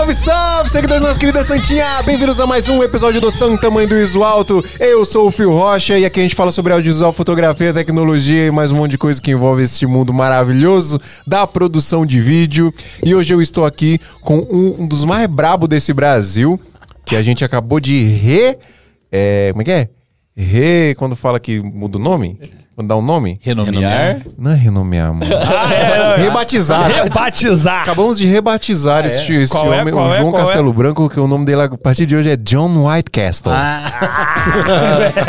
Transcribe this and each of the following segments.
Salve, salve, seguidores nossa querida Santinha! Bem-vindos a mais um episódio do Santa Mãe do Iso Alto. Eu sou o Fio Rocha e aqui a gente fala sobre audiovisual, fotografia, tecnologia e mais um monte de coisa que envolve este mundo maravilhoso da produção de vídeo. E hoje eu estou aqui com um, um dos mais brabos desse Brasil, que a gente acabou de re... É, como é que é? Re... Quando fala que muda o nome? Quando dá um nome? Renomear. Não é renomear, mano. Ah, é, Rebatizar. Rebatizar. Acabamos de rebatizar este, esse Qual é? homem, Qual o é? João é? Castelo Branco, que o nome dele a partir de hoje é John Whitecastle.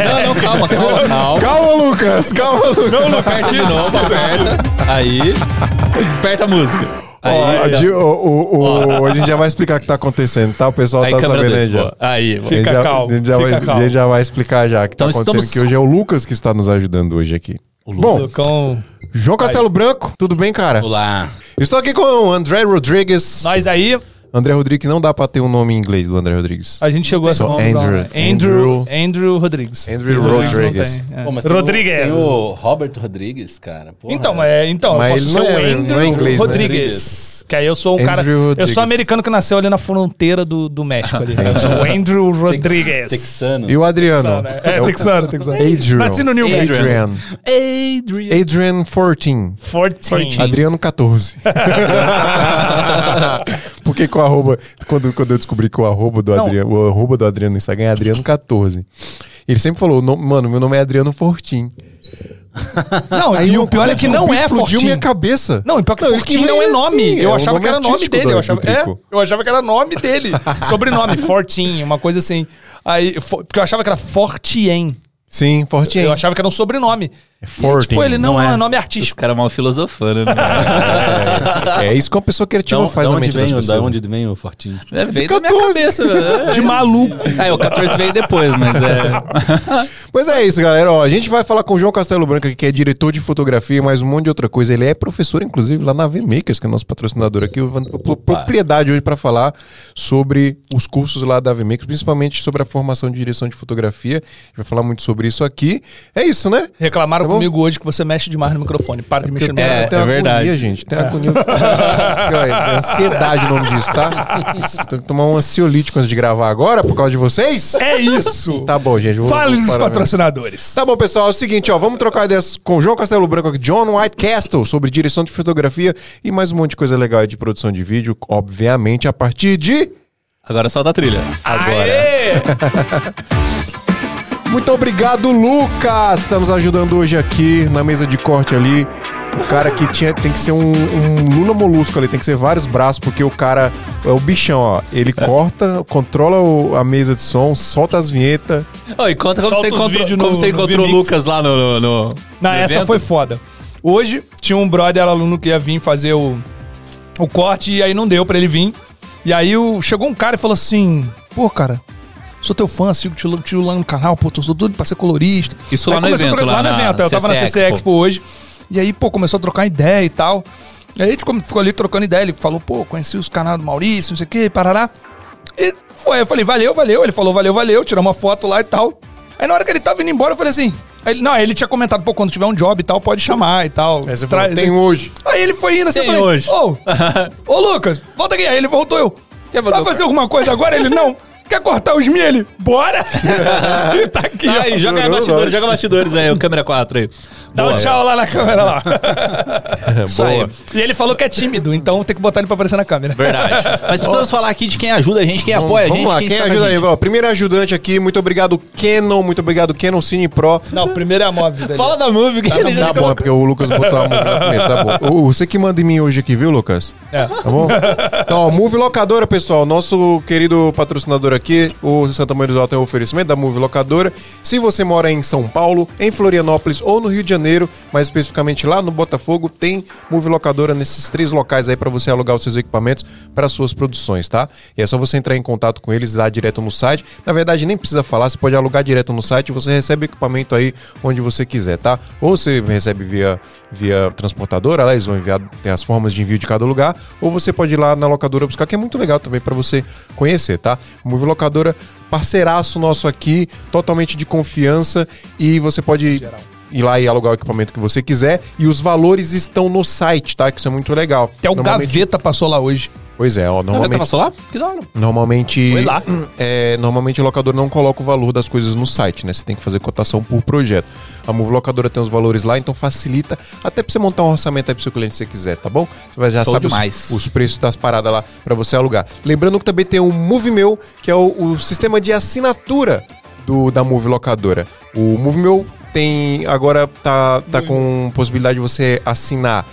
Não, não, calma, calma, calma. Calma, Lucas! Calma, Lucas! Não, Aperta de novo, aperta. Aí. Aperta a música. Aí, Ó, a, aí, o- o- o- a gente já vai explicar o que tá acontecendo, tá? O pessoal aí tá sabendo aí já. pô. Aí, A gente fica já- calmo. A gente já, fica vai, calmo. a gente já vai explicar já o que tá Então acontecendo, estamos- que hoje é o Lucas que está nos ajudando hoje aqui. Bom, Lucão. João Castelo Branco, tudo bem, cara? Olá. Estou aqui com o André Rodrigues. Nós aí, André Rodrigues, não dá pra ter um nome em inglês do André Rodrigues. a gente chegou a essa Só conclusão, Andrew. né? Andrew, Andrew Rodrigues. Andrew Rodrigues Rodrigues. tem, é. Pô, mas tem o- Rodrigues. Tem o Robert Rodrigues, cara. Porra. Então, é, então, Mas eu posso ser não o é- Andrew não é inglês, né? Rodrigues. Que aí eu sou um cara. Andrew Eu Rodrigues. sou americano que nasceu ali na fronteira do, do México ali. Eu sou o Andrew Rodrigues. Texano. E o Adriano? Texano, É, o- texano, texano. Adrian. Nasci no New México. Adrian. Adrian. Adrian 14. 14. Adriano 14. Porque com o arroba. Quando, quando eu descobri que o arroba do Não. Adriano, o arroba do Adriano no Instagram é Adriano 14. Ele sempre falou, "Não, mano, meu nome é Adriano Fortin. Não, e o pior é que não é explodiu Fortin. minha cabeça. Não, e pior que ele Fortin não é nome. assim, eu é o achava que era nome dele. Eu achava, é, eu achava que era nome dele. Sobrenome, Fortin, uma coisa assim. Aí, fo- porque eu achava que era Fortien. Sim, Fortin. Eu achava que era um sobrenome. É Fortin, tipo, ele não, não é. é. nome Os artístico. caras mal filosofando, né? É, é isso que uma pessoa criativa Da, faz da na onde vem, o- pessoas. da onde vem o Fortinho? É, veio da minha 14. cabeça, velho. De maluco. É, o 14 veio depois, mas é. Pois é isso, galera. Ó, a gente vai falar com o João Castelo Branco, que é diretor de fotografia e mais um monte de outra coisa. Ele é professor, inclusive, lá na V-Makers, que é nosso patrocinador aqui. Eu vou pro- propriedade hoje para falar sobre os cursos lá da V-Makers, principalmente sobre a formação de direção de fotografia. A gente vai falar muito sobre isso aqui. É isso, né? Reclamaram Comigo hoje que você mexe demais no microfone. Para de mexer no microfone. tem é agonia, verdade. gente. Tem agonia. é ansiedade o nome disso, tá? Tem que tomar um ansiolítico antes de gravar agora, por causa de vocês? É isso. Tá bom, gente. vou- Fale vou dos patrocinadores. Tá bom, pessoal. É o seguinte, ó. Vamos trocar ideias com o João Castelo Branco aqui, John Whitecastle, sobre direção de fotografia e mais um monte de coisa legal aí de produção de vídeo, obviamente, a partir de Agora solta a trilha. agora. Muito obrigado, Lucas, que tá nos ajudando hoje aqui na mesa de corte ali. O cara que tinha, tem que ser um, um Lula Molusco ali, tem que ser vários braços, porque o cara é o bichão, ó. Ele corta, controla o- a mesa de som, solta as vinhetas. Ô, e conta como Solta você encontrou, como no- você encontrou o. Lucas lá no. no, no- Não, no essa evento. foi foda. Hoje tinha um brother aluno que ia vir fazer o, o corte e aí não deu pra ele vir. E aí o, chegou um cara e falou assim: Pô, cara, sou teu fã, sigo te tio lá no canal, pô, tô tudo pra ser colorista. Isso Aí lá no evento, trocar- lá no na evento. Eu tava na CC Expo. Expo hoje. E aí, pô, começou a trocar ideia e tal. E aí a gente ficou ali trocando ideia. Ele falou, pô, conheci os canais do Maurício, não sei o que, parará. E foi, eu falei, valeu, valeu. Ele falou, valeu, valeu. Tiramos uma foto lá e tal. Aí na hora que ele tava indo embora, eu falei assim. ele, não, aí ele tinha comentado, pô, quando tiver um job e tal, pode chamar e tal. Aí você falou, tem hoje. Aí ele foi indo assim, eu Tem falei, hoje. ô, ô Lucas, volta aqui. Aí ele voltou, eu, Quer vai fazer fazer alguma coisa agora? Ele, não. Quer cortar os? Ele, bora. e tá aqui, ó. Aí, joga aí Jurou, bastidores, joga bastidores aí, o câmera 4 aí. Dá um Boa. tchau lá na câmera lá. Isso aí. E ele falou que é tímido, então tem que botar ele pra aparecer na câmera. Verdade. Mas precisamos falar aqui de quem ajuda a gente, quem apoia a gente. Vamos lá, quem a ajuda aí? gente. Ó, Primeiro ajudante aqui, muito obrigado, Canon, muito obrigado, Canon Cine Pro. Não, primeiro é a dele. Fala da movie, que ele já Tá bom, é porque o Lucas botou a lá primeiro, tá bom. O- Você que manda em mim hoje aqui, viu, Lucas? É. Tá bom? Então, ó, Move Locadora, pessoal. Nosso querido patrocinador aqui, o Santa Maria do Alto, é o oferecimento da Move Locadora. Se você mora em São Paulo, em Florianópolis ou no Rio de Janeiro, mais especificamente lá no Botafogo, tem Move Locadora nesses três locais aí para você alugar os seus equipamentos para suas produções, tá? E é só você entrar em contato com eles lá direto no site. Na verdade, nem precisa falar, você pode alugar direto no site você recebe o equipamento aí onde você quiser, tá? Ou você recebe via, via transportadora, lá eles vão enviar, tem as formas de envio de cada lugar, ou você pode ir lá na locadora buscar, que é muito legal também para você conhecer, tá? Move Locadora, parceiraço nosso aqui, totalmente de confiança e você pode ir lá e alugar o equipamento que você quiser e os valores estão no site, tá? Que isso é muito legal. Até o Normalmente- Gaveta passou lá hoje. Pois é, ó, Não, normalmente... lá? Que da hora. Normalmente, Foi lá. é, normalmente o locador não coloca o valor das coisas no site, né? Você tem que fazer cotação por projeto. A Move Locadora tem os valores lá, então facilita até pra você montar um orçamento aí pro seu cliente se você quiser, tá bom? Você vai- já Show sabe os, os preços das paradas lá pra você alugar. Lembrando que também tem o Move Meu, que é o, o sistema de assinatura do, da Move Locadora. O Move Meu tem agora tá, tá com possibilidade de você assinar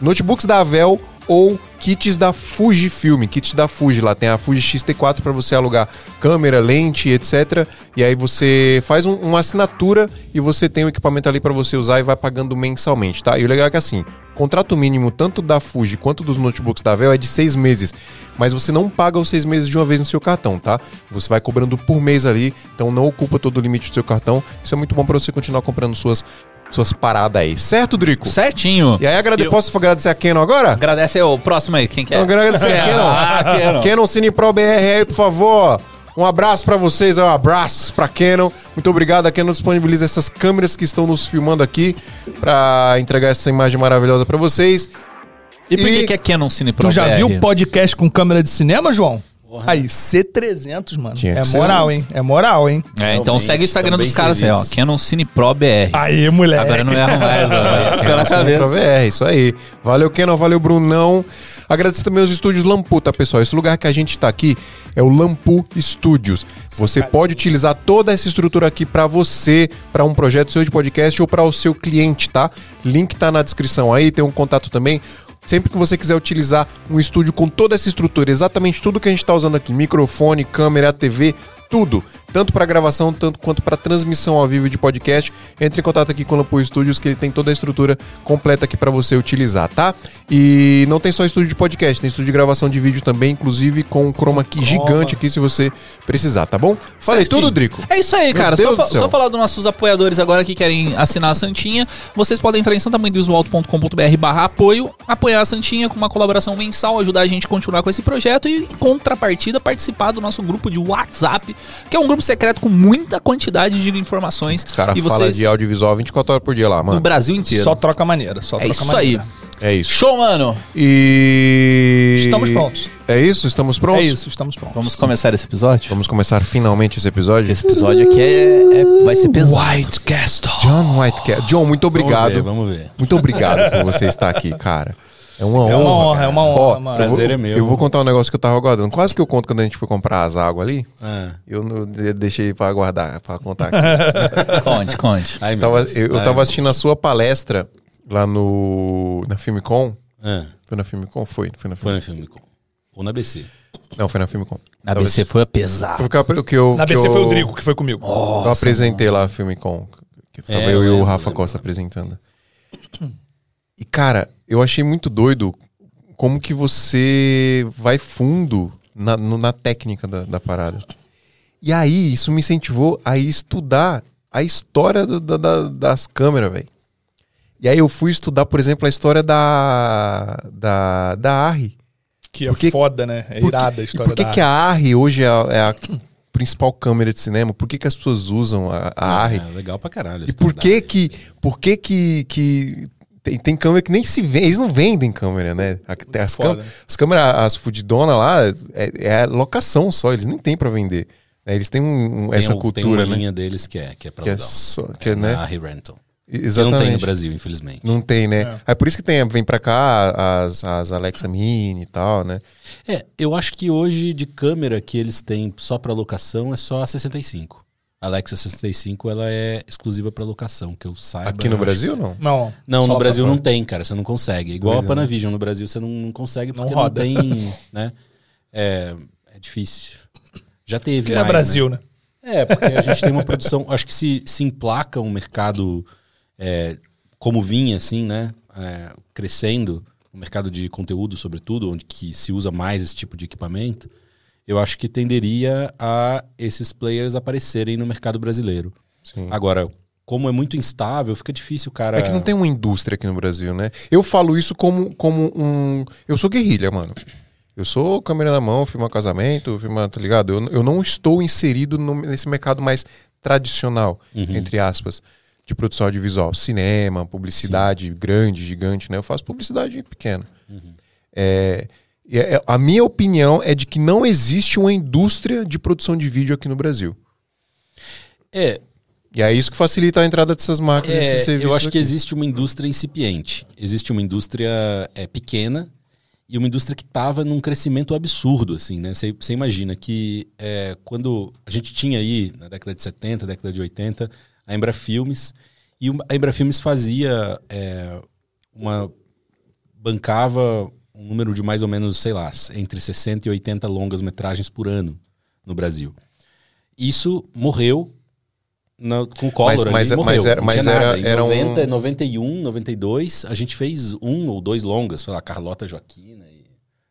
notebooks da Avel ou kits da Fujifilm, kits da Fuji lá, tem a Fuji X-T4 para você alugar câmera, lente, etc. E aí você faz um- uma assinatura e você tem o equipamento ali para você usar e vai pagando mensalmente, tá? E o legal é que assim, o contrato mínimo tanto da Fuji quanto dos notebooks da Avel é de seis meses, mas você não paga os seis meses de uma vez no seu cartão, tá? Você vai cobrando por mês ali, então não ocupa todo o limite do seu cartão. Isso é muito bom para você continuar comprando suas suas paradas aí, certo, Drico? Certinho. E aí, agrade... Eu- posso agradecer a Canon agora? Agradece aí o próximo aí, quem quer? Então, agradecer a Canon. Ah, Canon. Canon Cine Pro BR aí, por favor. Um abraço pra vocês, um abraço pra Canon. Muito obrigado. A Canon disponibiliza essas câmeras que estão nos filmando aqui pra entregar essa imagem maravilhosa pra vocês. E por que E- que é Canon Cine Pro Tu já BR? viu podcast com câmera de cinema, João? Aí, C300, mano. Tinha É ser moral, um. hein? É moral, hein? É, então Realmente, segue o Instagram dos caras aí, ó. serviço. Canon Cine Pro BR. Aí, moleque. Agora não erra mais, ó. Canon Cine Pro cabeça. BR, isso aí. Valeu, Canon, valeu, Brunão. Agradeço também os estúdios Lampu, tá, pessoal? Esse lugar que a gente tá aqui é o Lampu Studios. Você pode utilizar toda essa estrutura aqui pra você, pra um projeto seu de podcast ou pra o seu cliente, tá? Link tá na descrição aí, tem um contato também. Sempre que você quiser utilizar um estúdio com toda essa estrutura, exatamente tudo que a gente está usando aqui, microfone, câmera, TV, tudo, tanto para gravação tanto quanto para transmissão ao vivo de podcast, entre em contato aqui com o Lampu Studios que ele tem toda a estrutura completa aqui para você utilizar, tá? E não tem só estúdio de podcast, tem estúdio de gravação de vídeo também, inclusive com um chroma key gigante aqui se você precisar, tá bom? Falei Certinho. tudo, Drico. É isso aí, Meu cara. Só, fa- céu. só falar dos nossos apoiadores agora que querem assinar a Santinha. Vocês podem entrar em santamanduisualto.com.br barra apoio, apoiar a Santinha com uma colaboração mensal, ajudar a gente a continuar com esse projeto e, em contrapartida, participar do nosso grupo de WhatsApp, que é um grupo secreto com muita quantidade de informações. Os caras e falam vocês de audiovisual 24 horas por dia lá, no mano. Brasil inteiro. Só troca maneira, só é troca isso aí. É isso. Show, mano. E. Estamos prontos. É isso? Estamos prontos? É isso, estamos prontos. Vamos começar esse episódio? Vamos começar finalmente esse episódio? Esse episódio aqui é, é- vai ser pesado. White Castle. John Whitecat. John, muito obrigado. Vamos ver, vamos ver. Muito obrigado por você estar aqui, cara. É uma honra. É uma honra, cara. é uma honra, Ó, mano. eu Prazer é meu. Eu vou contar um negócio que eu tava aguardando. Quase que eu conto quando a gente foi comprar as águas ali. Ah. Eu não de- deixei pra guardar, pra contar aqui. Conte, conte. Ai, Tava- eu, eu Ai, tava assistindo a sua palestra lá no. na Filmicon. Ah, Foi na Filmicon? Foi, foi na foi Filmicon. na Filmicon. Ou na BC. Não, foi na Filmicon. A BC foi pesado. Foi o que eu- que eu, Na que BC eu- foi o Drico que foi comigo. eu apresentei lá a Filmicon. Que tava É, eu eu e o Rafa lembro. Costa apresentando. E, cara, eu achei muito doido como que você vai fundo na, na técnica da, da parada. E aí, isso me incentivou a estudar a história da- da- das câmeras, velho. E aí eu fui estudar, por exemplo, a história da, da, da ARRI. Que é Por foda, né? É Por irada a e história por que, da que a ARRI hoje é a, é a principal câmera de cinema? Por que, que as pessoas usam a, a ARRI? É, legal pra caralho. E por que que, por que que, que tem, tem câmera que nem se vende, eles não vendem câmera, né? A- tem As, Foda. câmeras, as câmeras, as fudidonas lá, é, é a locação só, eles nem têm pra vender. né? Eles têm um- um- Tem essa um- cultura, Tem uma né? linha deles que é, que é pra Que é só, que é, É né? na Rental. Que Exatamente. não tem no Brasil, infelizmente. Não tem, né? É. por isso que tem, vem pra cá as, as Alexa Mini e tal, né? É, eu acho que hoje de câmera que eles têm só pra locação é só a 65. A Alexa 65 ela é exclusiva pra locação, que eu saiba. Aqui no Brasil, não? Não, Não, no Brasil não tem, cara. Você não consegue. É Igual a é. Panavision no Brasil, você não, não consegue porque não, roda. tem, né? É, é difícil. Já teve Que é mais, Brasil, né? né? É, porque a gente tem uma produção. Acho que se, se emplaca um mercado é, como vinha, assim, né? é, crescendo, um mercado de conteúdo, sobretudo, onde que se usa mais esse tipo de equipamento, eu acho que tenderia a esses players aparecerem no mercado brasileiro. Sim. Agora, como é muito instável, fica difícil, cara. É que não tem uma indústria aqui no Brasil, né? Eu falo isso como, como um. Eu sou guerrilha, mano. Eu sou câmera na mão, filma casamento, filma, tá ligado? Eu, eu não estou inserido no- nesse mercado mais tradicional, Uhum. entre aspas, de produção audiovisual. Cinema, publicidade grande, gigante, né? Eu faço publicidade pequena. Uhum. É- a minha opinião é de que não existe uma indústria de produção de vídeo aqui no Brasil. É, E é isso que facilita a entrada dessas marcas, É, esses serviços eu acho que aqui. existe uma indústria incipiente. Existe uma indústria é, pequena e uma indústria que estava num crescimento absurdo, assim, né? Você imagina que é, quando a gente tinha aí, na década de 70, década de 80, a Embra Filmes, e a Embra Filmes fazia é, uma... bancava um número de mais ou menos, sei lá, entre 60 e 80 longas metragens por ano no Brasil. Isso morreu na- com o Collor Mas- mas- mas era- mas era-. Em era um- 90, 91, 92, a gente fez um ou dois longas, sei lá, Carlota Joaquina e,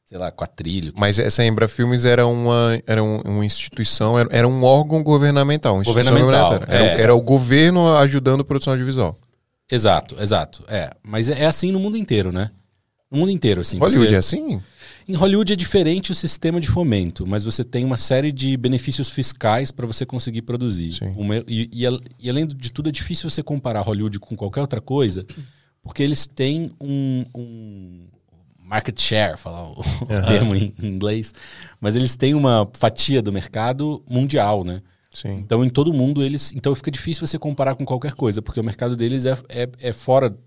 sei lá, Quatrilho. Mas essa Embra Filmes era uma, era um- uma instituição, era, era um órgão governamental. uma Governamental, governamental. Era, é. era o governo ajudando a produção audiovisual. Exato, exato. É, mas é, é assim no mundo inteiro, né? No mundo inteiro, assim. Hollywood Você- é assim? Em Hollywood é diferente o sistema de fomento, mas você tem uma série de benefícios fiscais para você conseguir produzir. Uma- e, e e além de tudo, é difícil você comparar Hollywood com qualquer outra coisa, porque eles têm um, um market share, falar o, o termo em, em inglês, mas eles têm uma fatia do mercado mundial, né? Sim. Então, em todo mundo, eles. Então fica difícil você comparar com qualquer coisa, porque o mercado deles é, é, é fora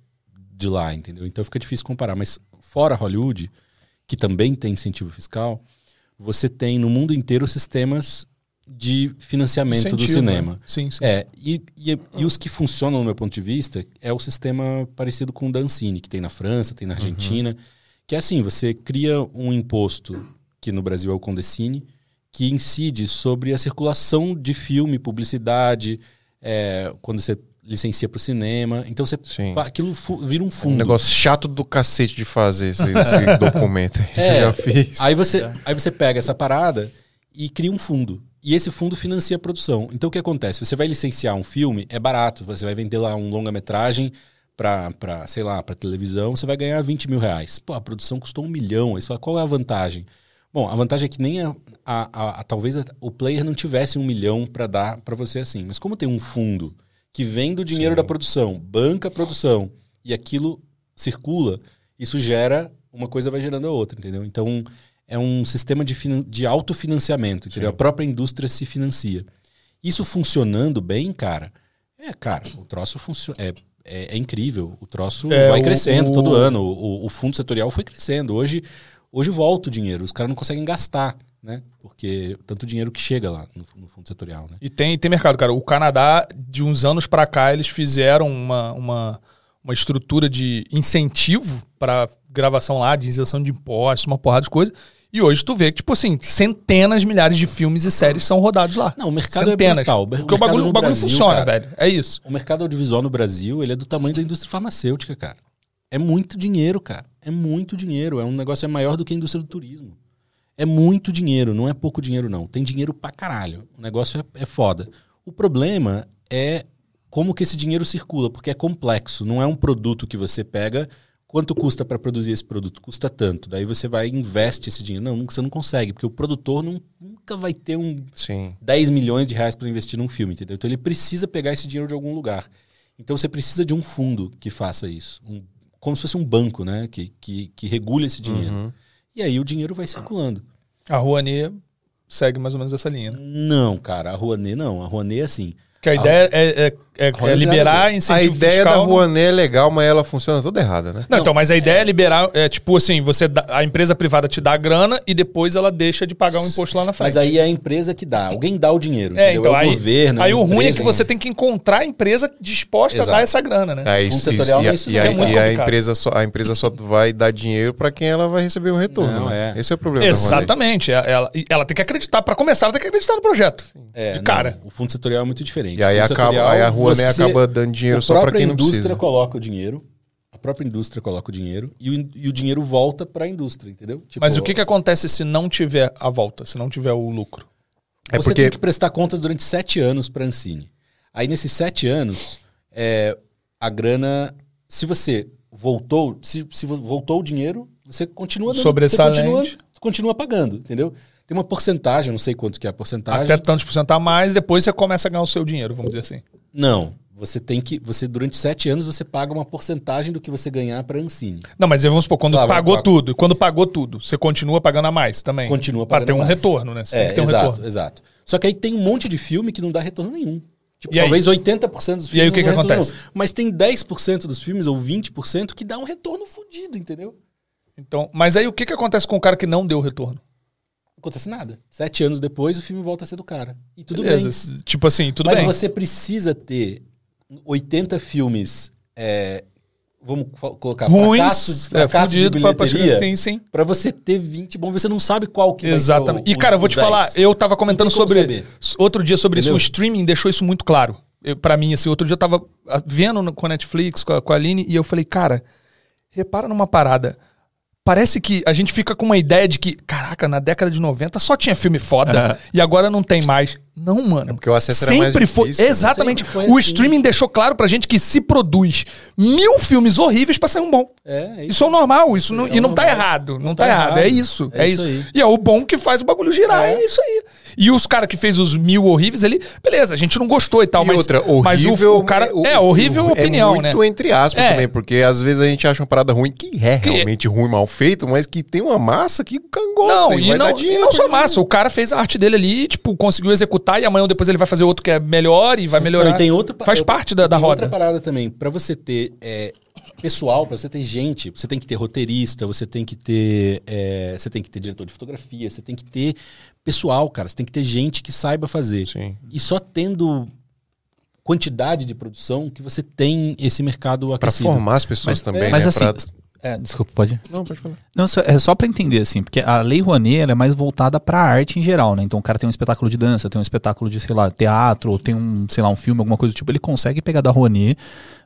de lá, entendeu? Então fica difícil comparar. Mas fora Hollywood, que também tem incentivo fiscal, você tem no mundo inteiro sistemas de financiamento do Incentivo, cinema. né? Sim, sim. É, e, e, e os que funcionam, no meu ponto de vista, é o sistema parecido com o da Ancine, que tem na França, tem na Argentina, que é assim, você cria um imposto, que no Brasil é o Condecine, que incide sobre a circulação de filme, publicidade, é, quando você licencia para o cinema. Então você fa- aquilo fu- vira um Um fundo. negócio chato do cacete de fazer esse, esse documento. É. Eu já fiz. Aí você, aí você pega essa parada e cria um fundo. E esse fundo financia a produção. Então o que acontece? Você vai licenciar um filme, é barato. Você vai vender lá um longa-metragem pra, pra, sei lá, pra televisão, você vai ganhar 20 mil reais. Pô, a produção custou um milhão. Aí você fala, qual é a vantagem? Bom, a vantagem é que nem a, a- a- a- talvez a- o player não tivesse um milhão pra dar pra você assim. Mas como tem um fundo que vem do dinheiro da produção, banca a produção e aquilo circula, isso gera uma coisa vai gerando a outra, entendeu? Então é um sistema de, de autofinanciamento, entendeu? A própria indústria se financia. Isso funcionando bem, cara, é, cara, o troço funciona. É, é, é incrível. O troço É, vai o- crescendo o- todo ano. O, o- o fundo setorial foi crescendo. Hoje, hoje volta o dinheiro. Os caras não conseguem gastar, né? Porque tanto dinheiro que chega lá no, no fundo setorial, né? E tem, tem mercado, cara. O Canadá, de uns anos pra cá, eles fizeram uma, uma, uma estrutura de incentivo pra gravação lá, de isenção de impostos, uma porrada de coisa. E hoje tu vê que, tipo assim, centenas, milhares de filmes e séries são rodados lá. Não, o mercado centenas. é brutal. O Porque o mercado bagulho, o bagulho Brasil, funciona, cara, velho. É isso. O mercado audiovisual no Brasil, ele é do tamanho da indústria farmacêutica, cara. É muito dinheiro, cara. É muito dinheiro. É um negócio é maior do que a indústria do turismo. É muito dinheiro, não é pouco dinheiro, não. Tem dinheiro pra caralho. O negócio é, é foda. O problema é como que esse dinheiro circula, porque é complexo. Não é um produto que você pega. Quanto custa para produzir esse produto? Custa tanto. Daí você vai e investe esse dinheiro. Não, você não consegue, porque o produtor não- nunca vai ter um, Sim. 10 milhões de reais para investir num filme, entendeu? Então ele precisa pegar esse dinheiro de algum lugar. Então você precisa de um fundo que faça isso. Um- como se fosse um banco, né? Que, que, que regule esse dinheiro. Uhum. E aí o dinheiro vai circulando. A Rouanet segue mais ou menos essa linha. Né? Não, cara, a Rouanet não. A Rouanet é assim. Que a ideia é, é- é- é Rouanet liberar A incentivo ideia fiscal. da no- Rouanet é legal, mas ela funciona toda errada, né? Não, então, mas a ideia é liberar, é tipo assim, você dá- a empresa privada te dá a grana e depois ela deixa de pagar o imposto lá na frente. Mas aí é a empresa que dá. Alguém dá o dinheiro. é, entendeu? então é o aí, governo. aí a o ruim é que você tem que encontrar a empresa disposta Exato. a dar essa grana, né? Aí, fundo isso- setorial e, não é a- isso e não, a, é muito e a empresa só, a empresa só vai dar dinheiro para quem ela vai receber um retorno. Não, né? é. Esse é o problema. Exatamente. Ela, ela- ela tem que acreditar, pra começar, ela tem que acreditar no projeto. É, de não, cara. o fundo setorial é muito diferente. E aí, acaba, aí a Rouanet você- acaba dando dinheiro a só para quem não indústria precisa. coloca o dinheiro. A própria indústria coloca o dinheiro e o, e o dinheiro volta para a indústria, entendeu? Tipo, Mas o que, que acontece se não tiver a volta, se não tiver o lucro? É você porque- tem que prestar contas durante sete anos para a Ancine. Aí nesses sete anos, é, a grana, se você voltou, se, se vo- voltou o dinheiro, você continua dando, Sobressalente. Você continua, continua pagando, entendeu? Tem uma porcentagem, não sei quanto que é a porcentagem. Até tantos por cento a mais, depois você começa a ganhar o seu dinheiro, vamos dizer assim. Não. Você tem que. Você, durante sete anos, você paga uma porcentagem do que você ganhar pra Ancine. Não, mas vamos supor, quando Claro, pagou claro. tudo, quando pagou tudo, você continua pagando a mais também. Continua Pra pagando ter um mais. retorno, né? Você tem É, que ter um exato, retorno. exato. Só que aí tem um monte de filme que não dá retorno nenhum. Tipo, E aí? talvez 80% dos filmes E aí o que que acontece? nenhum. Mas tem 10% dos filmes, ou 20%, que dá um retorno fodido, entendeu? Então, mas aí o que, que acontece com o cara que não deu retorno? Acontece nada. Sete anos depois, o filme volta a ser do cara. E tudo Beleza, bem. Tipo assim, tudo Mas bem. você precisa ter 80 filmes, é, vamos colocar, Ruins, fracasso, é, fracasso de fudido pra, Sim, sim. pra você ter 20 bom, você não sabe qual que Exatamente. ser E, o- cara, eu os- vou te os 10. falar, eu tava comentando sobre. saber. Outro dia sobre Entendeu? isso, o streaming deixou isso muito claro. Pra mim, assim, outro dia eu tava ah, vendo no- com a Netflix, com a, com a Aline, e eu falei, cara, repara numa parada. Parece que a gente fica com uma ideia de que, caraca, na década de 90 só tinha filme foda e agora não tem mais. Não, mano. É porque o acesso era Sempre mais foi. difícil, né? Exatamente. Sempre foi o assim. streaming deixou claro pra gente que se produz mil filmes horríveis pra sair um bom. É, é Isso é o normal, isso não, É e não tá normal. errado. Não, Não tá, tá errado. errado. É isso. É, É isso. isso aí. E é o bom que faz o bagulho girar. É, isso aí. E os caras que fez os mil horríveis ali, beleza, a gente não gostou e tal, E mas. outra, mas horrível. o, o cara. É, horrível é opinião, muito né? entre aspas É. também, porque às vezes a gente acha uma parada ruim que é Que- realmente ruim, mal feito, mas que tem uma massa que cara gosta. Não, e e não, e não só massa. O cara fez a arte dele ali, tipo, conseguiu executar e amanhã ou depois ele vai fazer outro que é melhor e vai melhorar. Não, e tem outra, Faz outra- parte da, da tem roda. outra parada também. Pra você ter é, pessoal, pra você ter gente, você tem que ter roteirista, você tem que ter. é, você tem que ter diretor de fotografia, você tem que ter pessoal, cara. Você tem que ter gente que saiba fazer. Sim. E só tendo quantidade de produção que você tem esse mercado Pra aquecido. formar as pessoas também, Mas né? assim, pra- é, desculpa, pode. Não, pode falar. Não, só- é só pra entender, assim, porque a Lei Rouanet ela é mais voltada pra arte em geral, né? Então o cara tem um espetáculo de dança, tem um espetáculo de, sei lá, teatro, ou tem um, sei lá, um filme, alguma coisa do tipo, ele consegue pegar da Rouanet,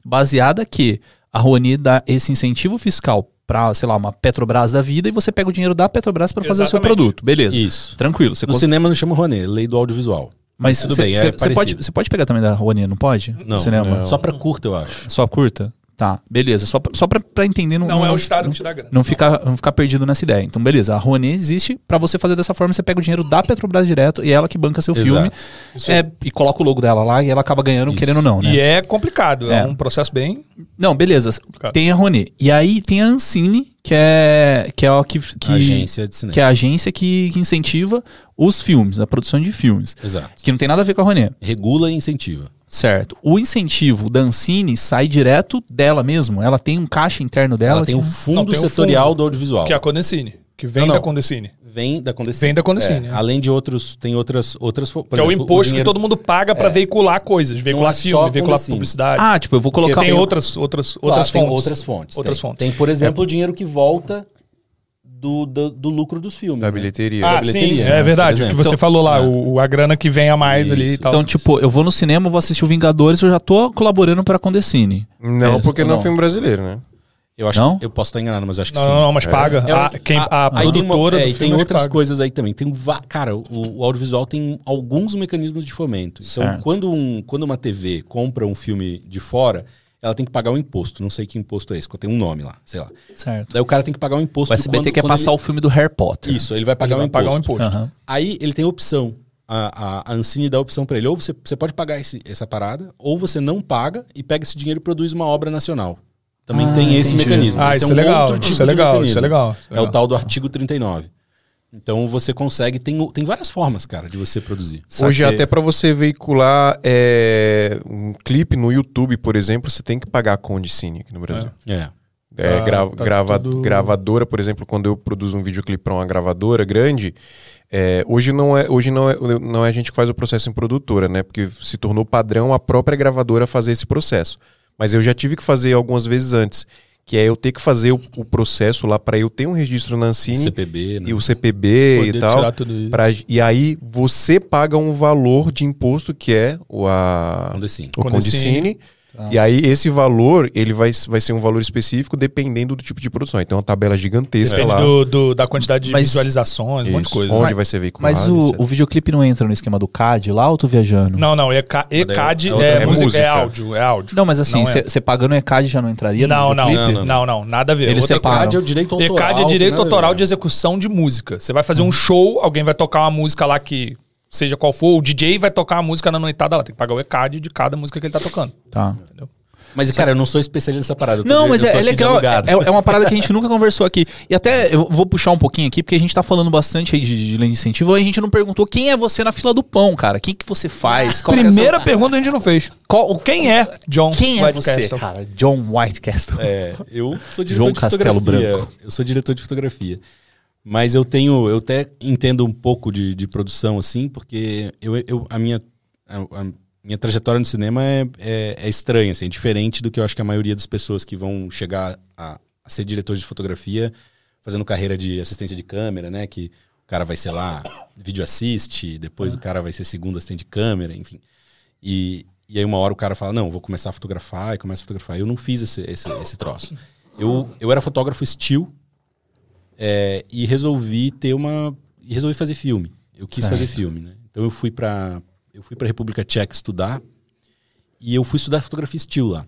baseada que a Rouanet dá esse incentivo fiscal pra, sei lá, uma Petrobras da vida, e você pega o dinheiro da Petrobras pra fazer o seu produto. Beleza. Isso. Tranquilo. Você No cons- cinema não chama Rouanet, lei do audiovisual. Mas tudo cê- bem, é cê pode, você pode pegar também da Rouanet, não pode? Não, Cinema. só pra curta, eu acho. Só curta? Tá, beleza. Só pra, só pra, pra entender. Não é o Estado que te dá grana. Não ficar, não ficar perdido nessa ideia. Então, beleza. A Rouanet existe pra você fazer dessa forma. Você pega o dinheiro da Petrobras direto e é ela que banca seu Exato. filme. É, e coloca o logo dela lá e ela acaba ganhando, Isso. querendo ou não, né? E é complicado, é. É. um processo bem. Não, beleza. Complicado. Tem a Rouanet. E aí tem a Ancine, que é, que é a que, que, Agência de cinema. que é a agência que, que incentiva os filmes, a produção de filmes. Exato. Que não tem nada a ver com a Rouanet. Regula e incentiva. Certo. O incentivo da Ancine sai direto dela mesmo. Ela tem um caixa interno dela. Ela tem o fundo Não, tem o setorial fundo, do audiovisual. Que é a Condecine. Que vem Não, não. da Condecine. Vem da Condecine. Vem da Condecine, É, é. Além de outros, tem outras, outras que é o exemplo, imposto dinheiro- que todo mundo paga pra veicular coisas. Veicular é só filme, veicular Condecine. publicidade. Ah, tipo, eu vou colocar. tem um- outras, outras, Claro, outras tem fontes. outras fontes. Outras tem. fontes. Tem, por exemplo, o dinheiro que volta do, do, do lucro dos filmes. Da né? bilheteria. Ah, da bilheteria, sim, né, é verdade. O que você Então, falou lá, é. o, a grana que vem a mais ali e Isso. tal. Então, tipo, eu vou no cinema, vou assistir o Vingadores, eu já tô colaborando pra Condecine. Não, É, porque não é um filme brasileiro, né? Eu acho Não? que eu posso estar enganado, mas acho que não, sim. não, não, mas paga. É, a, quem, a, aí tem uma- produtora é, do e filme tem que outras paga. coisas aí também. Tem va- cara, o, o audiovisual tem alguns mecanismos de fomento. Então, Certo. quando, um, quando uma TV compra um filme de fora, ela tem que pagar um imposto. Não sei que imposto é esse, tem um nome lá, sei lá. Certo. Daí o cara tem que pagar um imposto. O SBT quando- quer quando passar ele- o filme do Harry Potter. Isso, ele vai pagar, Ele um, vai imposto. pagar um imposto. Aham. Aí ele tem opção. A, a, a Ancine dá a opção pra ele. Ou você, você pode pagar esse- essa parada, ou você não paga e pega esse dinheiro e produz uma obra nacional. Também Ah, tem esse entendi. mecanismo. Ah, Esse isso é legal, outro tipo isso é de legal, isso é legal. É o tal do artigo 39. Então você consegue, tem, tem várias formas, cara, de você produzir. Hoje, até pra você veicular é, um clipe no YouTube, por exemplo, você tem que pagar a Condicine aqui no Brasil. É. É, Tá- gra- tá grava- tudo- Gravadora, por exemplo, quando eu produzo um videoclipe para uma gravadora grande, é, hoje, não é, hoje não, é, não é a gente que faz o processo em produtora, né? Porque se tornou padrão a própria gravadora fazer esse processo. Mas eu já tive que fazer algumas vezes antes, que é eu ter que fazer o, o processo lá para eu ter um registro na Ancine CPB, né? e o CPB Poder e tal. tirar tudo isso. pra- e aí você paga um valor de imposto que é o, a, Condecine. o Condecine. Condicine. E aí esse valor, ele vai, vai ser um valor específico dependendo do tipo de produção. Então, uma tabela gigantesca Depende lá. do, do- da quantidade de Mas- visualizações, um monte de Isso, coisa. Onde Mas- vai ser veiculado. Mas o, o videoclipe não entra no esquema do CAD lá ou eu tô viajando? Não, não, ECA, ECAD é é, outra- é, é música, é áudio, é áudio. Não, mas assim, Não é. você pagando ECAD já não entraria Não, no não, videoclipe? não, Não, não, nada a ver. Eles Outra separam. ECAD é o direito autoral. ECAD é direito ver. autoral de execução de música. Você vai fazer um show, alguém vai tocar uma música lá que seja qual for, o DJ vai tocar a música na noitada lá, tem que pagar o ECAD de cada música que ele tá tocando. Tá. Mas, cara, eu não sou especialista nessa parada. Não, de- mas eu é, é legal. É, é uma parada que a gente nunca conversou aqui. E até eu vou puxar um pouquinho aqui, porque a gente tá falando bastante aí de, de lei de incentivo. E a gente não perguntou quem é você na fila do pão, cara. O que, que você faz? É a Primeira sua- pergunta a gente não fez. Qual, Quem é John Quem é você, Whitecastle? cara? John Whitecastle. É, eu sou diretor João de Castelo fotografia. Branco. Eu sou diretor de fotografia. Mas eu tenho, eu até entendo um pouco de, de produção, assim, porque eu, eu, a, minha, a, a minha trajetória no cinema é, é, é estranha, assim, é diferente do que eu acho que a maioria das pessoas que vão chegar a, a ser diretor de fotografia fazendo carreira de assistência de câmera, né? Que o cara vai ser lá, vídeo assiste, depois o cara vai ser segundo assistente de câmera, enfim. E, e aí uma hora o cara fala, não, vou começar a fotografar e começa a fotografar. Eu não fiz esse, esse, esse troço. Eu, eu era fotógrafo still é, e resolvi ter uma... E resolvi fazer filme. Eu quis fazer filme, né? Então eu fui pra eu fui pra República Tcheca estudar e eu fui estudar fotografia still lá.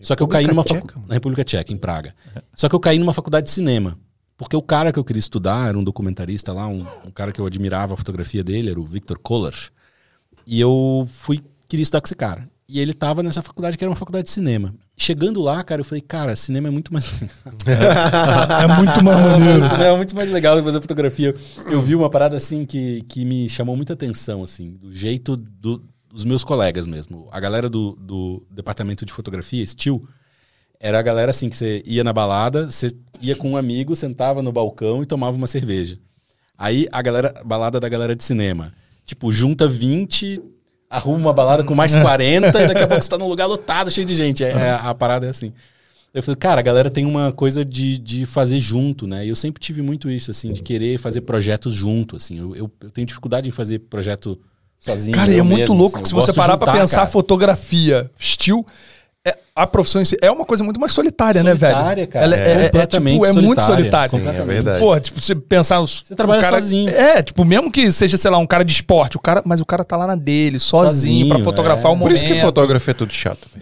Só que eu caí numa facu- na República Tcheca, em Praga. Só que eu caí numa faculdade de cinema. Porque o cara que eu queria estudar era um documentarista lá, um, um cara que eu admirava a fotografia dele, era o Victor Kohler. E eu fui, queria estudar com esse cara. E ele tava nessa faculdade que era uma faculdade de cinema. Chegando lá, cara, eu falei, cara, cinema é muito mais É muito mais maneiro. cinema é muito mais legal do que fazer fotografia. Eu vi uma parada assim que, que me chamou muita atenção, assim, do jeito do- dos meus colegas mesmo. A galera do, do departamento de fotografia, Steel, era a galera assim que você ia na balada, você ia com um amigo, sentava no balcão e tomava uma cerveja. Aí a galera, balada da galera de cinema, tipo, junta 20, arruma uma balada com mais 40 e daqui a pouco você tá num lugar lotado, cheio de gente. É, é- a parada é assim. Eu falei, cara, a galera tem uma coisa de, de fazer junto, né? E eu sempre tive muito isso, assim, de querer fazer projetos junto, assim. Eu, eu, eu tenho dificuldade em fazer projeto sozinho. Cara, e é muito mesmo, louco assim. que se você parar pra juntar, pensar cara. fotografia, estilo, é, a profissão em si é uma coisa muito mais solitária, né, Solitária, velho? cara. Ela É, é, completamente tipo, é muito solitária. solitário. Sim, é verdade. Pô, tipo, você pensar os. Você trabalha sozinho. É, tipo, mesmo que seja, sei lá, um cara de esporte, o cara, mas o cara tá lá na dele, sozinho, Sozinho, pra fotografar é. o Por momento. isso que fotógrafo é tudo chato.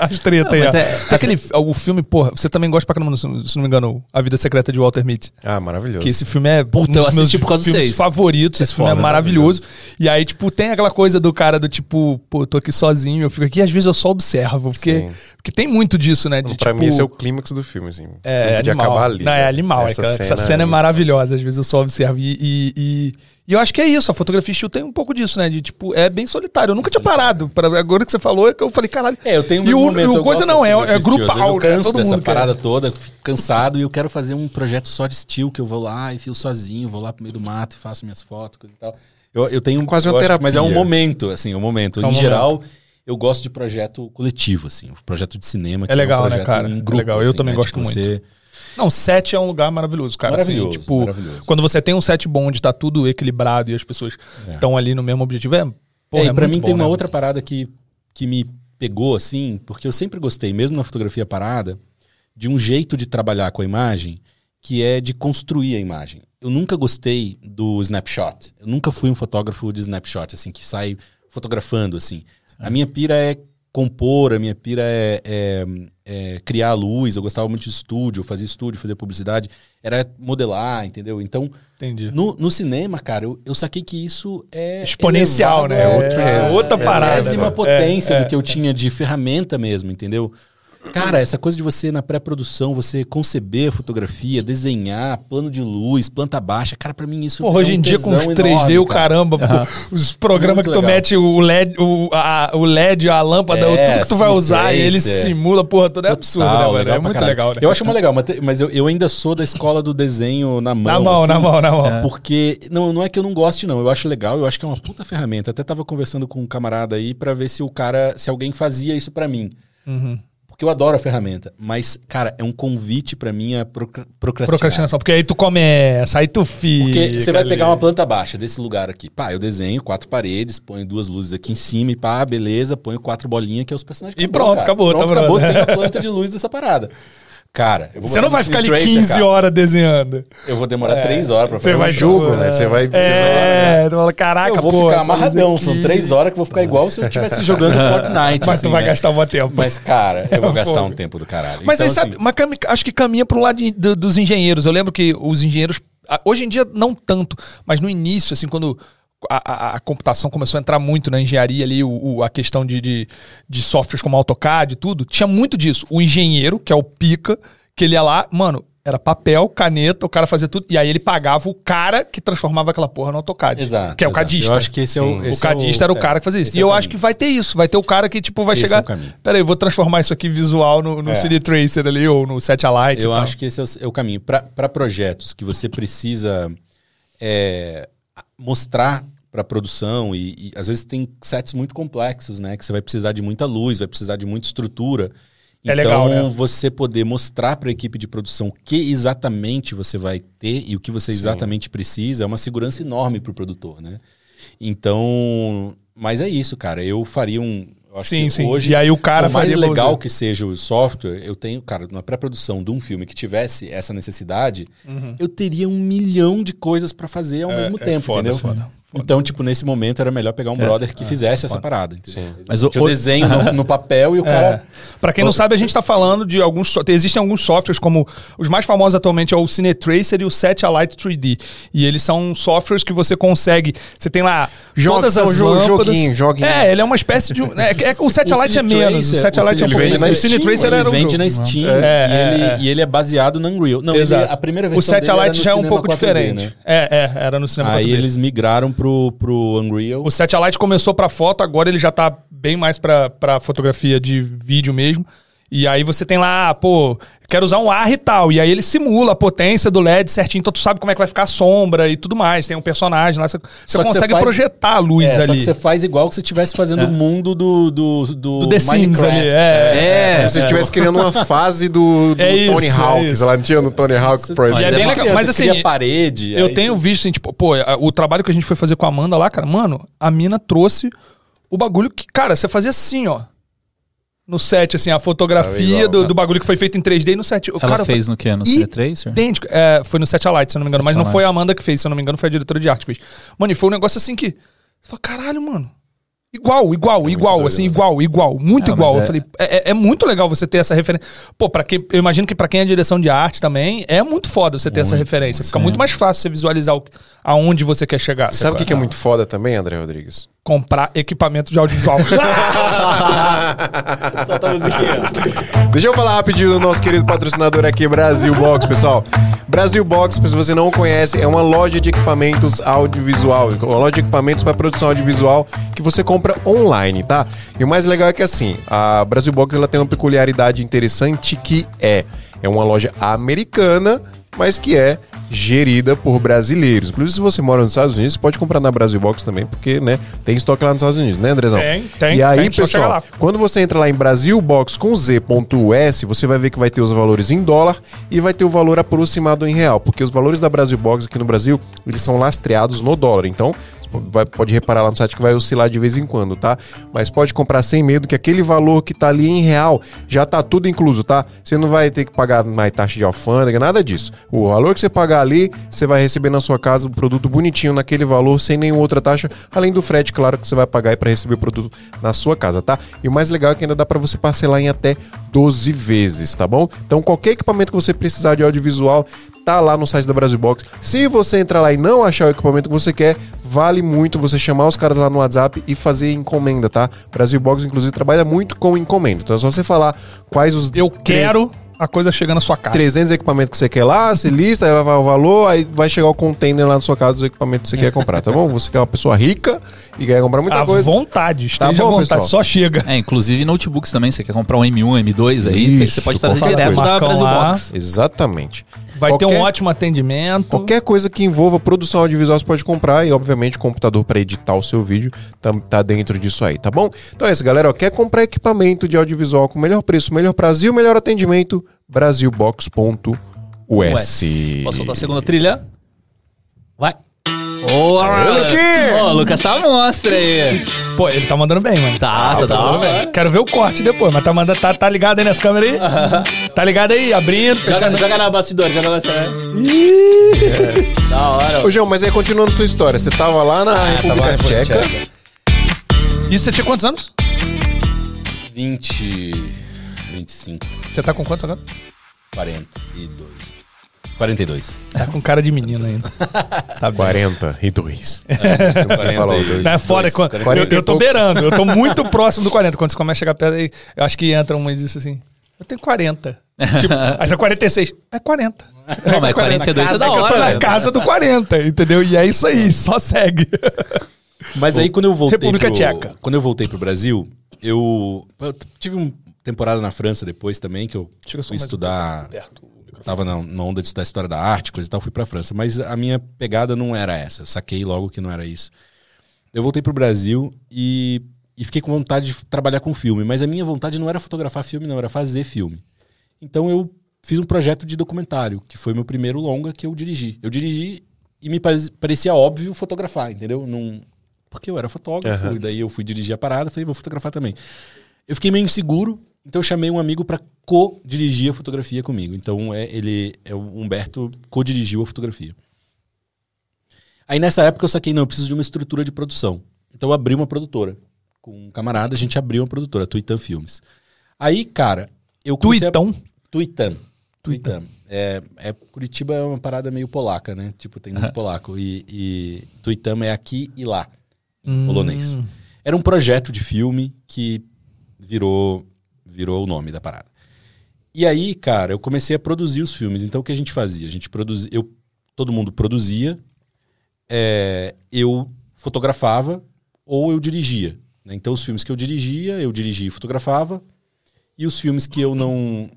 As treta aí, Não, mas ó. é- Tem aquele, o filme, porra, você também gosta pra caramba, se não se não me engano, A Vida Secreta de Walter Mitty. Ah, maravilhoso. Que esse filme é Puta, um eu dos meus por causa filmes vocês. favoritos. Esse filme é foda, maravilhoso. E aí, tipo, tem aquela coisa do cara do tipo, pô, eu tô aqui sozinho, eu fico aqui, às vezes eu só observo. Porque, Sim. porque tem muito disso, né? De, pra tipo, mim, esse é o clímax do filme, assim. O é, animal. acabar ali. Não, é né? animal. Essa, cena, essa cena é maravilhosa. Às vezes eu só observo. E, e, e- e eu acho que é isso. A fotografia estilo tem um pouco disso, né? De tipo, é bem solitário. Eu nunca tinha parado. Pra, agora que você falou, é que eu falei, caralho. É, eu tenho E meus o- momentos. e o eu coisa não, é- é grupal, Eu né? canso Todo dessa mundo quer. parada toda, fico cansado e eu quero fazer um projeto só de estilo, que eu vou lá e fio sozinho, vou lá pro meio do mato e faço minhas fotos, coisa e tal. Eu, eu tenho Quase uma acho que- Mas é um terapia. momento, assim, um momento. É um em geral, eu gosto de projeto coletivo, assim, um projeto de cinema. que legal, um né, cara? É grupo, legal, eu assim, também né? gosto Tipo, você- Não, set é um lugar maravilhoso, cara. assim, Maravilhoso, tipo, maravilhoso. quando você tem um set bom onde tá tudo equilibrado e as pessoas estão ali no mesmo objetivo, é. Porra, é, é e pra muito mim bom, tem uma né? outra parada que, que me pegou, assim, porque eu sempre gostei, mesmo na fotografia parada, de um jeito de trabalhar com a imagem que é de construir a imagem. Eu nunca gostei do snapshot. Eu nunca fui um fotógrafo de snapshot, assim, que sai fotografando, assim. A minha pira é compor, a minha pira é, é- é criar luz. Eu gostava muito de estúdio, fazia estúdio, fazia publicidade. Era modelar, entendeu? Então, Entendi. no, no cinema, cara, eu, eu saquei que isso é. Exponencial, elevado né? a É outra, outra- outra parada, enésima né? potência É, é. do que eu tinha de ferramenta mesmo, entendeu? Cara, essa coisa de você, na pré-produção, você conceber a fotografia, desenhar, plano de luz, planta baixa, cara, pra mim isso Porra, é hoje um em dia com os tesão 3D, enorme, o cara. caramba, pô, os programas Muito que tu legal. mete o LED, o, a, o LED, a lâmpada, É, tudo que tu vai usar e ele tracer. simula, porra, tudo é absurdo, Total, né, legal É muito caralho. legal, né? Eu acho mais legal, mas eu, eu ainda sou da escola do desenho na mão. Na mão, assim. na mão, na mão. Porque não, não é que eu não goste, não. Eu acho legal, eu acho que é uma puta ferramenta. Até tava conversando com um camarada aí pra ver se o cara, se alguém fazia isso pra mim. Uhum. Porque eu adoro a ferramenta. Mas, cara, é um convite pra mim a procra- procrastinar. Procrastinação, porque aí tu começa, aí tu fica. Porque você vai ali. pegar uma planta baixa desse lugar aqui. Pá, eu desenho quatro paredes, ponho duas luzes aqui em cima e pá, beleza, ponho quatro bolinhas que é os personagens. E pronto, acabou, Pronto, tá acabou, pronto. tem a planta de luz dessa parada. Cara, eu vou Você não vai ficar ali Tracer, 15 cara. horas desenhando. Eu vou demorar três horas pra Você fazer vai um jogo, né? Você vai precisar. É, fala, caraca, Eu vou pô, ficar amarradão. São três horas que eu vou ficar igual se eu estivesse jogando Fortnite. Mas assim, tu vai né? gastar um bom tempo. Mas, cara, eu vou gastar Fogo. um tempo do caralho. Mas Então, aí, sabe, assim, mas cami- acho que caminha pro lado de- do- dos engenheiros. Eu lembro que os engenheiros a- Hoje em dia, não tanto, mas no início, assim, quando a, a- a computação começou a entrar muito na engenharia ali, o, o- a questão de, de, de softwares como AutoCAD e tudo, tinha muito disso. O engenheiro, que é o pica, que ele ia lá, mano, era papel, caneta, o cara fazia tudo, e aí ele pagava o cara que transformava aquela porra no AutoCAD. Exato. Que é o exato. cadista. Eu acho que esse é o. Sim. O esse é cadista era o cara que fazia isso. esse E é o eu caminho. acho que vai ter isso. Vai ter o cara que, tipo, vai Esse é chegar. o caminho. Peraí, vou transformar isso aqui visual no, no É. CD Tracer ali, ou no Satellite. Eu acho que esse é o, é o caminho. Para projetos que você precisa é, mostrar para produção, e, e às vezes tem sets muito complexos, né? Que você vai precisar de muita luz, vai precisar de muita estrutura. É então, legal, né? você poder mostrar para a equipe de produção o que exatamente você vai ter e o que você exatamente precisa é uma segurança enorme para o produtor, né? Então, mas é isso, cara. Eu faria um. Sim, que sim. Hoje, E aí o cara mais legal você. que seja o software, eu tenho, cara, na pré-produção de um filme que tivesse essa necessidade, eu teria um milhão de coisas pra fazer ao mesmo é tempo, foda, entendeu? foda, Então, tipo, nesse momento era melhor pegar um brother que fizesse essa parada. Mas o- eu o- desenho no, no papel e o É. cara. Pra quem não sabe, a gente tá falando de alguns. Existem alguns softwares, como os mais famosos atualmente é o Cinetracer e o Satellite 3D. E eles são softwares que você consegue. Você tem lá Joga- todas as jo- lâmpadas. joguinho, joguinho. É, ele é uma espécie de. É, é- o Satellite é menos. O Satellite é um pouco O Cinetracer ele era um vende jogo. na Steam É, e, é, ele, é. e ele é baseado no Unreal. Não, ele, Exato. a primeira O versão dele era Satellite no já é um pouco 4D, diferente. né? É, é, era no cinema Aí 4D. eles migraram pro, pro Unreal. O Satellite começou pra foto, agora ele já tá bem mais pra fotografia de vídeo mesmo. E aí você tem lá, pô, quero usar um AR e tal. E aí ele simula a potência do LED certinho, então tu sabe como é que vai ficar a sombra e tudo mais. Tem um personagem lá, você, Só consegue você faz- projetar a luz É, só ali. que você faz igual que você estivesse fazendo o mundo do, do, do, Do The Sims Minecraft. ali, é. Como se você estivesse criando uma fase do, do É isso, Tony é Hawk. lá não tinha no Tony Hawk Pro E é Exemplo. bem legal, mas assim, parede. Eu aí- tenho visto, assim, tipo, pô, o trabalho que a gente foi fazer com a Amanda lá, cara, mano, a mina trouxe o bagulho que, cara, você fazia assim, ó. No set, assim, a fotografia igual. do, do bagulho que foi feito em 3D e no set. O Ela cara fez no quê? No E- Cinetracer? idêntico. É, foi no Satellite, se eu não me engano. Mas não Satellite. foi a Amanda que fez, se eu não me engano, foi a diretora de arte que fez. Mano, e foi um negócio assim que. Você fala, caralho, mano. Igual, igual, igual, doido, assim, né? igual, igual, muito É, igual. Eu é- falei, é, é- é muito legal você ter essa referência. Pô, para quem, eu imagino que pra quem é direção de arte também, é muito foda você ter essa referência. Fica sim. muito mais fácil você visualizar o, aonde você quer chegar. Sabe o que, que é muito foda também, André Rodrigues? Comprar equipamento de audiovisual. Solta a musiquinha. Deixa eu falar rapidinho do nosso querido patrocinador aqui, Brasil Box, pessoal. Brasil Box, se você não conhece, é uma loja de equipamentos audiovisual, uma loja de equipamentos para produção audiovisual que você compra online, tá? E o mais legal é que assim, a Brasil Box ela tem uma peculiaridade interessante que é é uma loja americana, mas que é gerida por brasileiros. Inclusive, se você mora nos Estados Unidos, você pode comprar na Brasil Box também, porque, né, tem estoque lá nos Estados Unidos, né, Andrezão? Tem, tem, E aí, tem, pessoal, quando você entra lá em Brasilbox com z.us, você vai ver que vai ter os valores em dólar e vai ter o valor aproximado em real, porque os valores da Brasilbox aqui no Brasil, eles são lastreados no dólar. Então, vai- pode reparar lá no site que vai oscilar de vez em quando, tá? Mas pode comprar sem medo que aquele valor que tá ali em real já tá tudo incluso, tá? Você não vai ter que pagar mais taxa de alfândega, nada disso. O valor que você pagar ali, você vai receber na sua casa o produto bonitinho naquele valor, sem nenhuma outra taxa, além do frete, claro, que você vai pagar para receber o produto na sua casa, tá? E o mais legal é que ainda dá para você parcelar em até 12 vezes, tá bom? Então qualquer equipamento que você precisar de audiovisual, tá lá no site da Brasil Box. Se você entrar lá e não achar o equipamento que você quer, vale muito você chamar os caras lá no WhatsApp e fazer encomenda, tá? Brasil Box, inclusive, trabalha muito com encomenda. Então é só você falar quais os. Eu quero a coisa chegando na sua casa. 300 equipamentos que você quer lá, você lista, aí vai o valor, aí vai chegar o container lá na sua casa dos equipamentos que você quer comprar, tá bom? Você quer uma pessoa rica e quer comprar muita à coisa. vontade, esteja Tá bom, à vontade, pessoal? só chega. É, inclusive notebooks também. Você quer comprar um M1, M2 aí, Isso, você pode trazer direto coisa. da Brasil lá. Box. Exatamente. Vai ter um Qualquer- ótimo atendimento. Qualquer coisa que envolva produção audiovisual você pode comprar e, obviamente, computador para editar o seu vídeo tá, tá dentro disso aí, tá bom? Então é isso, galera. Ó, quer comprar equipamento de audiovisual com melhor preço, melhor Brasil, melhor atendimento? Brasilbox.us. Posso soltar a segunda trilha? Vai. Ô, Luquinha! Ô, Lucas tá mostra aí. Pô, ele tá mandando bem, mano. Tá, tá mandando hora. bem. Quero ver o corte depois, mas tá, mandando, tá, tá ligado aí nas câmeras aí? Tá ligado aí? Abrindo, Joga, fechando. joga na bastidor, joga na bastidor. Da hora. Ô, João, mas aí continuando sua história, você tava lá na República tava na República Tcheca. Tcheca. Isso você tinha quantos anos? 20, 25, Você tá com quantos agora? 42. 42. Tá com cara de menino ainda. Tá bem. 42. falar o dois. Não, é foda. quando- eu, 40 e eu tô beirando, eu tô muito próximo do 40. Quando você começa a chegar perto aí, eu acho que entra uma e diz assim: Eu tenho 40. tipo, aí é 46. É 40. Não, mas 42 é da Eu tô hora, na casa do 40, entendeu? E é isso aí, só segue. Mas aí quando eu voltei República pro, Tcheca. quando eu voltei pro Brasil, eu, eu tive uma temporada na França depois também que eu Chega fui um estudar, Perto. Tava na, na onda de estudar história da arte, coisa e tal, fui pra França, mas a minha pegada não era essa. Eu saquei logo que não era isso. Eu voltei pro Brasil e, e fiquei com vontade de trabalhar com filme, mas a minha vontade não era fotografar filme, não, era fazer filme. Então eu fiz um projeto de documentário, que foi meu primeiro longa que eu dirigi. Eu dirigi e me pare- parecia óbvio fotografar, entendeu? Não, porque eu era fotógrafo, e daí eu fui dirigir a parada, falei, vou fotografar também. Eu fiquei meio inseguro, então eu chamei um amigo para co-dirigir a fotografia comigo. Então é, ele, é o Humberto co-dirigiu a fotografia. Aí nessa época eu saquei, não, eu preciso de uma estrutura de produção. Então eu abri uma produtora. Com um camarada, a gente abriu uma produtora, Tuitan Filmes. Aí, cara, eu comecei a- Tuitão? Tuitan. Tuitan. É, é, Curitiba é uma parada meio polaca, né? Tipo, tem muito polaco. E, e Tuitam é aqui e lá, em polonês. Era um projeto de filme que virou, virou o nome da parada. E aí, cara, eu comecei a produzir os filmes. Então, o que a gente fazia? A gente produzia... Eu, todo mundo produzia, é, eu fotografava ou eu dirigia. né? Então, os filmes que eu dirigia, eu dirigia e fotografava. E os filmes que eu não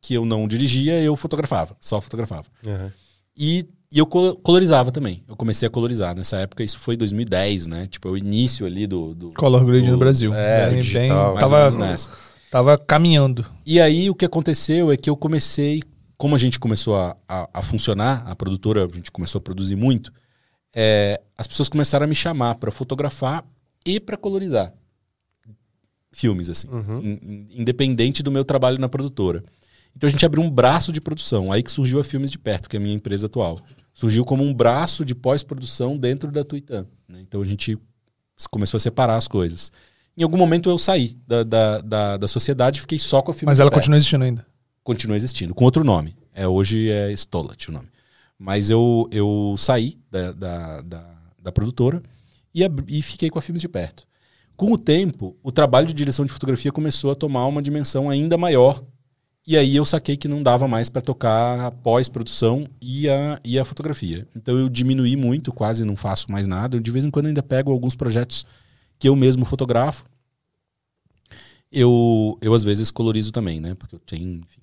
que eu não dirigia, eu fotografava, só fotografava. Uhum. E, e eu colo- colorizava também. Eu comecei a colorizar. Nessa época, isso foi 2010, né? Tipo, é o início ali do. do Color grading do- no Brasil. É, Bem- digital, bem- mais ou tava, menos nessa. Tava caminhando. E aí o que aconteceu é que eu comecei, como a gente começou a, a, a funcionar, a produtora, a gente começou a produzir muito, é, as pessoas começaram a me chamar para fotografar e para colorizar filmes, assim, in- independente do meu trabalho na produtora. Então a gente abriu um braço de produção, aí que surgiu a Filmes de Perto, que é a minha empresa atual. Surgiu como um braço de pós-produção dentro da Tuitan. né? Então a gente começou a separar as coisas. Em algum momento eu saí da, da, da, da sociedade e fiquei só com a Filmes Mas ela continua existindo ainda. continua existindo, com outro nome. É, hoje é Stolat o nome. Mas eu, eu saí da, da, da, da produtora e, e fiquei com a Filmes de Perto. Com o tempo, o trabalho de direção de fotografia começou a tomar uma dimensão ainda maior. E aí eu saquei que não dava mais para tocar a pós-produção e a, e a fotografia. Então eu diminuí muito, quase não faço mais nada. Eu de vez em quando ainda pego alguns projetos que eu mesmo fotografo. Eu, eu às vezes colorizo também, né? Porque eu tenho, enfim,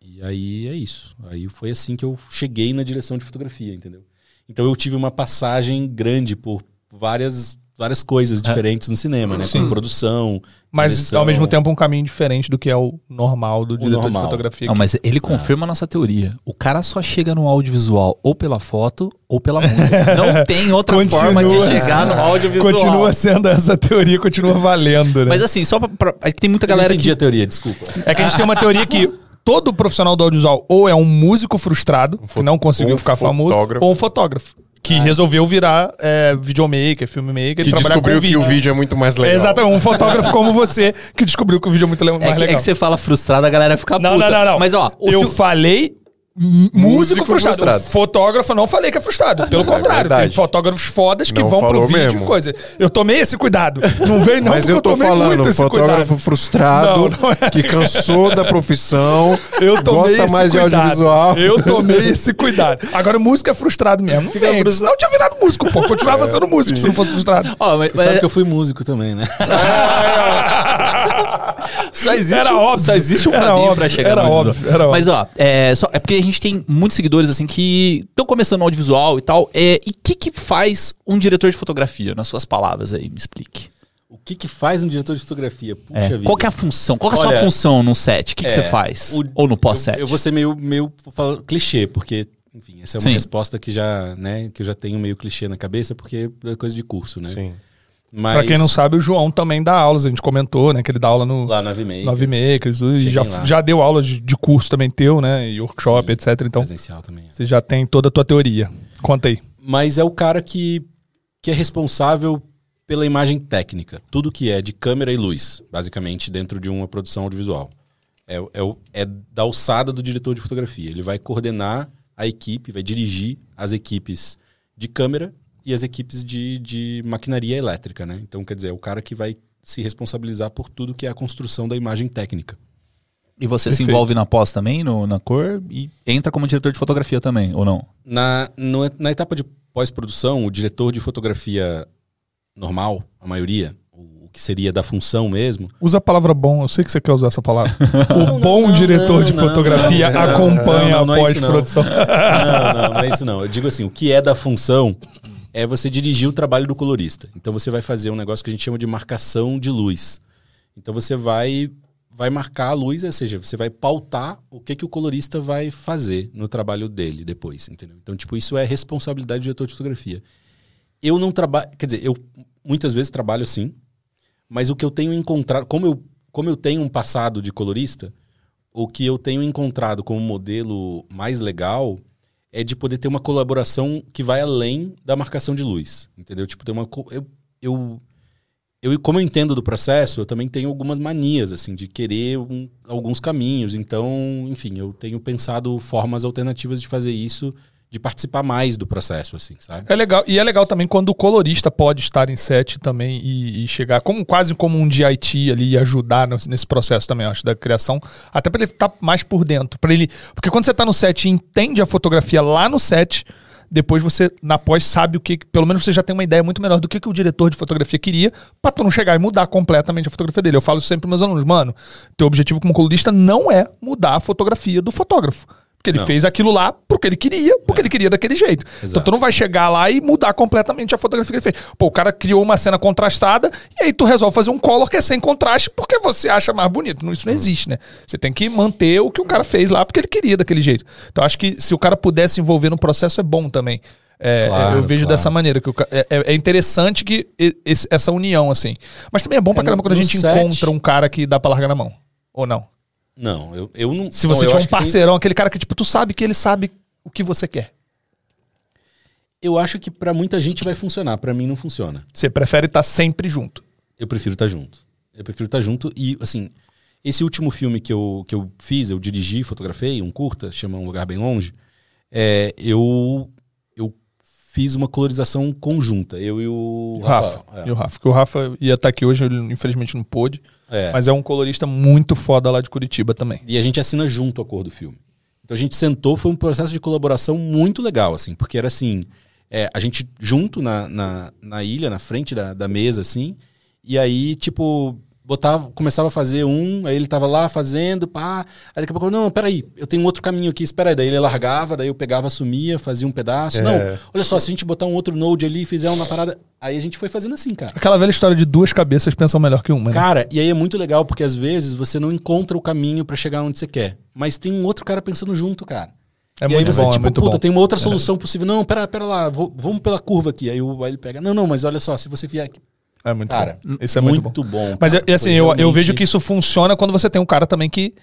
e aí é isso. Aí foi assim que eu cheguei na direção de fotografia, entendeu? Então eu tive uma passagem grande por várias, várias coisas diferentes no cinema, né? Com produção. Mas direção. ao mesmo tempo um caminho diferente do que é o normal do diretor normal. de fotografia. Não, mas ele confirma a nossa teoria. O cara só chega no audiovisual ou pela foto ou pela música. Não tem outra Continua forma de chegar no audiovisual. Continua sendo essa teoria, continua valendo, né? Mas assim, só pra, pra- tem muita Eu não galera entendi que... a teoria, desculpa. É que a gente tem uma teoria que todo profissional do audiovisual ou é um músico frustrado, que não conseguiu um ficar famoso, ou um fotógrafo. Que resolveu virar é, videomaker, filmmaker, Que trabalhar descobriu com que o vídeo é muito mais legal. É, exatamente, um fotógrafo como você que descobriu que o vídeo é muito le- mais É que, é legal. que você fala frustrado, a galera fica Não, puta. não, não, não. Mas ó, eu Sil- falei músico, Músico frustrado. frustrado. Fotógrafo eu não falei que é frustrado. Pelo contrário, tem verdade. fotógrafos fodas que Não vão pro vídeo mesmo. coisa. Eu tomei esse cuidado. Não vem não, Mas eu tô tomei falando, fotógrafo cuidado. frustrado, Não, não é. que cansou da profissão, Eu tomei gosta esse mais de cuidado. audiovisual. Eu tomei esse cuidado. Agora, músico é frustrado mesmo. Não vem. Senão eu tinha virado músico, pô. Continuava sendo músico se não fosse frustrado. Ó, mas- Você sabe mas- que eu fui músico também, né? Só existe, Era um- óbvio. Só existe um caminho óbvio, pra chegar era óbvio, era óbvio. Mas ó, é, só, é porque a gente tem muitos seguidores assim que estão começando no audiovisual e tal. É, e o que, que faz um diretor de fotografia, nas suas palavras aí? Me explique. O que que faz um diretor de fotografia? Puxa É, vida. qual que é a função? Qual que é a sua função no set? O que, que é, você faz? o- Ou no Eu, pós-set? eu vou ser meio, meio falar clichê, porque, enfim, essa é uma Sim. resposta que já, né, que eu já tenho meio clichê na cabeça, porque é coisa de curso, né? Sim. Mas Pra quem não sabe, o João também dá aulas. A gente comentou, né? Que ele dá aula no lá na VMake, Nove Makers. E já, lá. já deu aula de, de curso também teu, né? E workshop, Sim. etc. Então, presencial também. você já tem toda a tua teoria. Conta aí. Mas é o cara que, que é responsável pela imagem técnica. Tudo que é de câmera e luz, basicamente, dentro de uma produção audiovisual. É, é, é da alçada do diretor de fotografia. Ele vai coordenar a equipe, vai dirigir as equipes de câmera e as equipes de, de maquinaria elétrica, né? Então, quer dizer, é o cara que vai se responsabilizar por tudo que é a construção da imagem técnica. E você se Perfeito. envolve na pós também, no- na cor, e entra como diretor de fotografia também, ou não? Na, no- na etapa de pós-produção, o diretor de fotografia normal, a maioria, o, o que seria da função mesmo, Usa a palavra bom, eu sei que você quer usar essa palavra. O Não, bom não, diretor não, de não, fotografia não, acompanha não, não a é pós-produção. não, não, não é isso não. Eu digo assim, o que é da função é você dirigir o trabalho do colorista. Então você vai fazer um negócio que a gente chama de marcação de luz. Então você vai vai marcar a luz, ou seja, você vai pautar o que que o colorista vai fazer no trabalho dele depois, entendeu? Então, tipo, isso é responsabilidade do diretor de fotografia. Eu não trabalho, quer dizer, eu muitas vezes trabalho assim, mas o que eu tenho encontrado, como eu, como eu tenho um passado de colorista, o que eu tenho encontrado como modelo mais legal é de poder ter uma colaboração que vai além da marcação de luz, entendeu? Tipo, ter uma eu, eu eu como eu entendo do processo, eu também tenho algumas manias assim de querer um- alguns caminhos. Então, enfim, eu tenho pensado formas alternativas de fazer isso, de participar mais do processo assim, sabe? É legal, e é legal também quando o colorista pode estar em set também e, e chegar como quase como um DIT ali e ajudar no- nesse processo também, acho, da criação, até para ele estar mais por dentro, para ele, porque quando você tá no set e entende a fotografia lá no set, depois você na pós sabe o que, pelo menos você já tem uma ideia muito melhor do que, que o diretor de fotografia queria, pra tu não chegar e mudar completamente a fotografia dele. Eu falo sempre pros meus alunos, mano, teu objetivo como colorista não é mudar a fotografia do fotógrafo. Porque ele Não. fez aquilo lá porque ele queria, porque ele queria daquele jeito. Então Exato. tu não vai chegar lá e mudar completamente a fotografia que ele fez. Pô, o cara criou uma cena contrastada e aí tu resolve fazer um color que é sem contraste porque você acha mais bonito. Não, Isso não existe, né? Você tem que manter o que o cara fez lá porque ele queria daquele jeito. Então acho que se o cara puder se envolver no processo é bom também. É, Claro, eu vejo claro. dessa maneira. que o é, é- é interessante que esse- essa união, assim. Mas também é bom pra É, caramba quando a gente set- encontra um cara que dá pra largar na mão. Ou não? Não, eu, eu não. Se não, você eu tiver um tem- parceirão, aquele cara que, tipo, tu sabe que ele sabe o que você quer. eu acho que pra muita gente vai funcionar, pra mim não funciona. Você prefere estar sempre junto. Eu prefiro estar junto. Eu prefiro estar junto e, assim, esse último filme que eu, que eu fiz, eu dirigi, fotografei, um curta, chama Um Lugar Bem Longe, é, eu, eu fiz uma colorização conjunta, eu e o O Rafa. Rafael. E o Rafa. Que o Rafa ia estar aqui hoje, ele infelizmente não pôde. É. Mas é um colorista muito foda lá de Curitiba também. E a gente assina junto a cor do filme. Então a gente sentou, foi um processo de colaboração muito legal, assim, porque era assim, é, a gente junto na, na, na ilha, na frente da, da mesa, assim, e aí, tipo, botava, começava a fazer um, aí ele tava lá fazendo, pá, aí daqui a pouco, não, peraí, eu tenho um outro caminho aqui, espera aí, daí ele largava, daí eu pegava, sumia, fazia um pedaço, É. não, olha só, se a gente botar um outro node ali, fizer uma parada, aí a gente foi fazendo assim, cara. Aquela velha história de duas cabeças pensam melhor que uma, né? Cara, e aí é muito legal porque às vezes você não encontra o caminho pra chegar onde você quer, mas tem um outro cara pensando junto, cara. É e aí muito você, bom, é tipo, muito puta, bom. tem uma outra solução possível. Não, pera, pera lá, vou- vamos pela curva aqui. Aí, o- aí ele pega, não, não, mas olha só, se você vier aqui. É muito Cara, bom. Isso é muito, bom. bom. Mas cara. é- assim, eu, eu vejo que isso funciona quando você tem um cara também que,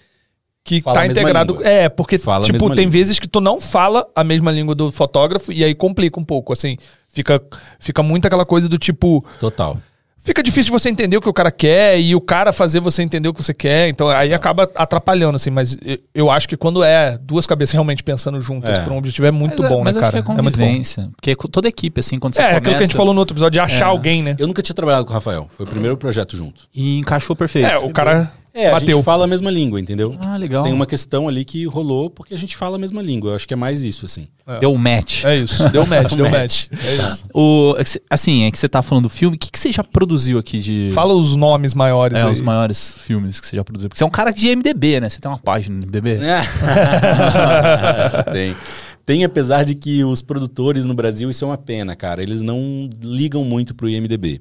que Fala tá integrado. língua. É, porque, Fala tipo, tem língua. vezes que tu não fala a mesma língua do fotógrafo e aí complica um pouco, assim. Fica, fica muito aquela coisa do tipo. Total. Fica difícil você entender o que o cara quer e o cara fazer você entender o que você quer. Então aí acaba atrapalhando, assim. Mas eu- acho que quando é duas cabeças realmente pensando juntas É. pra um objetivo é muito mas, bom, mas né, acho cara? que é muito bom. Porque toda equipe, assim, quando você É, começa... aquilo que a gente falou no outro episódio, de achar É. alguém, né? Eu nunca tinha trabalhado com o Rafael. Foi o primeiro projeto junto. E encaixou perfeito. É, o cara É, a bateu. gente fala a mesma língua, entendeu? Ah, legal. Tem uma questão ali que rolou porque a gente fala a mesma língua. Eu acho que é mais isso, assim. Deu um match. É isso. Deu match, deu Match. match. É isso. O, é assim, é que você tá falando do filme. O que, que você já produziu aqui de... Fala os nomes maiores É, aí. os maiores filmes que você já produziu. Porque você é um cara de MDB, né? Você tem uma página no MDB. tem. Tem, apesar de que os produtores no Brasil, isso é uma pena, cara. Eles não ligam muito pro IMDB.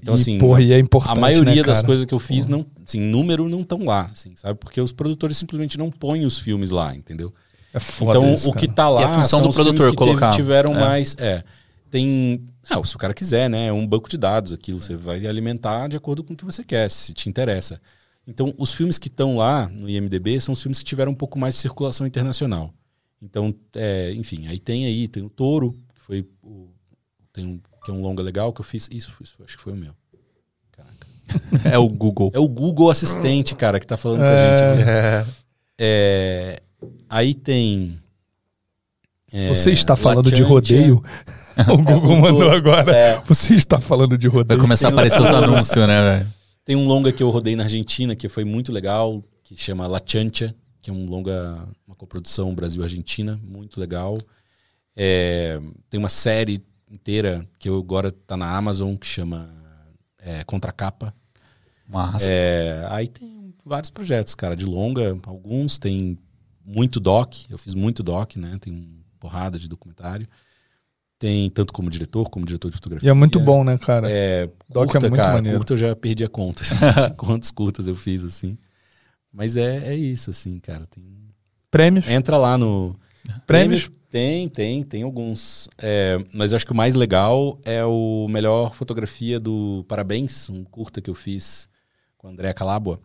Então, E, assim, porra, e é a importante, maioria né, das coisas que eu fiz, não, assim, número não estão lá, assim, sabe? Porque os produtores simplesmente não põem os filmes lá, entendeu? É foda então, isso, o que tá lá E a função são do os filmes produtor que teve- colocar. tiveram É. mais... É, tem... Ah, se o cara quiser, né? É um banco de dados aquilo. Você vai alimentar de acordo com o que você quer, se te interessa. Então, os filmes que estão lá no IMDB são os filmes que tiveram um pouco mais de circulação internacional. Então, é, enfim, aí tem aí, tem o Touro, que foi o, tem um, que é um longa legal que eu fiz. Isso, isso acho que foi o meu. Caraca. É o Google. É o Google Assistente, cara, que tá falando com a É. gente aqui. É. É, aí tem. É, Você está falando de rodeio? o Google um mandou tour. agora. É. Você está falando de Vai rodeio? começar a aparecer os anúncios, né, velho? Tem um longa que eu rodei na Argentina, que foi muito legal, que chama La Chancha, que é um longa, uma coprodução Brasil-Argentina, muito legal. É, tem uma série inteira que eu agora tá na Amazon, que chama é, Contracapa. Massa. É, aí tem vários projetos, cara, de longa, alguns tem muito doc, eu fiz muito doc, né? Tem uma porrada de documentário. Tem tanto como diretor, como diretor de fotografia. E é muito bom, né, cara? É, Doc é curta, muito cara, maneiro. curta eu já perdi a conta de quantas curtas eu fiz, assim. Mas é, é isso, assim, cara. Tem... Prêmios? Entra lá no... Prêmios? Tem, tem, tem alguns. É, mas eu acho que o mais legal é o melhor fotografia do Parabéns, um curta que eu fiz com a Andréa Calabua,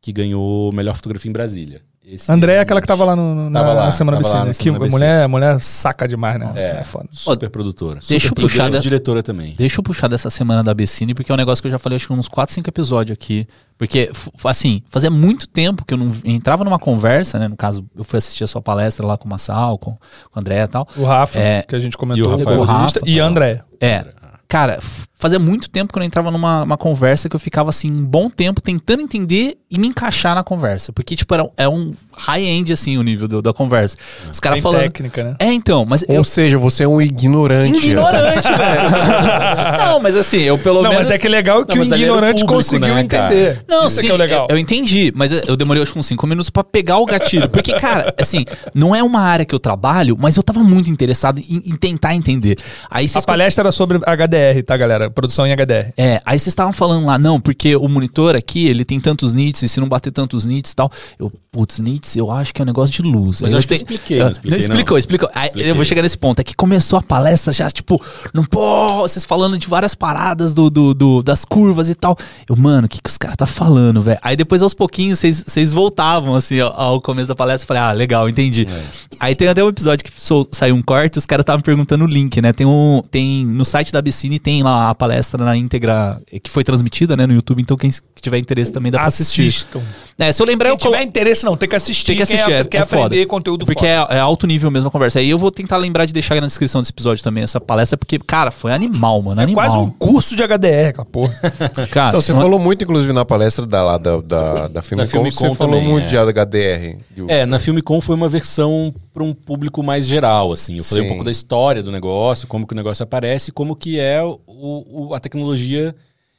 que ganhou melhor fotografia em Brasília. Esse André é aquela que tava lá no, no- na, lá, na Semana tava BC, lá né? na Que Semana BC. mulher, mulher saca demais, né? É. foda. Super produtora. Deixa eu super puxar da- e diretora também. Deixa eu puxar dessa semana da Becine, porque é um negócio que eu já falei acho que uns 4, 5 episódios aqui. Porque, assim, fazia muito tempo que eu não entrava numa conversa, né? No caso, eu fui assistir a sua palestra lá com o Massal, com, com o André e tal. O Rafa, É. que a gente comentou, E o Rafael. o O e André. É. Cara, fazia muito tempo que eu não entrava numa uma conversa que eu ficava assim, um bom tempo tentando entender e me encaixar na conversa. Porque, tipo, era, é um high-end, assim, o nível do- da conversa. Os caras falando. técnica, né? É, então, mas Ou eu. seja, você é um ignorante. Ignorante, velho. Não, mas assim, eu pelo Não, menos. mas é que é legal que Não, o ignorante público, conseguiu né, cara? entender. Não, Isso sim, que é o legal. Eu, eu entendi, mas eu demorei acho que uns 5 minutos pra pegar o gatilho. Porque, cara, assim, não é uma área que eu trabalho, mas eu tava muito interessado em, em tentar entender. Aí A palestra era sobre HDR, tá, galera? Produção em HDR. É, aí vocês estavam falando lá, não, porque o monitor aqui, ele tem tantos nits, e se não bater tantos nits e tal. Eu, putz, nits, eu acho que é um negócio de luz. Mas eu acho que eu expliquei, não Ah, expliquei, não. explicou, explicou. Aí eu vou chegar nesse ponto. É que começou a palestra já, tipo, não, pô, vocês falando de várias paradas do, do, do- das curvas e tal. Eu, mano, o que, que os caras tá falando, velho? Aí depois, aos pouquinhos, vocês- voltavam, assim, ao, ao começo da palestra. Eu falei, ah, legal, entendi. É. Aí tem até um episódio que sol- saiu um corte, os caras estavam perguntando o link, né? Tem um. Tem, no site da Bicine tem lá a palestra na íntegra eh, que foi transmitida, né, no YouTube, então quem tiver interesse também dá pra assistir. Assistam. É, se eu lembrar, Quem eu tiver interesse, não, tem que assistir. tem que assistir, Quem é, quer é foda. aprender conteúdo Porque foda. é, é alto nível mesmo a conversa. Aí eu vou tentar lembrar de deixar aí na descrição desse episódio também essa palestra, porque, cara, foi animal, mano. Animal. Quase um curso de HDR, aquela porra. Cara, Então, você não- falou muito, inclusive, na palestra da, lá, da, da, da Filmicom, Filmicom você falou também, muito é. de HDR. de- É, na Filmicom foi uma versão para um público mais geral, assim. Eu falei Sim. um pouco da história do negócio, como que o negócio aparece, como que é o, o- a tecnologia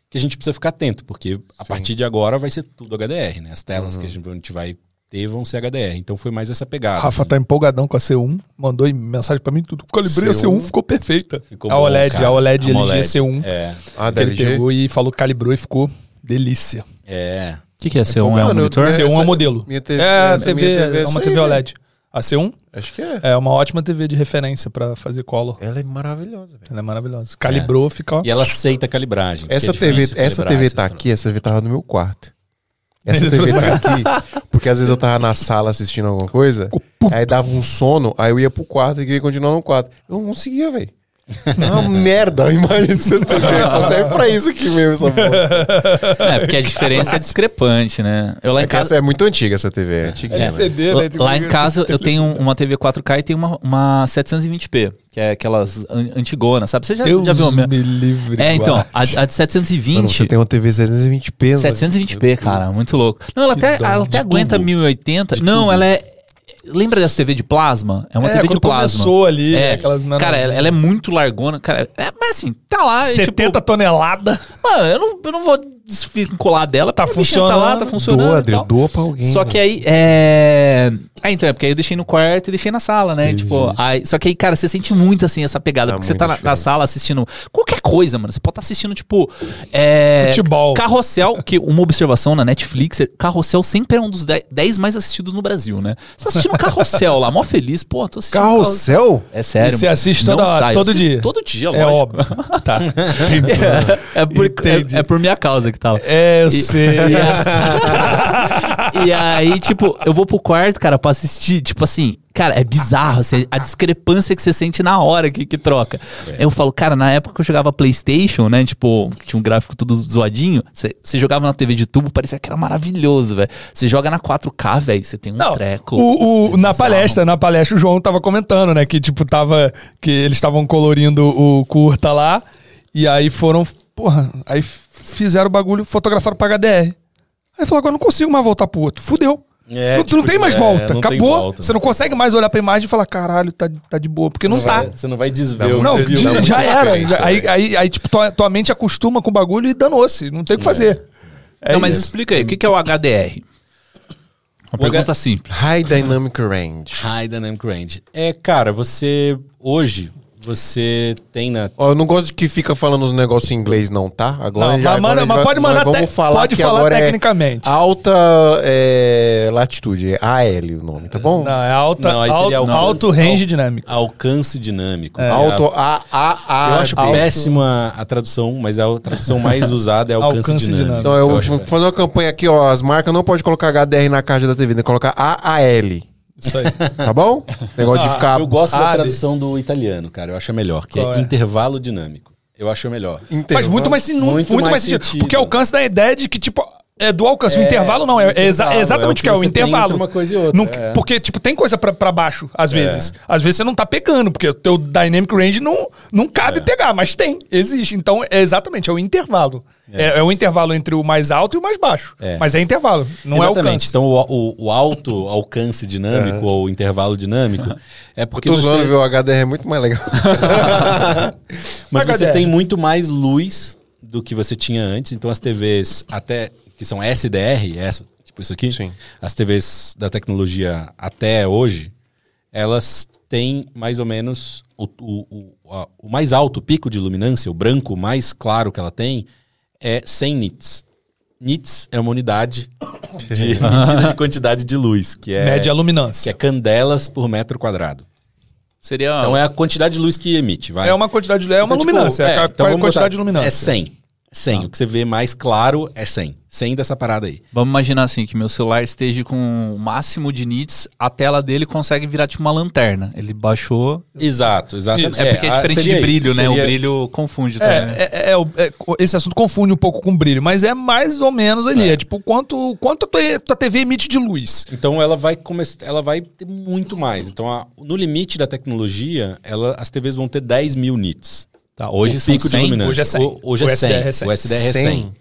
que a gente precisa ficar atento, porque a partir de agora vai ser tudo HDR, né? As telas Uhum. que a gente vai ter vão ser HDR. Então foi mais essa pegada. Rafa assim. tá empolgadão com a C1, mandou em- mensagem pra mim, tudo. Calibrei a C1, C1, ficou perfeita. Ficou a bom, OLED, a OLED A LG AMOLED. C1. É, Ah, que ele pegou e falou que calibrou e ficou delícia. é. O que, que é ser um, é um Mano, monitor? eu- C1 é um modelo. minha TV é, TV, minha TV é é uma TV. OLED. A C1 Acho que é. é uma ótima TV de referência pra fazer color. Ela é maravilhosa, velho. Ela é maravilhosa. Calibrou, fica ó. E ela aceita a calibragem. Essa é TV, essa TV tá aqui, essa TV tava no meu quarto. Essa Ele TV tá aqui, porque às vezes eu tava na sala assistindo alguma coisa, aí dava um sono, aí eu ia pro quarto e queria continuar no quarto. Eu não conseguia, velho. É uma merda a imagem dessa TV. Só serve pra isso aqui mesmo, essa bosta. É, porque a diferença é discrepante, né? Eu lá em É essa casa. é muito antiga, essa TV. É antiga. É, LCD, lá- né? Tipo, Lá em casa eu tenho uma TV 4K e tenho uma, uma 720p, que é aquelas an- antigonas, sabe? Você já, Deus já viu a minha? me livre. É, então, a, a de 720. Mano, você tem uma TV 720p. 720p, cara, muito louco. Não, ela Que até, ela até De aguenta tubo. 1080. Não, ela é. Lembra dessa TV de plasma? É uma É, TV de plasma. começou ali, é, aquelas Cara, ela, ela é muito largona. Cara, é, mas assim, tá lá. é, 70 tipo, toneladas. mano, eu não, eu não vou desvincular dela. Tá a bichinha Tá lá, tá funcionando. funcionando. Doa, Adri, doa pra alguém. Só que aí, é. Ah, então, é porque aí eu deixei no quarto e deixei na sala, né? Tipo, aí, só que aí, cara, você sente muito assim essa pegada. Dá porque você tá na, na sala assistindo qualquer coisa, mano. Você pode estar assistindo, tipo. É, Futebol. Carrossel, que uma observação na Netflix, é- Carrossel sempre é um dos 10 mais assistidos no Brasil, né? Você tá assistindo Carrossel lá, mó feliz, pô, tô assistindo. Carrossel? É sério. E você assiste toda hora, sai, todo dia? Todo dia, É lógico. óbvio. Tá. É, por, Entendi. é, é por minha causa que tal. É, eu E- sei. E, e aí, tipo, eu vou pro quarto, cara, pra assistir, tipo assim, Cara, é bizarro você- a discrepância que você sente na hora que, que troca. Eu falo, cara, na época que eu jogava PlayStation, né? Tipo, tinha um gráfico tudo zoadinho. Você jogava na TV de tubo, parecia que era maravilhoso, velho. Você joga na 4K, velho, você tem um Não, treco. o, o- na bizarro. palestra, na palestra, o João tava comentando, né? Que, tipo, tava. Que eles estavam colorindo o curta lá. E aí foram. Porra, aí fizeram o bagulho, fotografaram pra HDR. Aí falou, agora eu não consigo mais voltar pro outro. Fudeu. É, não, tu não tipo, tem mais é, volta. não Acabou. volta. Você não consegue mais olhar pra imagem e falar, caralho, tá, tá de boa. Porque não, Você tá. vai- Você não vai desver o Não, que você viu. já, era. Aí, velho. aí, aí, tipo, tua, tua mente acostuma com o bagulho e danou-se. Não tem o que fazer. É não, mas isso. explica aí, o que, que é o HDR? Uma O pergunta H- simples. High Dynamic Range. High Dynamic Range. É, cara, você. Hoje, você tem na. Ó, eu não gosto de que fica falando os negócios em inglês, não, tá? Agora Não, já, mas agora manda- mas vai- pode mandar Vamos te- falar pode que falar agora tecnicamente. é alta é, latitude, é AL o nome, tá bom? Não, é alta, Não, alto, alcance- alto range al- dinâmico. Alcance dinâmico. É Alto a- A A. Eu acho alto- péssima a tradução, mas a tradução mais usada é alcance, Alcance dinâmico. dinâmico. Então eu, Eu vou fazer uma campanha aqui, ó. As marcas não podem colocar HDR na caixa da TV, tem que colocar AAL. Isso aí. Tá bom? Negócio de ficar. Eu gosto da Ah, tradução do italiano, cara. Eu acho a melhor, que é, é? intervalo dinâmico. Eu acho a melhor. Faz muito mais, muito, Muito mais, mais sentido. sentido. Porque alcance da ideia de que, tipo, é do alcance. o intervalo não, é, é exa- é exatamente é o que é, o você intervalo. uma coisa e outra, Não- é. Porque, tipo, tem coisa pra, pra baixo, às vezes. Às vezes você não tá pegando, porque o teu dynamic range não, não cabe É. pegar, mas tem, existe. Então, é exatamente, é o intervalo. É, é o intervalo entre o mais alto e o mais baixo. É. Mas é intervalo, não é Exatamente. alcance. Então, o, o- o alto alcance dinâmico ou intervalo dinâmico é Eu porque tô você, viu? O HDR é muito mais legal. mas você HDR. tem muito mais luz do que você tinha antes. Então, as TVs até que são SDR, essa, tipo isso aqui, Sim. as TVs da tecnologia até hoje, elas têm mais ou menos o, o, o, a- o mais alto pico de luminância, o branco mais claro que ela tem, é 100 nits. Nits é uma unidade de medida de quantidade de luz, que é, Média que luminância. é candelas por metro quadrado. Seria. Então é a quantidade de luz que emite, vai. É uma quantidade de. É uma Então, tipo, luminância. É, a então vamos quantidade botar- de luminância. É 100. 100. O que você vê mais claro é 100. 100 dessa parada aí. Vamos imaginar assim, que meu celular esteja com o máximo de nits, a tela dele consegue virar tipo uma lanterna. Ele baixou. Exato, exato. É, porque é a- diferente seria de brilho, isso, né? O seria- brilho confunde É, também. é, é, é, o- é, esse assunto confunde um pouco com brilho, mas é mais ou menos ali. É, tipo, quanto, quanto a tua, tua TV emite de luz. Então ela vai começar, ela vai ter muito mais. Então a- no limite da tecnologia, ela, as TVs vão ter 10 mil nits. Tá, hoje o são pico 100. de luminância. hoje é 100. O- Hoje O é 100. SDR é 100. O SDR é 100. 100.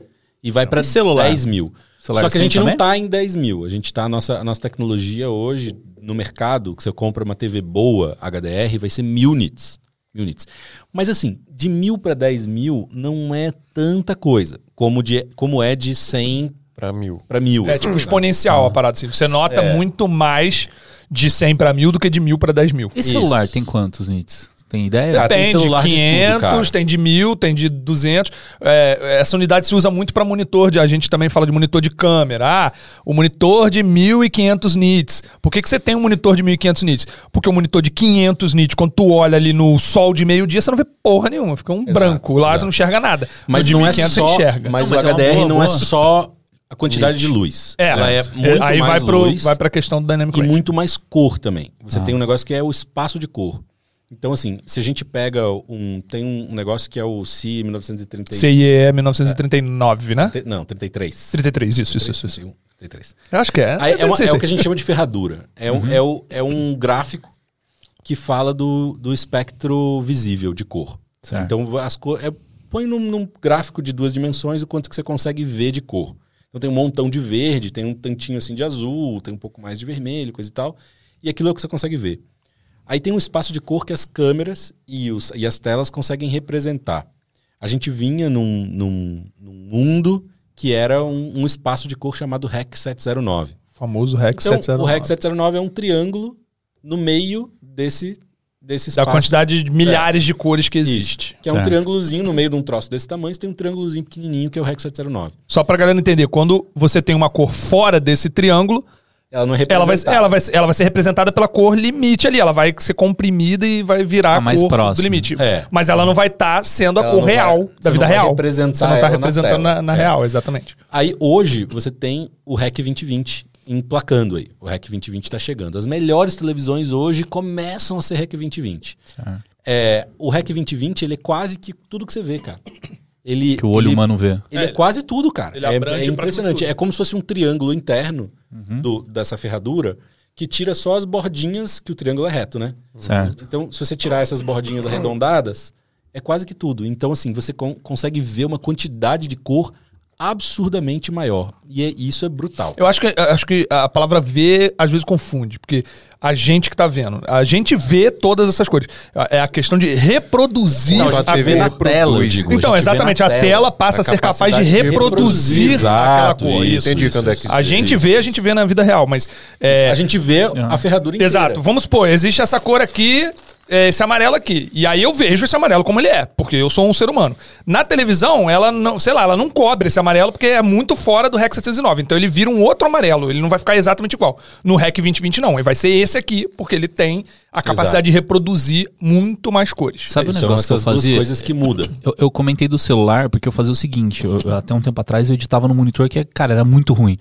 E vai para E celular? 10 mil. Celular Só que a 100 gente não também? tá em 10 mil. A gente tá, a nossa, a nossa tecnologia hoje no mercado, que você compra uma TV boa, HDR, vai ser mil nits. Mil nits. Mas assim, de mil para 10 mil não é tanta coisa, como, de, como é de 100 Pra mil. para mil. É assim, tipo né? exponencial a parada. Assim. Você nota É. muito mais de 100 para mil do que de mil para 10 mil. E celular Isso. tem quantos nits? Tem ideia? Ah, tem Tem de celular de tudo, 500, cara. tem de 1000, tem de 200. É, essa unidade se usa muito para monitor. De, a gente também fala de monitor de câmera. Ah, o monitor de 1500 nits. Por que, que você tem um monitor de 1500 nits? Porque o monitor de 500 nits, quando tu olha ali no sol de meio-dia, você não vê porra nenhuma. Fica um branco. Lá exato. você não enxerga nada. Mas não é 1500 só, você enxerga. mas, Não, mas o é HDR boa, não é boa. só a quantidade de luz. É, Ela é é, muito aí mais vai, pro, luz vai pra questão do Dynamic e Range. muito mais cor também. Você Ah. tem um negócio que é o espaço de cor. Então, assim, se a gente pega um. Tem um negócio que é o CI 1930. CIE 1939, né? Te- Não, 33. 33, isso, isso, isso. isso. 31, 33. Eu acho que é. Aí é, uma- é o que a gente chama de ferradura. É, um, é, o- é um gráfico que fala do, do espectro visível de cor. Certo. Então, as cor, é, põe num, num gráfico de duas dimensões o quanto que você consegue ver de cor. Então tem um montão de verde, tem um tantinho assim de azul, tem um pouco mais de vermelho, coisa e tal. E aquilo é o que você consegue ver. Aí tem um espaço de cor que as câmeras e, os, e as telas conseguem representar. A gente vinha num, num, num mundo que era um, um espaço de cor chamado REC 709. Famoso REC Então, 709. o REC 709 é um triângulo no meio desse, desse Da espaço. quantidade de milhares de cores que Isso. existe. Que é um Certo. triângulozinho no meio de um troço desse tamanho, você tem um triângulozinho pequenininho que é o REC 709. Só pra galera entender, quando você tem uma cor fora desse triângulo, Ela não é ela vai, ela, vai, ela vai ser representada pela cor limite ali. Ela vai ser comprimida e vai virar Tá a mais cor próximo. do limite. É. Mas ela não vai estar sendo a Ela cor vai- real você da não vida vai real. representar você não tá na representando na, na É. real, exatamente. Aí hoje você tem o REC 2020, emplacando aí. O REC 2020 está chegando. As melhores televisões hoje começam a ser REC 2020. É, o REC 2020 ele é quase que tudo que você vê, cara. Ele, Que o olho ele- humano vê. Ele é, quase tudo, cara. ele é, é impressionante. É como se fosse um triângulo interno Uhum. do- dessa ferradura que tira só as bordinhas, que o triângulo é reto, né? Certo. Então, se você tirar essas bordinhas arredondadas, é quase que tudo. Então, assim, você con- consegue ver uma quantidade de cor absurdamente maior. E é- isso é brutal. Eu acho que, acho que a palavra ver às vezes confunde, porque a gente que tá vendo, a gente vê todas essas cores. É a questão de reproduzir Não, a a TV na tela, digo. Então, A exatamente, na a tela passa a, A ser capaz de reproduzir reproduzir. aquela cor. isso, Entendi isso, quando é isso. que A gente vê, a gente vê na vida real, mas. é, A gente vê a ferradura inteira. Exato. Vamos supor, existe essa cor aqui, é, esse amarelo aqui. E aí eu vejo esse amarelo como ele é, porque eu sou um ser humano. Na televisão, ela não, sei lá, ela não cobre esse amarelo porque é muito fora do REC 709. Então ele vira um outro amarelo, ele não vai ficar exatamente igual. No REC 2020 não, ele vai ser esse aqui, porque ele tem a capacidade Exato. de reproduzir muito mais cores. Sabe o São negócio que eu fazia? coisas que mudam. Eu, eu comentei do celular porque eu fazia o seguinte: eu- eu- até um tempo atrás eu editava no monitor que, cara, era muito ruim.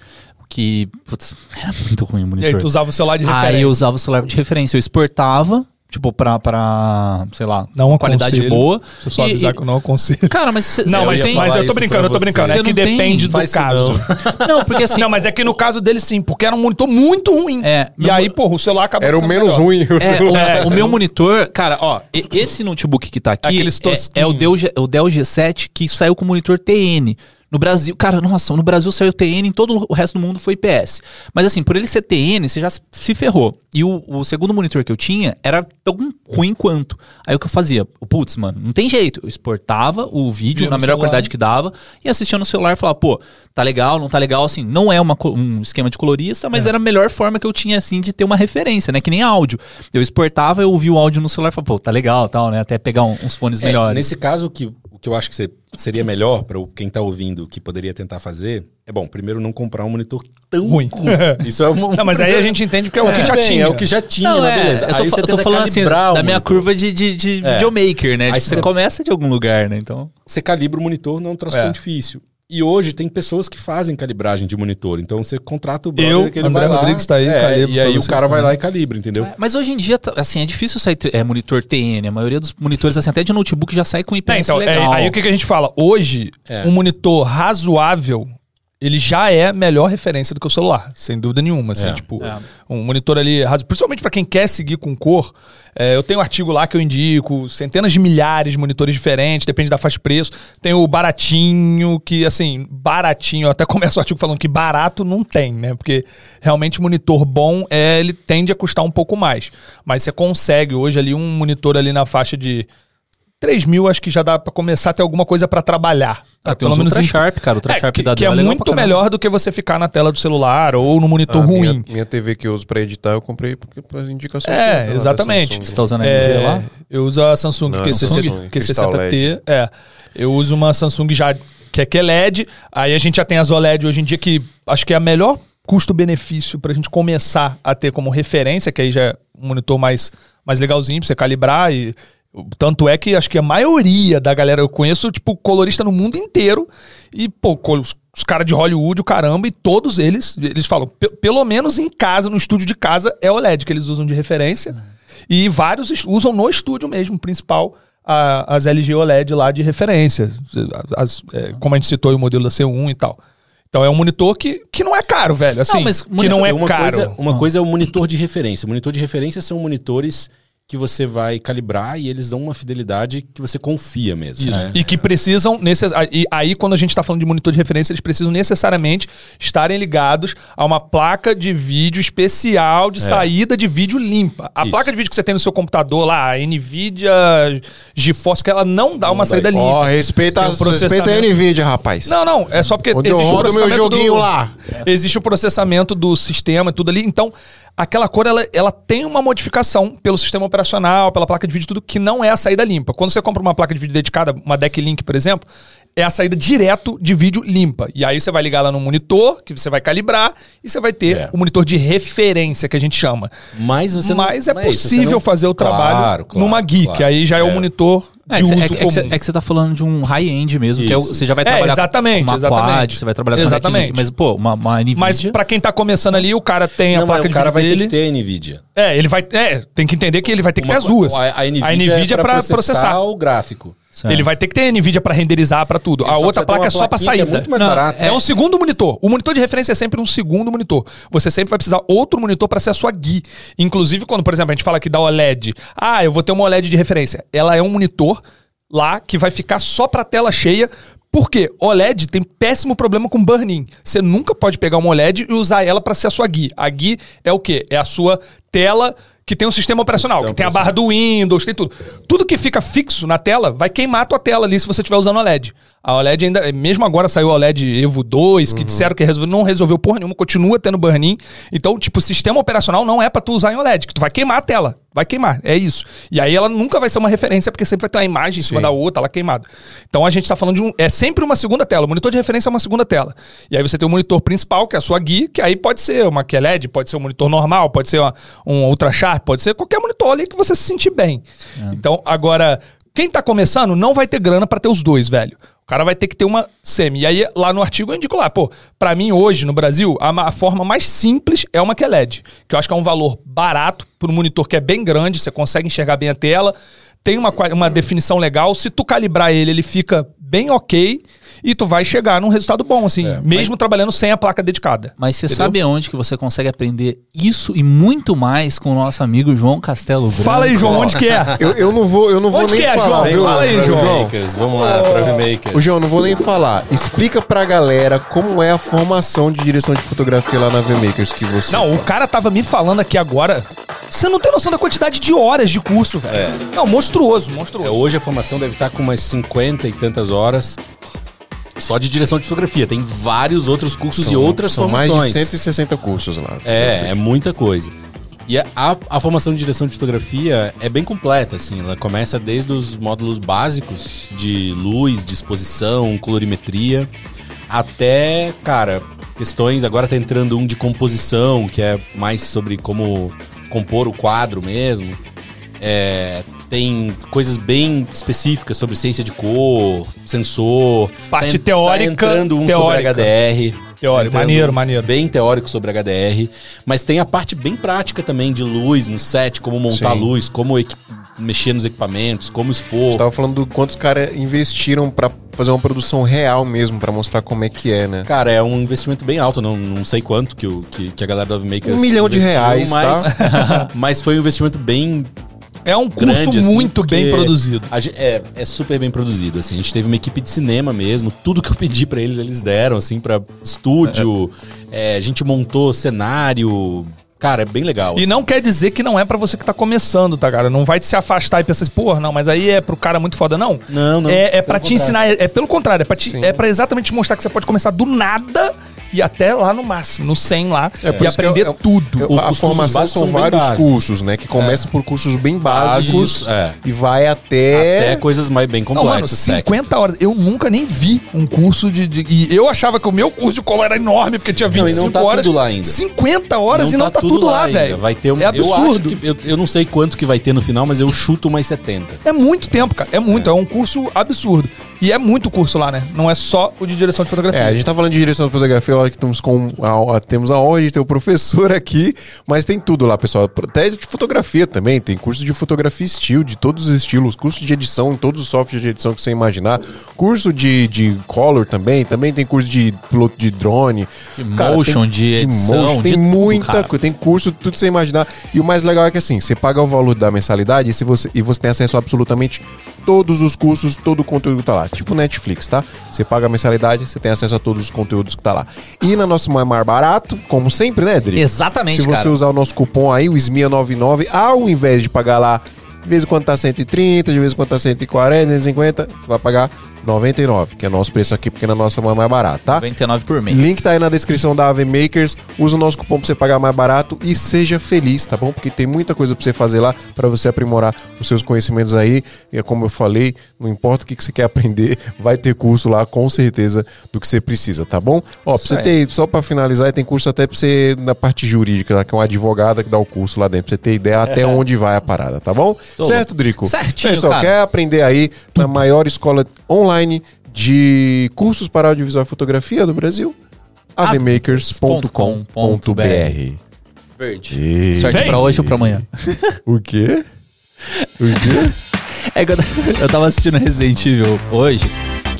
Que. Putz, era muito ruim o E monitor. aí tu usava o celular de referência. Aí eu usava o celular de referência. Eu exportava, tipo, pra, pra sei lá, Não uma qualidade boa. Deixa eu só E- avisar e- que eu não aconselho. Cara, mas cê- Não, mas, tem- mas eu tô isso brincando, eu tô brincando. você. É que não tem- depende do caso. Não, porque assim. Não, mas é que no caso dele sim, porque era um monitor muito ruim. É, e aí, porra, o celular acabou Era o menos melhor. ruim. o É, celular. o, o meu monitor, cara, ó, esse notebook que tá aqui Aqueles é, é o, Dell, G- o Dell G7 que saiu com monitor TN. No Brasil, cara, nossa, no Brasil saiu TN, em todo o resto do mundo foi IPS. Mas assim, por ele ser TN, você já se ferrou. E o, o segundo monitor que eu tinha era tão ruim quanto. Aí o que eu fazia? Putz, mano, não tem jeito. Eu exportava o vídeo Via na melhor celular. qualidade que dava e assistia no celular e falava, pô, tá legal, não tá legal, assim, não é uma um esquema de colorista, mas era a melhor forma que eu tinha, assim, de ter uma referência, né? Que nem áudio. Eu exportava, eu ouvia o áudio no celular e falava, pô, tá legal, tal, né? Até pegar um- uns fones É, melhores. nesse caso, o que, o que eu acho que se- seria melhor para quem tá ouvindo, que poderia tentar fazer, é bom, primeiro não comprar um monitor tão Ruim. Isso é um. Não, mas aí a gente entende que é o que já bem, tinha. É o que já tinha, Não, é, beleza. eu tô, Aí você eu tô falando assim, da minha monitor. curva de, de, de É. videomaker, né? Aí Tipo, você começa de algum lugar, né? Então. Você calibra o monitor, não é um troço É. tão difícil. E hoje tem pessoas que fazem calibragem de monitor. Então você contrata o brother Eu, que ele André vai lá. Rodrigues tá aí, é, calibro E aí o cara vai lá e calibra, entendeu? Mas hoje em dia, tá- assim, é difícil sair é, monitor TN. A maioria dos monitores, assim, até de notebook já sai com IPS É, então, é, legal. aí o que, que a gente fala? Hoje, É. um monitor razoável, ele já é melhor referência do que o celular, sem dúvida nenhuma. Assim, É. tipo, É. um monitor ali, principalmente para quem quer seguir com cor. é, eu tenho um artigo lá que eu indico, centenas de milhares de monitores diferentes, depende da faixa de preço. Tem o baratinho, que assim, baratinho, eu até começo o artigo falando que barato não tem, né? Porque realmente monitor bom, é, ele tende a custar um pouco mais. Mas você consegue hoje ali um monitor ali na faixa de 3 mil, acho que já dá pra começar a ter alguma coisa pra trabalhar. Ah, tem uns Ultra em- Sharp, cara. Ultra É, Sharp que, da que é legal muito melhor do que você ficar na tela do celular ou no monitor A ruim. Minha, minha TV que eu uso pra editar, eu comprei porque para indicações. É, da- da exatamente. Você tá usando a É, LG lá? Eu uso a Samsung Não, QC, Samsung, Crystal Q60T. É. Eu uso uma Samsung já que é QLED. Aí a gente já tem as OLED hoje em dia que acho que é a melhor custo-benefício pra gente começar a ter como referência, que aí já é um monitor mais, mais legalzinho pra você calibrar e tanto é que acho que a maioria da galera eu conheço, tipo, colorista no mundo inteiro. E, pô, os, os caras de Hollywood, o caramba, e todos eles, eles falam, "Pe- pelo menos em casa, no estúdio de casa, é OLED que eles usam de referência. E vários usam no estúdio mesmo, principal, a- as LG OLED lá de referência. As- é, como a gente citou o modelo da C1 e tal. Então é um monitor que, que não é caro, velho. Assim, mas que monitor- não é uma caro. Coisa, uma coisa é o monitor de referência. Monitor de referência são monitores que você vai calibrar e eles dão uma fidelidade que você confia mesmo. Isso. né? E que precisam. Necess... E aí, quando a gente está falando de monitor de referência, eles precisam necessariamente estarem ligados a uma placa de vídeo especial de saída de vídeo limpa. A Isso. placa de vídeo que você tem no seu computador lá, a Nvidia GeForce, que ela não dá uma dá saída limpa. Ó, respeita, Tem um respeita a processamento. Nvidia, rapaz. Não, não, é só porque Onde eu existe o rodo meu processamento joguinho do- lá. Existe o processamento do sistema e tudo ali. Então, aquela cor, ela, ela tem uma modificação pelo sistema operacional, pela placa de vídeo, tudo que não é a saída limpa. Quando você compra uma placa de vídeo dedicada, uma Deck Link, por exemplo, é a saída direto de vídeo limpa. E aí você vai ligar lá no monitor, que você vai calibrar, e você vai ter É. o monitor de referência, que a gente chama. Mas você não- Mas é isso, você possível não- fazer o trabalho Claro, claro, numa geek. claro. Aí já é, o monitor É, de que cê- uso é, que- é que comum. é que você tá falando de um high-end mesmo, que é o- Isso. você já vai É, trabalhar exatamente, com uma exatamente. quad, você vai trabalhar com Exatamente. Exatamente. mas pô, uma, uma NVIDIA... Mas pra quem tá começando ali, o cara tem a Não, mas placa o cara de vai vídeo ter dele. que ter NVIDIA. É, ele vai. É, tem que entender que ele vai ter que ter Uma as co- duas. A, a NVIDIA, é pra processar, o gráfico. Certo. Ele vai ter que ter NVIDIA pra renderizar pra tudo. Ele a outra placa é só pra plaquinha que saída. É muito mais Não, barato. É um segundo monitor. O monitor de referência é sempre um segundo monitor. Você sempre vai precisar outro monitor para ser a sua GUI. Inclusive, quando, por exemplo, a gente fala aqui da OLED. Ah, eu vou ter uma OLED de referência. Ela é um monitor lá que vai ficar só para tela cheia. Por quê? OLED tem péssimo problema com burn-in. Você nunca pode pegar uma OLED e usar ela para ser a sua GUI. A GUI é o quê? É a sua tela que tem um sistema operacional, Sistema que tem a barra do Windows, tem tudo. Tudo que fica fixo na tela vai queimar a tua tela ali se você estiver usando OLED. A OLED ainda, mesmo agora saiu a OLED Evo 2, que disseram que resolveu, não resolveu porra nenhuma, continua tendo burn-in. Então, tipo, o sistema operacional não é pra tu usar em OLED, que tu vai queimar a tela. Vai queimar, é isso. E aí ela nunca vai ser uma referência, porque sempre vai ter uma imagem em cima da outra, ela queimada. Então a gente tá falando de um. É sempre uma segunda tela. O monitor de referência é uma segunda tela. E aí você tem o monitor principal, que é a sua GUI, que aí pode ser uma QLED, pode ser um monitor normal, pode ser uma, um Ultra Sharp, pode ser qualquer monitor ali que você se sentir bem. Então, agora, quem tá começando não vai ter grana pra ter os dois, velho. Cara vai ter que ter uma semi. E aí, lá no artigo, eu indico lá, pô, pra mim hoje no Brasil, a, a forma mais simples é uma QLED, que eu acho que é um valor barato para um monitor que é bem grande, você consegue enxergar bem a tela, tem uma, uma definição legal. Se tu calibrar ele, ele fica bem ok e tu vai chegar num resultado bom, assim, mesmo trabalhando sem a placa dedicada. Mas você Entendeu? sabe onde que você consegue aprender isso e muito mais com o nosso amigo João Castelo Branco? Fala aí, João, onde que é? Eu, eu não vou, eu não vou Onde nem que é, falar, João? viu? Fala aí, João. Makers, vamos lá, Prove Makers. O João, não vou nem falar. Explica pra galera como é a formação de direção de fotografia lá na VMakers que você. Não, o cara tava me falando aqui agora. Você não tem noção da quantidade de horas de curso, velho. É. Não, monstruoso, É, monstruoso. hoje a formação deve estar com umas 50 e tantas horas só de direção de fotografia. Tem vários outros cursos e outras são formações. mais de 160 cursos lá. É, é muita coisa. E a, a- a formação de direção de fotografia é bem completa, assim. Ela começa desde os módulos básicos de luz, de exposição, colorimetria, até, cara, questões. Agora tá entrando um de composição, que é mais sobre como compor o quadro mesmo. É, tem coisas bem específicas sobre ciência de cor, sensor. Parte Tá- teórica, Tá entrando um teórica. sobre HDR. Teórico, Tá entrando maneiro, maneiro. Bem teórico sobre HDR. Mas tem a parte bem prática também de luz no set, como montar Sim. luz, como equi- mexer nos equipamentos, como expor. Eu tava falando do quanto os caras investiram pra fazer uma produção real mesmo, pra mostrar como é que é, né? Cara, é um investimento bem alto, não, não sei quanto que, o, que, que a galera do Makers Um milhão de reais, mas, tá? mas foi um investimento bem É um curso grande, assim, muito bem produzido. a gen- é, é super bem produzido, assim. A gente teve uma equipe de cinema mesmo. Tudo que eu pedi pra eles, eles deram, assim, pra estúdio. É, a gente montou cenário. Cara, é bem legal. E assim. não quer dizer que não é pra você que tá começando, tá, cara? Não vai te se afastar e pensar assim, porra, não, mas aí é pro cara muito foda, não. Não, não. É, é pra Pelo te contrário. ensinar, é, é pelo contrário, é pra, te- Sim. é pra exatamente te mostrar que você pode começar do nada e até lá no máximo, no 100 lá, É, e aprender eu- tudo. Eu- a formação são são vários básicos. cursos, né? Que começa por cursos bem básicos Básicos, é. e vai até. Até coisas mais bem Não, mano, complexas. técnicas. 50 horas. Eu nunca nem vi um curso de, de- E eu achava que o meu curso de cola era enorme, porque tinha Não, e 25 não tá horas. tudo lá ainda. 50 horas e não tá, tudo, lá, velho. Vai ter um, É absurdo. Eu, que, eu, eu não sei quanto que vai ter no final, mas eu chuto umas 70. É muito tempo, cara. É muito. É. um curso absurdo. E é muito curso lá, né? Não é só o de direção de fotografia. É, a gente tá falando de direção de fotografia, que estamos com a, temos a honra de ter o professor aqui, mas tem tudo lá, pessoal. Até de fotografia também, tem curso de fotografia estilo, de todos os estilos, curso de edição, em todos os softwares de edição que você imaginar, curso de, de color também, também tem curso de piloto de drone, De motion, de edição, tem de muita cara. coisa, tem curso, tudo que você imaginar. E o mais legal é que assim, você paga o valor da mensalidade e, se você, e você tem acesso a absolutamente todos os cursos, todo o conteúdo que tá lá. Tipo Netflix, tá? Você paga a mensalidade, você tem acesso a todos os conteúdos que tá lá. E na nossa mão é mais barato, como sempre, né, Dri? Exatamente, Se você cara. usar o nosso cupom aí, o SMIA99, ao invés de pagar lá, de vez em quando tá 130, de vez em quando tá 140, 150, você vai pagar 99, que é nosso preço aqui, porque na nossa mão é mais barato, tá? 99 por mês. Link tá aí na descrição da AV Makers. Usa o nosso cupom pra você pagar mais barato e seja feliz, tá bom? Porque tem muita coisa pra você fazer lá pra você aprimorar os seus conhecimentos aí. E é como eu falei, não importa o que, que você quer aprender, vai ter curso lá com certeza do que você precisa, tá bom? Ó, pra você ter, só pra finalizar, tem curso até pra você na parte jurídica, que é uma advogada que dá o curso lá dentro, pra você ter ideia até onde vai a parada, tá bom? Tô certo, Drico? Certinho, Pessoal, cara. quer aprender aí na maior escola online de cursos para audiovisual e fotografia do Brasil? avemakers.com.br Verde. E- Sorte pra hoje ou pra amanhã? O quê? O quê? É que eu, eu tava assistindo Resident Evil hoje,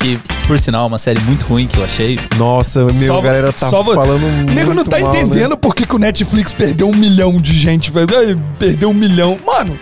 que, por sinal, é uma série muito ruim que eu achei. Nossa, meu, Só- a galera tá só falando O nego não muito tá mal, né? entendendo por que, que o Netflix perdeu um milhão de gente, velho. Perdeu um milhão. Mano,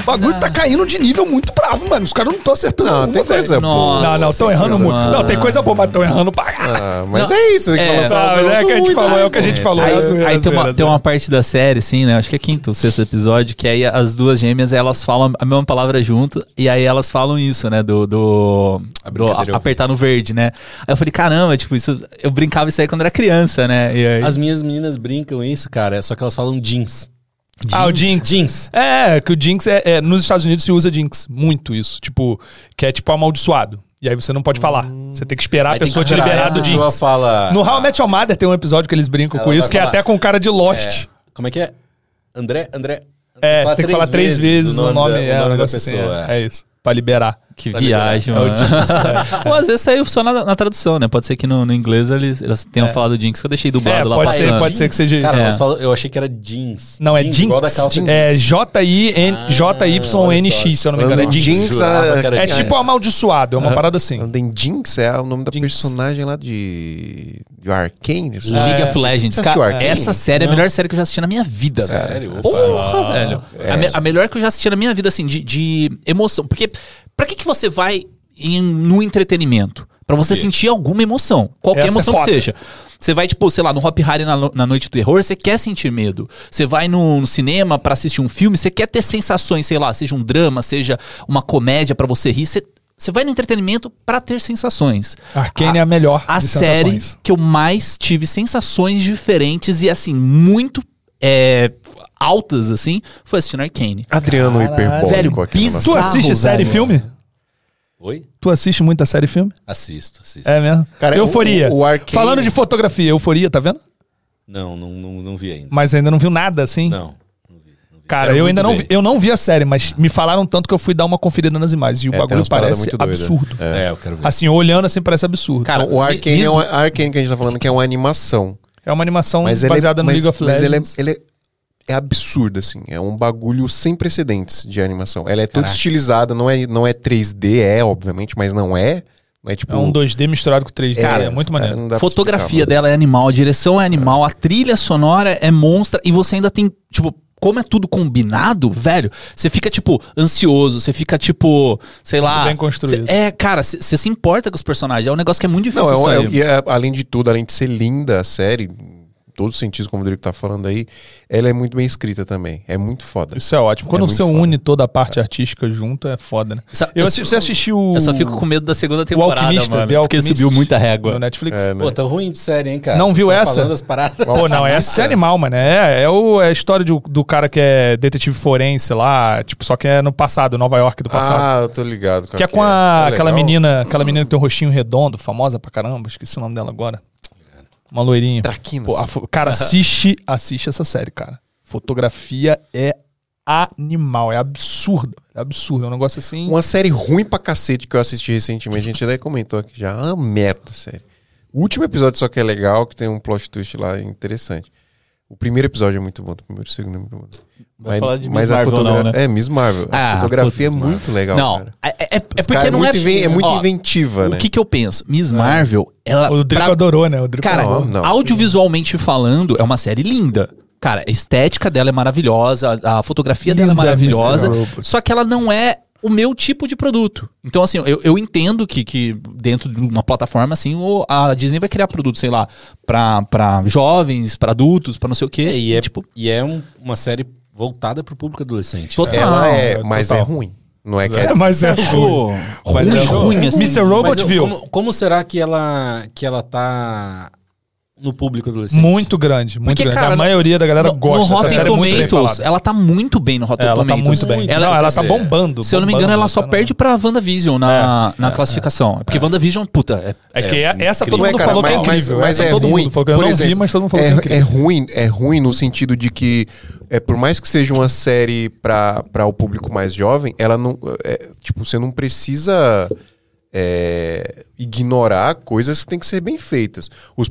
o bagulho tá caindo de nível muito bravo, mano. Os caras não estão acertando Não, uma, tem coisa boa. Não, não, estão errando muito. Não, tem coisa boa, mas estão errando pra. Ah, mas Não, é isso. Tem que é, falar só é que a gente falou, né? é o que a gente falou. Aí, é zoeira, aí tem, uma, tem uma zoeira. parte da série, assim, né? Acho que é quinto, sexto episódio, que aí as duas gêmeas, elas falam a mesma palavra junto, e aí elas falam isso, né? Do, do, do a- apertar no verde, né? Aí eu falei, caramba, tipo, isso. Eu brincava isso aí quando era criança, né? E aí, As minhas meninas brincam isso, cara, só que elas falam jeans. Ah, o Jinx. Jeans. É, que o Jinx é, é- Nos Estados Unidos se usa Jinx. Muito isso. Tipo, que é tipo amaldiçoado. E aí você não pode falar. Você tem que esperar a Aí tem pessoa que te liberar a do pessoa Jinx. fala... No How I Met Your Mother tem um episódio que eles brincam Ela com isso, que é falar- até com cara de Lost. É, como é que é? André, André... É, você tem que falar três vezes o nome, da, é, o nome da assim, pessoa. é, é isso. Pra liberar. Que Tá viagem, liberado. mano. É o Jinx, Ou às vezes saiu só na, na tradução, né? Pode ser que no, no inglês eles, eles tenham falado Jinx, que eu deixei dublado É, lá pode ser, passando. pode ser que seja. Cara, É. falam- eu achei que era jeans. Não, é Jeans, da calça É jeans. J-I-N- Ah, J-Y-N-X, se eu não me engano. É Jinx. É tipo amaldiçoado, é uma parada assim. Andem Jinx é o nome da personagem lá de. de Arcane. League É. of Legends. Cara, essa série é a melhor série que eu já assisti na minha vida, velho. Sério? Porra, velho. É. A, me- a melhor que eu já assisti na minha vida, assim, de, de emoção. Porque, pra que, que você vai em, no entretenimento? Pra você sentir alguma emoção. Qualquer Essa é emoção que foda. seja. Você vai, tipo, sei lá, no Hop Harry na, na noite do terror, você quer sentir medo. Você vai no, no cinema pra assistir um filme, você quer ter sensações, sei lá, seja um drama, seja uma comédia pra você rir. Você, você vai no entretenimento pra ter sensações. Arcane é a melhor A de série sensações. que eu mais tive sensações diferentes e, assim, muito é, altas, assim, foi assistindo Arcane. Adriano hiperbólico Velho, bizarro. Tu assiste série e filme? Oi? Tu assiste muita série e filme? Assisto, assisto. É mesmo? Cara, Euforia. o- o Arcane- Falando de fotografia, Euforia, tá vendo? Não, não, não, não vi ainda. Mas ainda não viu nada assim? Não, não vi. Não vi. Cara, Quero eu ainda não vi, eu não vi a série, mas me falaram tanto que eu fui dar uma conferida nas imagens. E o É, bagulho parece muito doidas. absurdo. É. É, eu quero ver. Assim, olhando assim, parece absurdo. Cara, o Arcane mesmo- é uma, a Arcane que a gente tá falando que é uma animação. é uma animação Mas ele é- baseada no mas- League of mas ele é, Legends. ele é, é absurdo, assim. É um bagulho sem precedentes de animação. Ela é toda Caraca. estilizada, não é, não é 3D, é, obviamente, mas não é. Não é tipo. É um 2D misturado com 3D. Cara, é muito maneiro. não dá pra Fotografia explicar, dela é animal, a direção é animal, a trilha sonora é monstra e você ainda tem, tipo, como é tudo combinado, velho, você fica, tipo, ansioso, você fica, tipo, sei lá. bem construído. cê- é, cara, você se importa com os personagens. É um negócio que é muito Não, difícil. é, um- é, sair. e é- além de tudo, além de ser linda a série, todos os sentidos, como o Rodrigo tá falando aí, ela é muito bem escrita também. É muito foda. Isso é ótimo. Quando É você une toda a parte artística junto, é foda, né? Só- Eu eu assisti, você assistiu. Eu só fico com medo da segunda o temporada, Alquimista, mano, The porque subiu muita régua. No Netflix. É, né? Pô, tá ruim de série, hein, cara? Não Vocês viu essa? falando as paradas. Pô, não, essa é animal, mano. É, é, o, é a história do, do cara que é detetive forense lá, tipo, só que é no passado, Nova York do passado. Ah, eu tô ligado. que é com a, É aquela menina, aquela menina que tem um rostinho redondo, famosa pra caramba, esqueci o nome dela agora. Uma loirinha. Traquinas. Pô, a cara, assiste, assiste essa série, cara. Fotografia é animal, é absurdo, é absurdo, é um negócio assim. Uma série ruim pra cacete que eu assisti recentemente, a gente até comentou aqui já. Ah, merda, série. O último episódio só que é legal, que tem um plot twist lá interessante. O primeiro episódio é muito bom, o primeiro e o segundo é muito bom. Vai falar de Miss Marvel, fotogra- não, né? É, Miss Marvel. Ah, a fotografia é muito legal, não, cara. é, é- é porque cara não é. muito inven- é muito Ó, inventiva, né? O que que eu penso? Miss Marvel, ela. O Drico pra- adorou, né? O Drico Cara, adorou. Não, não. audiovisualmente falando, é uma série linda. Cara, a estética dela é maravilhosa, a, a fotografia dela é maravilhosa, só que ela não é o meu tipo de produto. Então, assim, eu, eu entendo que, que dentro de uma plataforma, assim, o- a Disney vai criar produto, sei lá, pra, pra jovens, pra adultos, pra não sei o quê. É, e é, tipo, e é um- uma série voltada pro público adolescente. Total. né? Ela é, total. mas é ruim. Não é que é, É, mas é ruim. ruim, é ruim, assim. Mr. Robot Mas eu- viu. Como, como será que ela, que ela tá no público adolescente. Muito grande, muito Porque, grande. cara, a maioria da galera no, gosta. no Rotten série é muito bem Tomatoes, ela tá muito bem no Rotten Ela tá Tomatoes. muito bem. Muito. Ela, Ela- ela tá é, bombando. Se eu não me engano, bombando, ela só perde pra WandaVision na, É, na é, classificação. Porque WandaVision, puta, é, É que é- essa todo mundo falou que é incrível. Mas, é todo ruim. mundo falou que eu não vi, mas todo mundo falou é, que é incrível. é ruim, é ruim no sentido de que, é, por mais que seja uma série para o público mais jovem, ela não. é, tipo, você não precisa é, ignorar coisas que têm que ser bem feitas. Os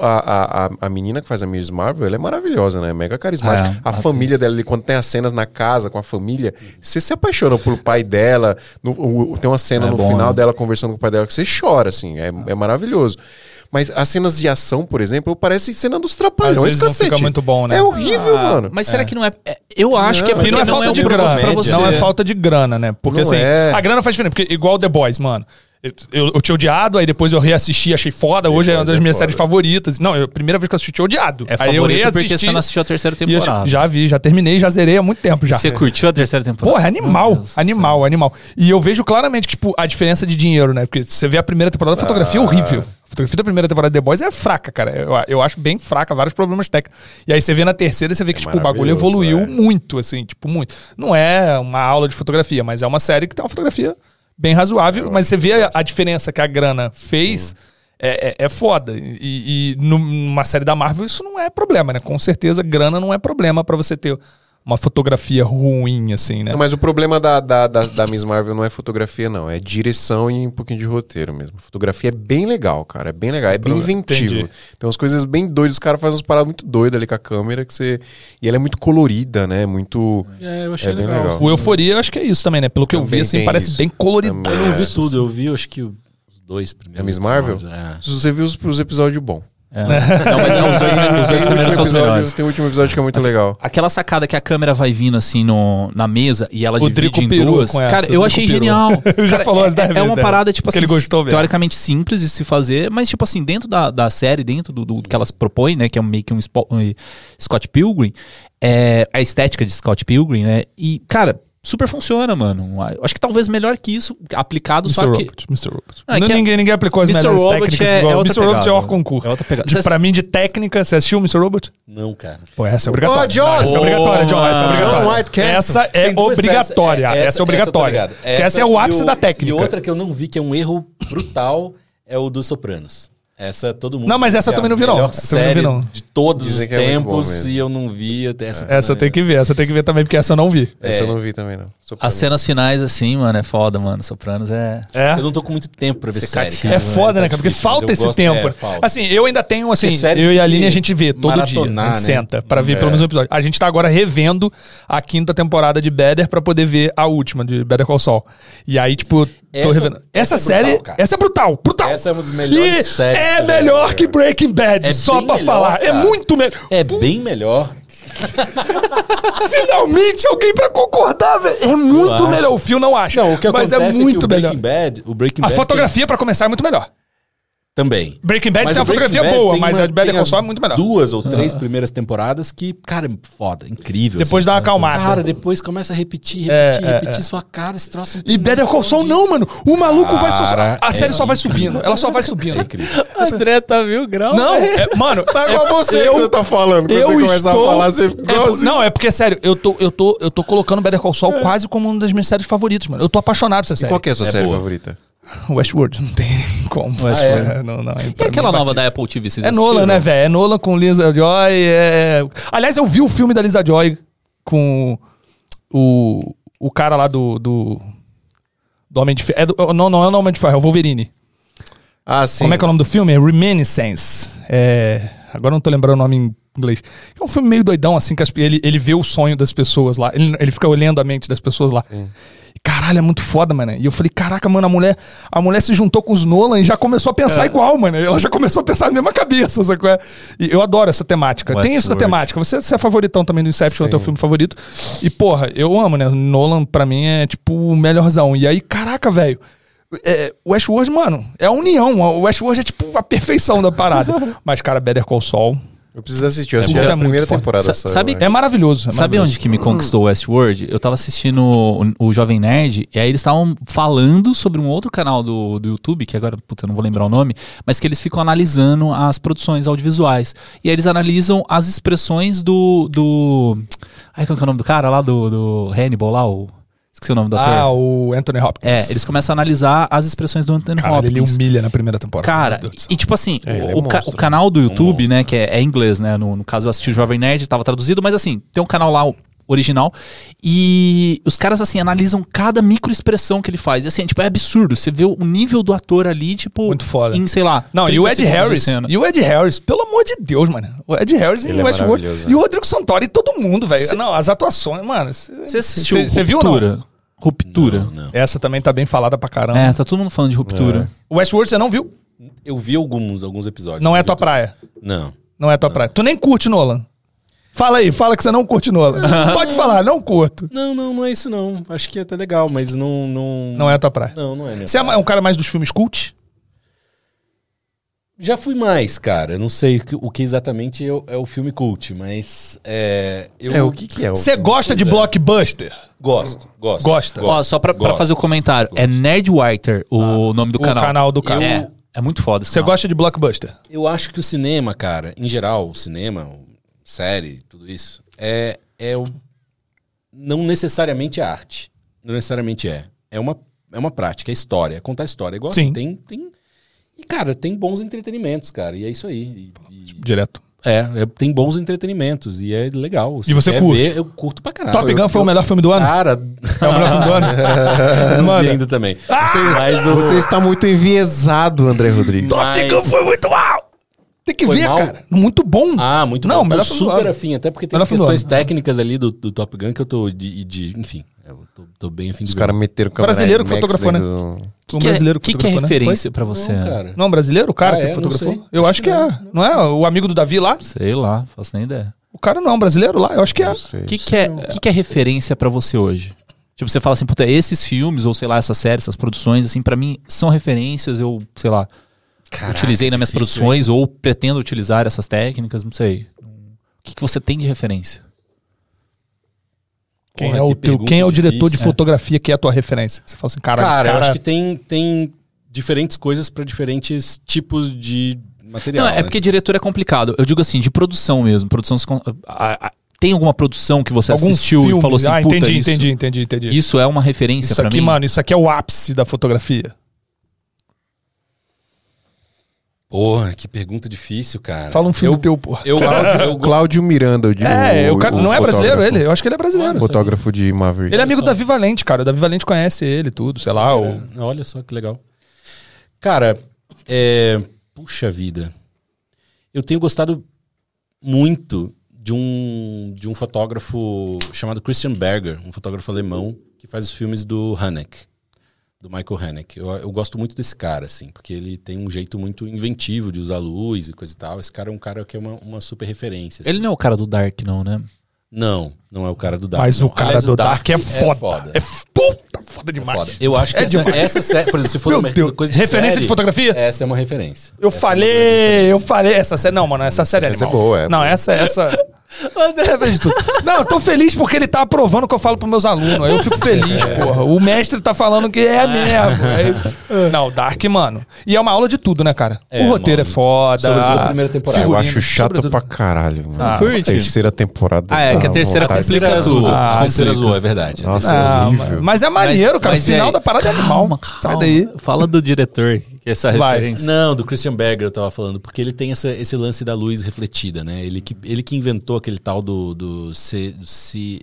a, a, a, menina que faz a Miss Marvel, ela é maravilhosa, né? Mega carismática. É, a família dela, ali, quando tem as cenas na casa com a família, você se apaixona por pai dela. No- o- tem uma cena É no bom, final né? dela conversando com o pai dela que você chora, assim. É, é maravilhoso. Mas as cenas de ação, por exemplo, parece cena dos Às trapalhões, vezes não cacete. fica muito bom, né? É horrível, mano. Mas será que não é. é- Eu acho que é Não, E não é falta um de grana. pra você. Não é falta de grana, né? Porque Não assim, é. a grana faz diferença. Porque igual The Boys, mano. Eu, eu, tinha odiado, aí depois eu reassisti, achei foda. Hoje é uma das é minhas foda. séries favoritas. Não, eu, a primeira vez que eu assisti, tinha odiado. É aí eu favorito porque reassisti. você não assistiu a terceira temporada. assisti- já vi, já terminei, já zerei há muito tempo já. Você curtiu a terceira temporada? Porra, é animal, animal, animal. E eu vejo claramente, tipo, a diferença de dinheiro, né? Porque você vê a primeira temporada, a fotografia é horrível. A fotografia da primeira temporada de The Boys é fraca, cara. Eu, eu acho bem fraca, vários problemas técnicos. E aí você vê na terceira, você vê que, tipo, o bagulho evoluiu é. muito, assim, tipo, muito. Não é uma aula de fotografia, mas é uma série que tem uma fotografia bem razoável, mas você vê a, a diferença que a grana fez. É, é, é foda. E, e numa série da Marvel isso não é problema, né? Com certeza, grana não é problema pra você ter uma fotografia ruim, assim, né? Não, mas o problema da, da, da, da Miss Marvel não é fotografia, não. É direção e um pouquinho de roteiro mesmo. Fotografia é bem legal, cara. É bem legal. É bem inventivo. Entendi. Tem umas coisas bem doidas. Os caras fazem umas paradas muito doidas ali com a câmera. que você E ela é muito colorida, né? Muito. É, eu achei É bem legal. legal. assim. O Euforia, eu acho que é isso também, né? Pelo que eu vi, Também assim, parece isso. bem colorido. Também. Eu não vi É. tudo, eu vi acho que os dois primeiros. É Miss Marvel? é. Você viu os, os episódios bons. É. Não, mas é, os dois, os dois primeiros último são os episódio- melhores. Tem o último episódio que é muito legal. Aquela sacada que a câmera vai vindo assim no, na mesa e ela O divide Drico em duas. essa, Cara, eu Drico achei genial. Ele já Cara, falou é, as é vezes uma dela. parada, tipo assim, ele gostou mesmo. teoricamente simples de se fazer, mas tipo assim, dentro da, da série, dentro do, do que elas propõem, né, que é meio que um, um Scott Pilgrim, é a estética de Scott Pilgrim, né, e, cara, super funciona, mano. Eu Acho que talvez melhor que isso, aplicado, Mr. só que... Robot, Mr. Robot. Ah, Não, que é- ninguém, ninguém aplicou as Mr. melhores Robot técnicas é- igual. é Mr. Robot é pegada. hor concurso. É outra pegada. De, pra mim, de técnica, você assistiu Mr. Robot? Não, cara. Pô, essa é obrigatória. Ô, John! Não, essa é obrigatória, John. Essa é obrigatória. John White. Essa é obrigatória. séries. Essa, é obrigatória. ligado. Porque essa é o ápice da técnica. E outra que eu não vi, que é um erro brutal, é o dos Sopranos. Essa todo mundo. Não, mas essa eu é também não vi, não. melhor Essa também não vi, série não. de todos Dizem os é tempos mesmo. e eu não vi. Essa, Essa eu tenho que ver. Essa eu tenho que ver também, porque essa eu não vi. Essa eu não vi também, não. Só pra As cenas finais, assim, mano, é foda, mano. Sopranos é... É. Eu não tô com muito tempo pra ver Você série. cara. É foda, Tá né, cara? Porque difícil, falta esse gosto- tempo. é, falta. assim, eu ainda tenho, assim, eu e a Aline a gente vê todo dia. A gente né? senta pra ver É. pelo menos um episódio. A gente tá agora revendo a quinta temporada de Better pra poder ver a última, de Better Call Saul. E aí, tipo, tô Essa- revendo. Essa, essa é série, brutal, cara. essa é brutal, brutal. Essa é uma das melhores séries É já melhor que. Breaking Bad, É só pra melhor, falar. É cara. muito melhor. É bem melhor. Finalmente alguém pra concordar, velho. É muito melhor. O Phil não acha. Não, o que mas acontece é é, que muito o melhor. Breaking Bad, o Breaking A Bad fotografia, pra começar, é muito melhor. Também. Breaking Bad Mas tem uma fotografia Bad boa, mas uma- a de Better Call Saul é muito melhor. Duas ou três primeiras temporadas que, cara, foda, incrível. Depois assim. dá uma acalmada. Cara, depois começa a repetir, É, repetir, é, repetir. é. Fala, cara, esse troço... E Better Call Saul não, mano. O maluco vai só. Cara, A série é só vai subindo. Ela só vai subindo. É incrível. André tá mil graus. Não, é- mano. Tá igual é- você que eu- você tá falando. Quando eu você começar estou- a falar, você fica É, igualzinho. não, é porque, sério, eu tô, eu tô, eu tô colocando Better Call Saul quase como uma das minhas séries favoritas, mano. Eu tô apaixonado por essa série. Qual que é a sua É série favorita? Westworld, não tem como. Westworld. É, não, não, é E aquela nova batido. da Apple TV, vocês É Nolan, né, velho? É Nolan com Lisa Joy. É... Aliás, eu vi o filme da Lisa Joy com o, o cara lá do. do, do Homem de Ferro. É do- não, não é o Homem de Ferro, é o Wolverine. Ah, sim. Como é que é o nome do filme? É Reminiscence. É... Agora não tô lembrando o nome em inglês. É um filme meio doidão, assim, que as- ele, ele vê o sonho das pessoas lá. Ele, ele fica olhando a mente das pessoas lá. E, Caralho, é muito foda, mano. E eu falei, caraca, mano, a mulher, a mulher se juntou com os Nolan e já começou a pensar igual, mano. Ela já começou a pensar na mesma cabeça, sacou? E eu adoro essa temática. Tem isso da temática. Você, você é favoritão também do Inception, é o teu Sim. filme favorito. E, porra, eu amo, né? Nolan, pra mim, é tipo o melhorzão. E aí, caraca, velho. É, o Westworld, mano, é a união. O Westworld é tipo a perfeição da parada. Mas, cara, Better Call Saul. Eu preciso assistir. Eu assisti bom. a É muito primeira temporada Sa- só. sabe-. É maravilhoso. é Sabe maravilhoso. onde que me conquistou o Westworld? Eu tava assistindo o, o Jovem Nerd, e aí eles estavam falando sobre um outro canal do, do YouTube, que agora, puta, eu não vou lembrar o nome, mas que eles ficam analisando as produções audiovisuais. E aí eles analisam as expressões do. do ai, qual que é o nome do cara lá? Do, do Hannibal lá? O, esqueci o nome do ator. Ah, o Anthony Hopkins. É, eles começam a analisar as expressões do Anthony Cara, ele Hopkins. humilha na primeira temporada. Cara, e tipo assim, É, ele é o, ca- monstro. o canal do YouTube, monstro. né, que é, é em inglês, né? No, no caso eu assisti o Jovem Nerd, tava traduzido, mas assim, tem um canal lá original e os caras assim analisam cada microexpressão que ele faz. E assim, tipo, é absurdo. Você vê o nível do ator ali, tipo, Muito foda. em, sei lá, Não, e 30 o Ed Harris. E o Ed Harris, pelo amor de Deus, mano. O Ed Harris Ele em é Westworld. maravilhoso, E o Rodrigo Santoro e todo mundo, velho. Cê- Não, as atuações, mano. Você assistiu Você viu ou não? Ruptura? Ruptura. Não, não. Essa também tá bem falada pra caramba. É, tá todo mundo falando de ruptura. O Westworld você não viu? Eu vi alguns, alguns episódios. Não é tua praia. Não. Não é tua praia. Tu nem curte Nolan. Fala aí, fala que você não curte Nolan. Pode falar, não curto. Não, não, não é isso não. Acho que é até legal, mas não... Não, Não é tua praia. Não, não é minha Você é um cara mais dos filmes cult? Já fui mais, cara. Eu não sei o que, o exatamente é o, é o filme cult, mas... É, eu É, o que que é? o- Você gosta de é. blockbuster? Gosto, gosto. Gosta. Ó, só pra, pra fazer o comentário, é gosto. Nerdwriter o nome do o canal. canal do cara. É, é muito foda Você gosta de blockbuster? Eu acho que o cinema, cara, em geral, o cinema, o- série, tudo isso, é, é o. Não necessariamente é arte. Não necessariamente é. É uma, é uma prática, é história, é contar história. É igual Sim. assim, tem, tem. E, cara, tem bons entretenimentos, cara. E é isso aí. E- e- Direto. é, é, tem bons entretenimentos. E é legal. Se E você curte? ver, eu curto pra caralho. Top Gun Eu- foi o eu- melhor filme do ano? Cara, É o melhor filme do ano? Mano. ainda também. Ah! Mas o- Você está muito enviesado, André Rodrigues. Mas- Top Gun foi muito mal! Tem que Foi ver, mal? cara. Muito bom. Ah, muito Não, bom. melhor Tô super afim, até porque tem Melhor questões técnicas ali do, do Top Gun que eu tô de, de- enfim, eu tô, tô bem afim de Os caras meteram câmera Brasileiro que fotografou, né? do- um que, brasileiro é, que, que é fotografou, né? referência pra você? Não, cara. Não, brasileiro? O cara Ah, que é? Não fotografou? Eu acho que, é. Não é? O amigo do Davi lá? Sei lá, faço nem ideia. O cara não é um brasileiro lá? Eu acho que é. O que, que, é, que, que é referência pra você hoje? Tipo, você fala assim, puta, esses filmes, ou sei lá, essas séries, essas produções, assim, pra mim são referências, eu, sei lá, Caraca, utilizei nas minhas difícil, produções, ou pretendo utilizar essas técnicas, não sei. O que, que você tem de referência? Quem, Porra, é o, que teu, quem é o diretor de difícil. fotografia que é a tua referência? Você fala assim, cara, Cara, esse eu cara... acho que tem, tem diferentes coisas pra diferentes tipos de material. Não, é né? porque diretor é complicado. Eu digo assim, de produção mesmo. Produção. a- a- Tem alguma produção que você Algum assistiu filme. e falou assim, ah, puta, entendi, isso, entendi, entendi, entendi. isso é uma referência Isso pra aqui, mim? mano, isso aqui é o ápice da fotografia. Porra, que pergunta difícil, cara. Fala um filme eu, teu, porra. Eu, Cláudio, eu, Cláudio Miranda, eu digo. É, o cara, não é brasileiro ele? Eu acho que ele é brasileiro. Fotógrafo de Maverick. Ele é amigo do Davi Valente, cara. O Davi Valente conhece ele, tudo, sei lá. O... Olha só que legal. Cara, é, puxa vida. Eu tenho gostado muito de um, de um fotógrafo chamado Christian Berger, um fotógrafo alemão que faz os filmes do Haneke, do Michael Haneke. Eu, eu gosto muito desse cara, assim, porque ele tem um jeito muito inventivo de usar luz e coisa e tal. Esse cara é um cara que é uma, uma super referência. assim. Ele não é o cara do Dark, não, né? Não, não é o cara do Dark. Mas não. o cara Aliás, do Dark, é foda. É, f- puta foda É demais. foda. Eu acho que É essa, demais. essa série, por exemplo, se for Meu uma Deus. coisa de Referência série, de fotografia? Essa é uma referência. Eu Essa é uma falei, grande eu falei. Essa série, não, mano, essa série é Essa é animal. boa, é. Não, essa, essa. O André fez tudo. Não, eu tô feliz porque ele tá aprovando o que eu falo pros meus alunos. Aí eu fico feliz, porra. O mestre tá falando que é mesmo. É isso. Não, Dark, mano. E é uma aula de tudo, né, cara? É, o roteiro é aula de foda. Sobretudo a primeira temporada. Eu acho chato sobretudo. pra caralho, mano. Ah, a terceira temporada. Ah, é, que a terceira complica terceira tudo. azul. Ah, a terceira azul, é verdade. A Nossa, terceira Ah, horrível. mas é maneiro, cara. O mas e final aí? da parada é animal. Calma, Sai calma. daí. Fala do diretor, que essa Vai. Não, do Christian Berger eu tava falando, porque ele tem essa- esse lance da luz refletida, né? Ele que, ele que inventou aquele tal do, do, C, do, C,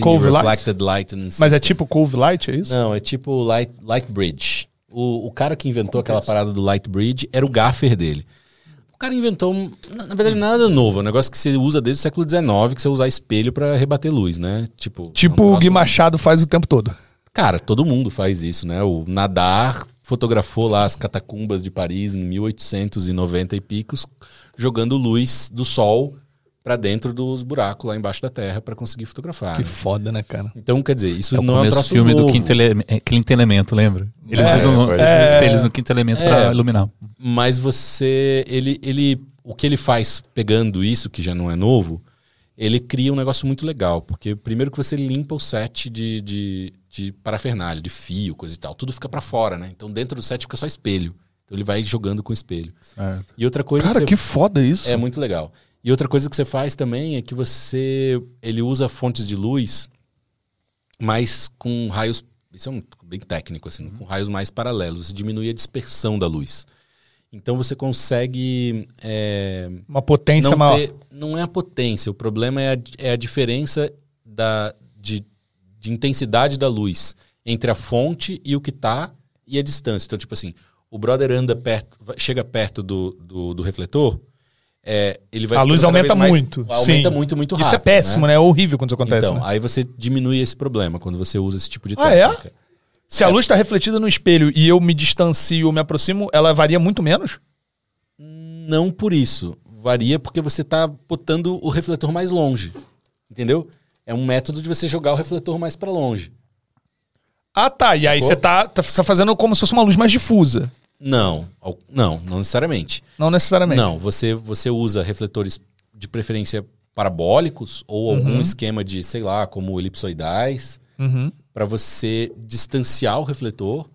Cove Light? Reflected Lighting Mas System. é tipo Cove Light, é isso? Não, é tipo Light, Light Bridge. O, o cara que inventou aquela parada do Light Bridge era o gaffer dele. O cara inventou, um- na verdade, nada novo. É um negócio que você usa desde o século XIX, que você usar espelho pra rebater luz, né? Tipo, Tipo é um o Gui Machado faz o tempo todo. Cara, todo mundo faz isso, né? O Nadar fotografou lá as catacumbas de Paris em 1890 e picos, jogando luz do sol pra dentro dos buracos lá embaixo da terra pra conseguir fotografar. Que né? foda, né, cara? Então, quer dizer, isso É não é um começo do troço filme novo, do quinto, ele é, quinto Elemento, lembra? Eles É, usam foi. esses É. espelhos no quinto elemento pra É. iluminar. mas você, ele, ele o que ele faz pegando isso, que já não é novo, ele cria um negócio muito legal. Porque primeiro que você limpa o set de, de, de parafernália, de fio, coisa e tal. Tudo fica pra fora, né? Então dentro do set fica só espelho. Então ele vai jogando com espelho. E outra coisa Cara, você- que foda isso. é muito legal. E outra coisa que você faz também é que você ele usa fontes de luz, mas com raios, isso é um, bem técnico assim, com raios mais paralelos. Você diminui a dispersão da luz. Então você consegue é, Uma potência não maior. ter- não é a potência, o problema é a, é a diferença da, de, de intensidade da luz entre a fonte e o que tá e a distância. Então, tipo assim, o brother anda perto, chega perto do, do, do refletor, é, ele vai A luz aumenta mais- muito. Aumenta Sim. muito, muito rápido. Isso é péssimo, né? É horrível quando isso acontece. Então, né? aí você diminui esse problema quando você usa esse tipo de Ah, é? Se a luz está refletida no espelho e eu me distancio, me aproximo, ela varia muito menos? Não por isso. Varia porque você tá botando o refletor mais longe. Entendeu? É um método de você jogar o refletor mais para longe. Ah, tá. E aí você tá, tá você tá fazendo como se fosse uma luz mais difusa. Não, não, não necessariamente. Não necessariamente. Não, você, você usa refletores de preferência parabólicos ou algum esquema de, sei lá, como elipsoidais, Uhum, para você distanciar o refletor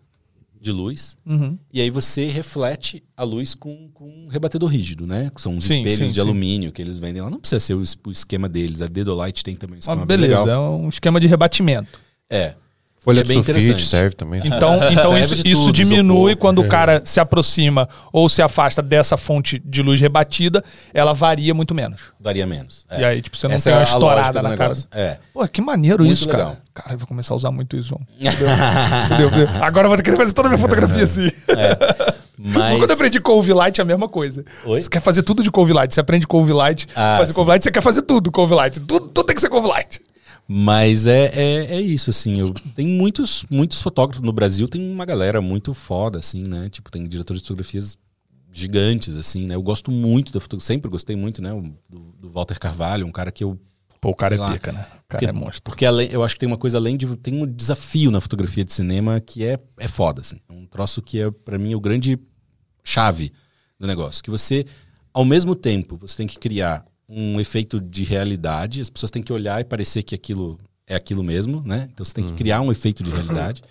de luz uhum. e aí você reflete a luz com, com um rebatedor rígido, né? Que são uns Sim, espelhos sim, de sim. alumínio que eles vendem lá. Não precisa ser o, o esquema deles. A Dedolite tem também um esquema Mas bem beleza, é um esquema de rebatimento. É. Folha É de bem sulfite interessante. serve também. Então, então Serve isso, de isso tudo, diminui isopor. quando o cara se aproxima ou se afasta dessa fonte de luz rebatida, ela varia muito menos. Varia menos. É. E aí, tipo, você não Essa tem é uma a estourada na cara. negócio. É. Pô, que maneiro Muito isso, legal. cara. Cara, eu vou começar a usar muito isso. Fudeu, fudeu. Agora eu vou querer fazer toda a minha fotografia assim. Mas... Quando eu aprendi Cove Light é a mesma coisa. Oi? Você quer fazer tudo de Cove Light. Você aprende Cove Light, Ah, fazer sim. Cove Light, você quer fazer tudo Cove Light. Tudo, tudo tem que ser Cove Light. Mas é, é, é isso, assim. Eu, tem muitos, muitos fotógrafos no Brasil, tem uma galera muito foda, assim, né? Tipo, tem diretores de fotografias gigantes, assim, né? Eu gosto muito da fotografia, sempre gostei muito, né? Do, do Walter Carvalho, um cara que eu. Pô, o cara é pica, né? O cara Porque, é monstro. porque além, eu acho que tem uma coisa além de. Tem um desafio na fotografia de cinema que é, é foda, assim. Um troço que é, pra mim, o grande chave do negócio. Que você, ao mesmo tempo, você tem que criar um efeito de realidade, as pessoas têm que olhar e parecer que aquilo é aquilo mesmo, né? Então você tem que criar um efeito de realidade.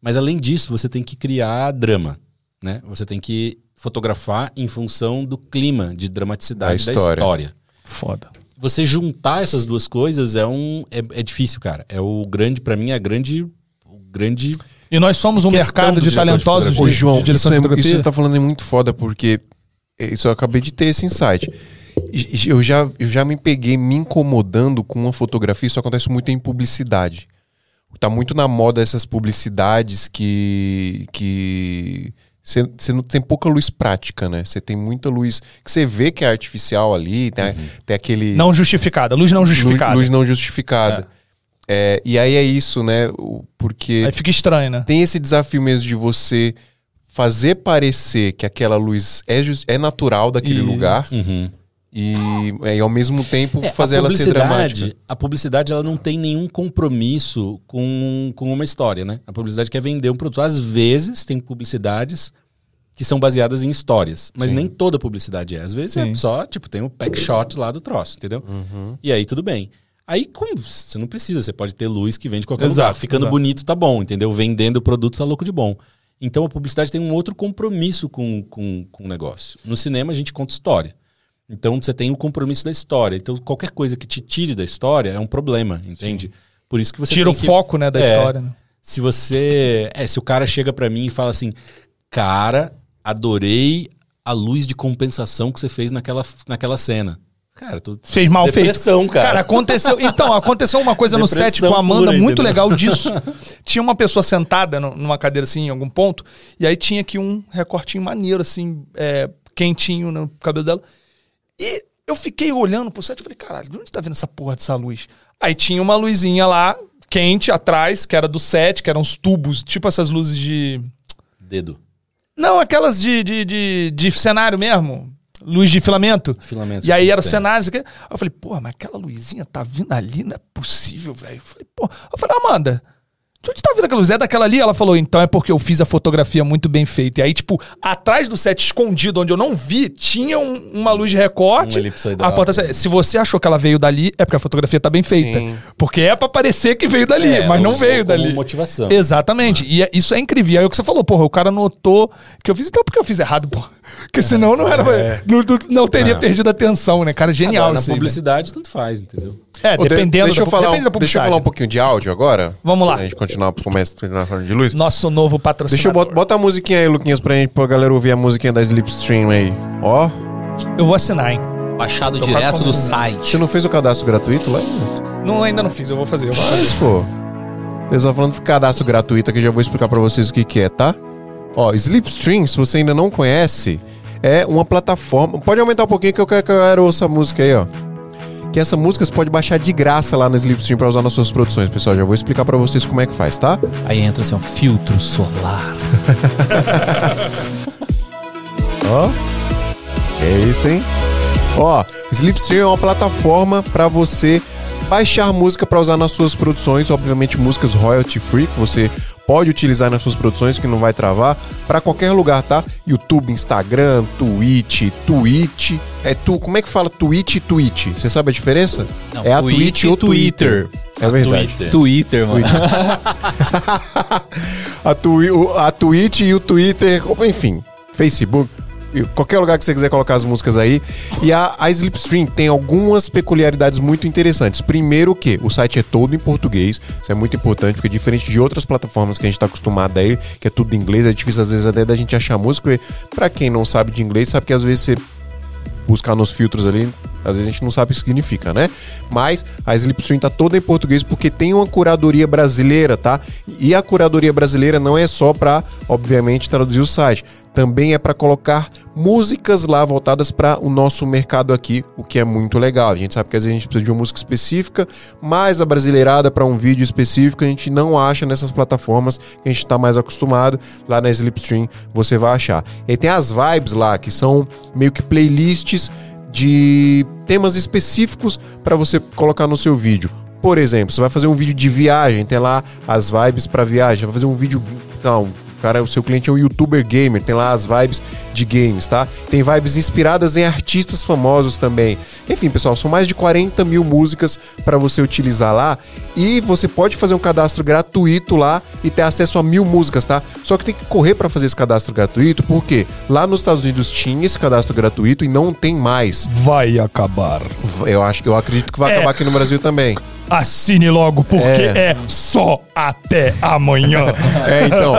Mas além disso, você tem que criar drama, né? Você tem que fotografar em função do clima de dramaticidade Da da história. história Foda. você juntar essas duas coisas é um é, é difícil, cara. É o grande para mim é a grande o grande E nós somos um mercado do de talentosos de. Ô, João, de direção isso, de é, isso você tá falando é muito foda, porque isso eu acabei de ter esse insight. E- Eu já, eu já me peguei me incomodando com uma fotografia, isso acontece muito em publicidade. Tá muito na moda essas publicidades que. que você não tem pouca luz prática, né? Você tem muita luz que você vê que é artificial ali, tem, tem aquele. Não justificada. Luz não justificada. Luz, luz não justificada. É, e aí é isso, né? Porque Aí fica estranho, né? tem esse desafio mesmo de você fazer parecer que aquela luz é, jus- é natural daquele E- lugar e, é, e ao mesmo tempo É, fazer ela ser dramática. A publicidade ela não tem nenhum compromisso com, com uma história, né? A publicidade quer vender um produto. Às vezes tem publicidades que são baseadas em histórias, mas nem toda publicidade é. Às vezes Sim. é só, tipo, tem o pack shot lá do troço, entendeu? E aí tudo bem. Aí como você não precisa, você pode ter luz que vende qualquer Exato, lugar. Ficando exato. bonito tá bom, entendeu? Vendendo o produto tá louco de bom. Então a publicidade tem um outro compromisso com, com, com o negócio. No cinema a gente conta história. Então você tem o compromisso da história. Então qualquer coisa que te tire da história é um problema, entende? Por isso que você Tira o que- foco, né, da É. história. Né? Se você, é, se o cara chega pra mim e fala assim: "Cara, adorei a luz de compensação que você fez naquela naquela cena". Cara, tô Fez mal feito. Depressão, cara. Cara, aconteceu. Então, aconteceu uma coisa no set com a Amanda pura, muito entendeu? legal disso. Tinha uma pessoa sentada no- numa cadeira assim, em algum ponto, e aí tinha aqui um recortinho maneiro, assim, é, quentinho no cabelo dela. E eu fiquei olhando pro set e falei, caralho, de onde tá vindo essa porra dessa luz? Aí tinha uma luzinha lá, quente, atrás, que era do set, que eram uns tubos, tipo essas luzes de. dedo, Não, aquelas de, de, de, de cenário mesmo. Luz de filamento. filamento. E aí era o cenário, isso aqui. Aí eu falei, porra, mas aquela luzinha tá vindo ali, não é possível, velho. Eu falei, pô. Eu falei, Amanda, De onde tá vindo aquela luz? É daquela ali? Ela falou, então é porque eu fiz a fotografia muito bem feita. E aí, tipo, atrás do set escondido, onde eu não vi, tinha um- uma luz de recorte. Um elipsoidal. a porta, se você achou que ela veio dali, é porque a fotografia tá bem feita. Sim. Porque é pra parecer que veio dali, É, mas não usou veio como dali. motivação. Exatamente. E é- isso é incrível. E aí o que você falou, porra, o cara notou que eu fiz, então porque eu fiz errado, porra. Porque senão não era. Não, não- não teria É. perdido a atenção, né? Cara, genial Agora, na isso aí, publicidade, tanto faz, entendeu? É, dependendo deixa eu da, falar, depende da um, deixa eu falar um pouquinho de áudio agora. Vamos lá. A gente continuar, começa a continuar falando de luz. Nosso novo Deixa patrocinador. eu botar, bota a musiquinha aí, Luquinhas, pra gente, pra galera ouvir a musiquinha da Slipstream aí. Ó, Eu vou assinar, hein? Baixado Tô direto do site. você não fez o cadastro gratuito lá ainda? Não, ainda não fiz, eu vou fazer. Eu vou. Mas, pô. Pessoal falando de cadastro gratuito aqui, já vou explicar pra vocês o que que é, tá? Ó, Slipstream, se você ainda não conhece, é uma plataforma... Pode aumentar um pouquinho que eu quero que galera ouça a música aí, ó. Que essa música você pode baixar de graça lá no Slipstream pra usar nas suas produções, pessoal. Já vou explicar pra vocês como é que faz, tá? Aí entra assim, um filtro solar. Ó. É isso, hein? Ó, Slipstream é uma plataforma para você baixar música para usar nas suas produções, obviamente músicas royalty free que você pode utilizar nas suas produções que não vai travar para qualquer lugar, tá? YouTube, Instagram, Twitch, Twitch, é tu, como é que fala Twitch e Twitch? Você sabe a diferença? Não, é a Twitch Twitch ou Twitter. É verdade. Twitter. Twitter, mano. a, twi a Twitch e o Twitter, enfim, Facebook, qualquer lugar que você quiser colocar as músicas aí. E a, a Slipstream tem algumas peculiaridades muito interessantes. Primeiro que o site é todo em português, isso é muito importante, porque diferente de outras plataformas que a gente está acostumado aí, que é tudo em inglês, é difícil às vezes até da gente achar música. Pra quem não sabe de inglês, sabe que às vezes você buscar nos filtros ali, às vezes a gente não sabe o que significa, né? Mas a Slipstream tá toda em português porque tem uma curadoria brasileira, tá? E a curadoria brasileira não é só para, obviamente, traduzir o site, também é para colocar músicas lá voltadas para o nosso mercado aqui, o que é muito legal. A gente sabe que às vezes a gente precisa de uma música específica, mas a brasileirada para um vídeo específico a gente não acha nessas plataformas que a gente está mais acostumado. Lá na Slipstream você vai achar. E tem as vibes lá, que são meio que playlists de temas específicos para você colocar no seu vídeo. Por exemplo, você vai fazer um vídeo de viagem, tem lá as vibes para viagem. Vai fazer um vídeo, não, o cara, o seu cliente é um youtuber gamer, tem lá as vibes de games, tá? Tem vibes inspiradas em artistas famosos também. Enfim, pessoal, são mais de 40 mil músicas para você utilizar lá e você pode fazer um cadastro gratuito lá e ter acesso a mil músicas, tá? Só que tem que correr para fazer esse cadastro gratuito, porque lá nos Estados Unidos tinha esse cadastro gratuito e não tem mais. Vai acabar. Eu acho que eu acredito que vai É. acabar aqui no Brasil também. Assine logo, porque É. é, só até amanhã. É, então.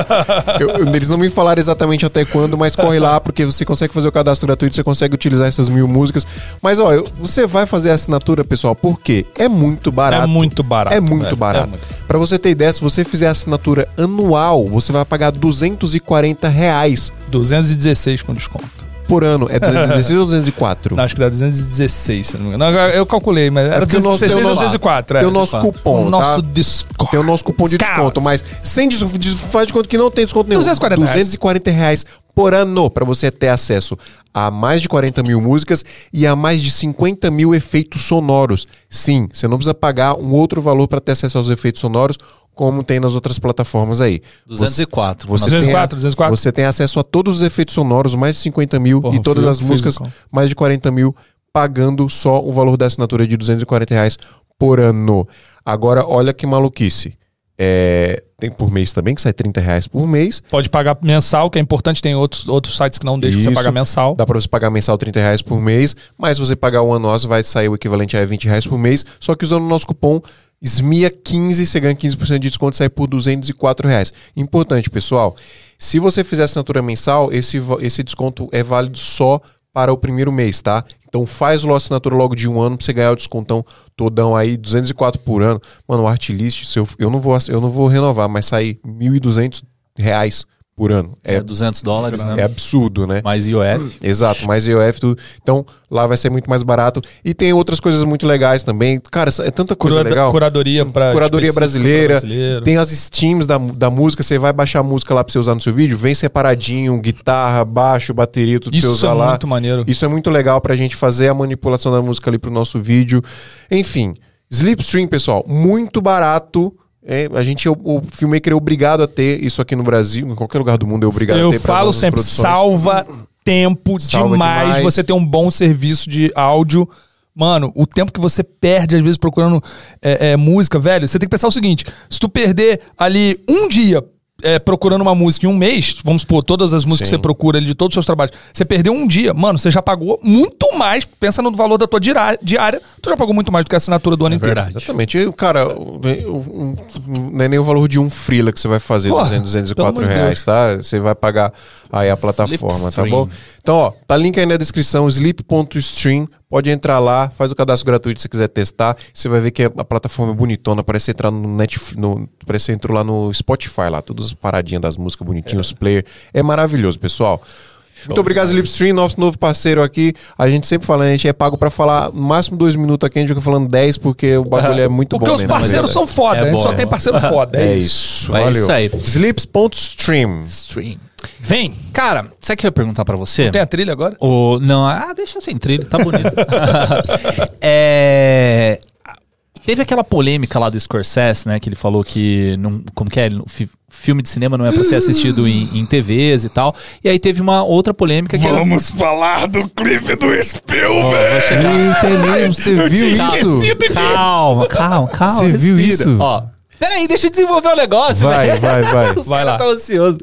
eu- eles não me falaram exatamente até quando, mas corre lá, porque você consegue fazer o cadastro gratuito, você consegue utilizar essas mil músicas. Mas, ó, você vai fazer a assinatura, pessoal, por quê? É muito barato. É muito barato, É muito velho. barato. É muito. Pra você ter ideia, se você fizer a assinatura anual, você vai pagar 240 reais 216 com desconto. Por ano. É 216 ou 204? Não, acho que dá 216, se não me engano. Não, eu calculei, mas era porque o nosso- 216 tem o ou nosso- 204. é. tem o nosso cupom, O nosso tá? desconto. Tem o nosso cupom de desconto, mas sem des, des- faz de conta que não tem desconto nenhum. 240 reais. 240 reais por ano para você ter acesso a mais de 40 mil músicas e a mais de 50 mil efeitos sonoros. Sim, você não precisa pagar um outro valor para ter acesso aos efeitos sonoros, como tem nas outras plataformas aí. 204. Você, 204, tem, a- 204. você tem acesso a todos os efeitos sonoros, mais de 50 mil, Porra, e todas as músicas, mais de 40 mil, pagando só o valor da assinatura de 240 reais por ano. Agora, olha que maluquice. É, tem por mês também, que sai 30 reais por mês. Pode pagar mensal, que é importante. Tem outros, outros sites que não deixam Isso. você pagar mensal. Dá pra você pagar mensal 30 reais por mês, mas se você pagar o anual, vai sair o equivalente a 20 reais por mês. Só que usando o nosso cupom SMIA15, você ganha 15% de desconto sai por 204 reais. Importante, pessoal. Se você fizer assinatura mensal, esse, esse desconto é válido só para o primeiro mês, tá? Então faz a assinatura logo de um ano pra você ganhar o descontão todão aí, 204 por ano. Mano, o Artlist, eu, eu, não vou, eu não vou renovar, mas sair 1.200 reais por ano. É É, 200 dólares, né? é absurdo, né? Mais IOF. Exato, mais IOF, tudo. Então, lá vai ser muito mais barato. E tem outras coisas muito legais também. Cara, é tanta coisa legal. Curadoria para Curadoria brasileira. Tem as steams da, da música. Você vai baixar a música lá pra você usar no seu vídeo. Vem separadinho, guitarra, baixo, bateria, tudo pra você Isso usar é lá. muito maneiro. Isso é muito legal pra gente fazer a manipulação da música ali pro nosso vídeo. Enfim, Slipstream, pessoal, muito barato. É, a gente, o, o filmmaker é obrigado a ter isso aqui no Brasil, em qualquer lugar do mundo é obrigado a Eu ter. pra falo sempre, produções. salva tempo Salva demais, demais. você ter um bom serviço de áudio. Mano, o tempo que você perde, às vezes, procurando é, é, música, velho, você tem que pensar o seguinte: se tu perder ali um dia é, procurando uma música em um mês, vamos supor, todas as músicas Sim. que você procura ali de todos os seus trabalhos, você perdeu um dia, mano, você já pagou muito mais, pensa no valor da tua diária, tu já pagou muito mais do que a assinatura do ano inteiro. verdade. Exatamente. E, cara, o- o- não é nem o valor de um freela que você vai fazer, Porra, 200, 204 pelo amor de reais, tá? Você vai pagar aí a plataforma, tá bom? Então, ó, tá link aí na descrição, sleep.stream. Pode entrar lá, faz o cadastro gratuito se você quiser testar. Você vai ver que a a plataforma é bonitona, parece entrar no Netflix, no, parece entrou lá no Spotify, lá, todas as paradinhas das músicas bonitinhos, os player. É maravilhoso, pessoal. Muito obrigado, Slipstream, nosso novo parceiro aqui. A gente sempre fala, a gente é pago pra falar no máximo dois minutos aqui, a gente fica falando 10 porque o bagulho é muito Porque bom. os mesmo, na parceiros são foda, É a gente bom, só é tem bom. parceiro foda. É É, isso. É valeu. isso aí. Sleeps.stream. Stream. Vem. Cara, sabe o que eu ia perguntar pra você? Tem a trilha agora? O, não, ah, deixa sem trilha, tá bonito. é, teve aquela polêmica lá do Scorsese, né? Que ele falou que. Não, como que é? Fi- filme de cinema não é pra ser assistido em, em TVs e tal. E aí teve uma outra polêmica que era. falar do clipe do Spielberg. chegar. Eita, mesmo, você viu isso? Calma, calma, calma. Você viu isso? Ó, peraí, deixa eu desenvolver o negócio, Vai, velho. vai, vai. Os Vai caras lá. tão ansiosos.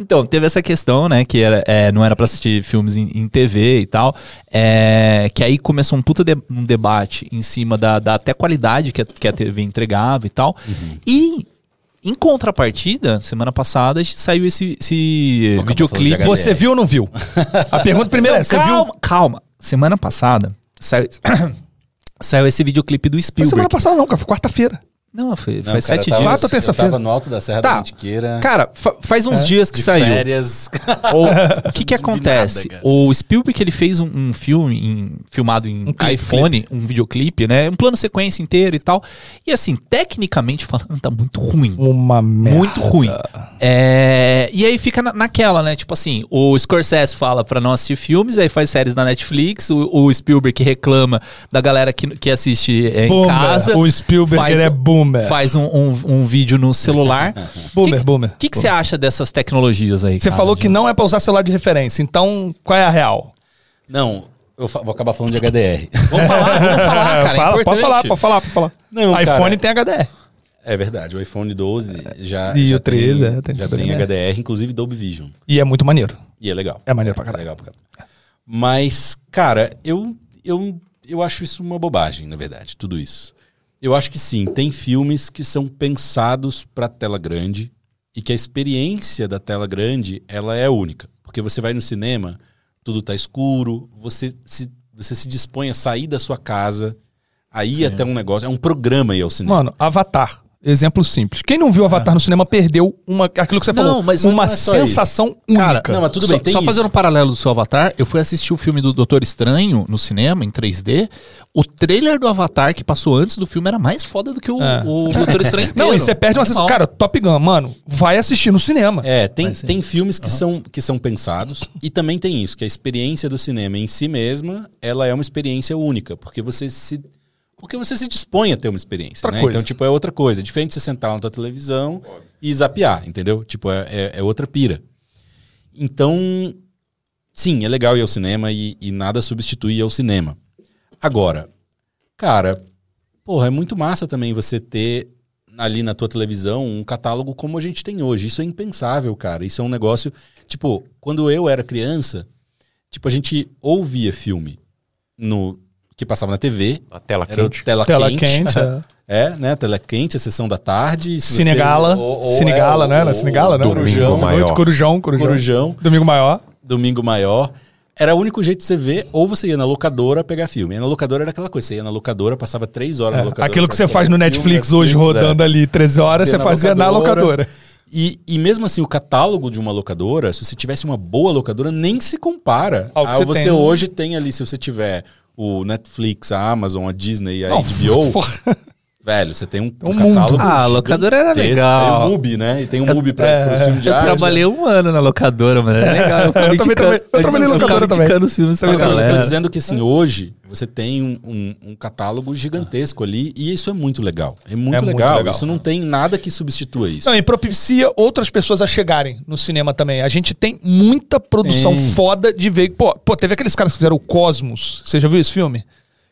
Então, teve essa questão, né, que era, é, não era pra assistir filmes em, em TV e tal, é, que aí começou um puta de- um debate em cima da, da até qualidade que a, que a TV entregava e tal. Uhum. E, em contrapartida, semana passada saiu esse, esse Pô, acabou videoclipe. Você viu ou não viu? A pergunta primeira é, você calma, viu? calma. Semana passada saiu, saiu esse videoclipe do Foi Spielberg. semana passada não, cara, foi quarta-feira. Não, foi, Não, faz cara, sete dias. Quarta ou terça-feira? Eu tava no alto da Serra Tá. da Mantiqueira. Cara, fa- faz uns dias que de saiu. férias. O que que acontece? nada, o Spielberg ele fez um, um filme em- filmado em clipe, iPhone, um videoclipe, né? Um plano sequência inteiro e tal. E assim, tecnicamente falando, tá muito ruim. Uma merda. Muito ruim. É, e aí fica na- naquela, né? Tipo assim, o Scorsese fala pra não assistir filmes, aí faz séries na Netflix. O, o Spielberg reclama da galera que, que assiste é, em casa. O Spielberg faz ele é um- boomer. Faz um, um, um vídeo no celular. Boomer, que, boomer. O que, que você acha dessas tecnologias aí? Você cara? falou que não é pra usar celular de referência, então qual é a real? Não, eu vou acabar falando de HDR. Vamos falar, vamos falar, cara. é Fala, pode importante. falar, pode falar, pode falar. Não, iPhone cara. tem HDR. É verdade, o iPhone 12 já, E já o 13, tem, é, tem já tem né? HDR, inclusive Dolby Vision. E é muito maneiro. E é legal. É maneiro pra É caralho. legal pra caralho. Mas, cara, eu, eu, eu acho isso uma bobagem, na verdade, tudo isso. Eu acho que sim, tem filmes que são pensados pra tela grande e que a experiência da tela grande, ela é única. Porque você vai no cinema, tudo tá escuro, você se, você se dispõe a sair da sua casa, a ir até um negócio, é um programa ir ao cinema. Mano, Avatar. Exemplo simples. Quem não viu Avatar no cinema perdeu uma, aquilo que você Não, falou. mas uma não é só sensação única. Cara, Não, mas tudo só, bem, tem só isso. fazendo um paralelo do seu Avatar, eu fui assistir o filme do Doutor Estranho no cinema, em 3D. O trailer do Avatar que passou antes do filme era mais foda do que o, É. o Doutor Estranho Não, inteiro. e você perde uma sensação. Cara, Top Gun, mano, vai assistir no cinema. É, tem, tem filmes que, são, que são pensados e também tem isso, que a experiência do cinema em si mesma, ela é uma experiência única, porque você se porque você se dispõe a ter uma experiência, Outra né? coisa. Então, tipo, é outra coisa. É diferente de você sentar na tua televisão e zapear, entendeu? Tipo, é, é, é outra pira. Então, sim, é legal ir ao cinema e, e nada substitui ir ao cinema. Agora, cara, porra, é muito massa também você ter ali na tua televisão um catálogo como a gente tem hoje. Isso é impensável, cara. Isso é um negócio. Tipo, quando eu era criança, tipo, a gente ouvia filme no que passava na TV. A tela quente. tela, Tela quente. quente. é. É, né? Tela quente, a sessão da tarde. se você- Cinegala. ou- ou- Cinegala, é, né? ou- Na Cinegala, né? Domingo Corujão, maior. Corujão, Corujão. Corujão, Domingo maior. Domingo Maior. Era o único jeito de você ver, ou você ia na locadora pegar filme. E na locadora era aquela coisa, você ia na locadora, passava três horas É, na locadora. aquilo que você faz no Netflix filme, hoje, Netflix, é. rodando ali 13 horas, Você você na fazia na locadora. locadora. E, e mesmo assim, o catálogo de uma locadora, se você tivesse uma boa locadora, nem se compara Ao que você você tem. hoje tem ali. Se você tiver o Netflix, a Amazon, a Disney, a Não, HBO, porra. Velho, você tem um, um mundo. Ah, a locadora era legal. Tem o MUBI, né? E tem o MUBI pra, é, pro filme de Eu arte, trabalhei um ano na locadora, mano. Era legal. Eu, Eu também trabalhei- eu trabalhei na locadora também. indicando os filmes pra Eu tô, eu tô galera. dizendo que assim, hoje você tem um, um- um catálogo gigantesco ali e isso é muito legal. É muito, É muito legal. legal. Isso não tem nada que substitua isso. Não, e propicia outras pessoas a chegarem no cinema também. A gente tem muita produção foda de ver. Pô, pô, teve aqueles caras que fizeram o Cosmos. Você já viu esse filme?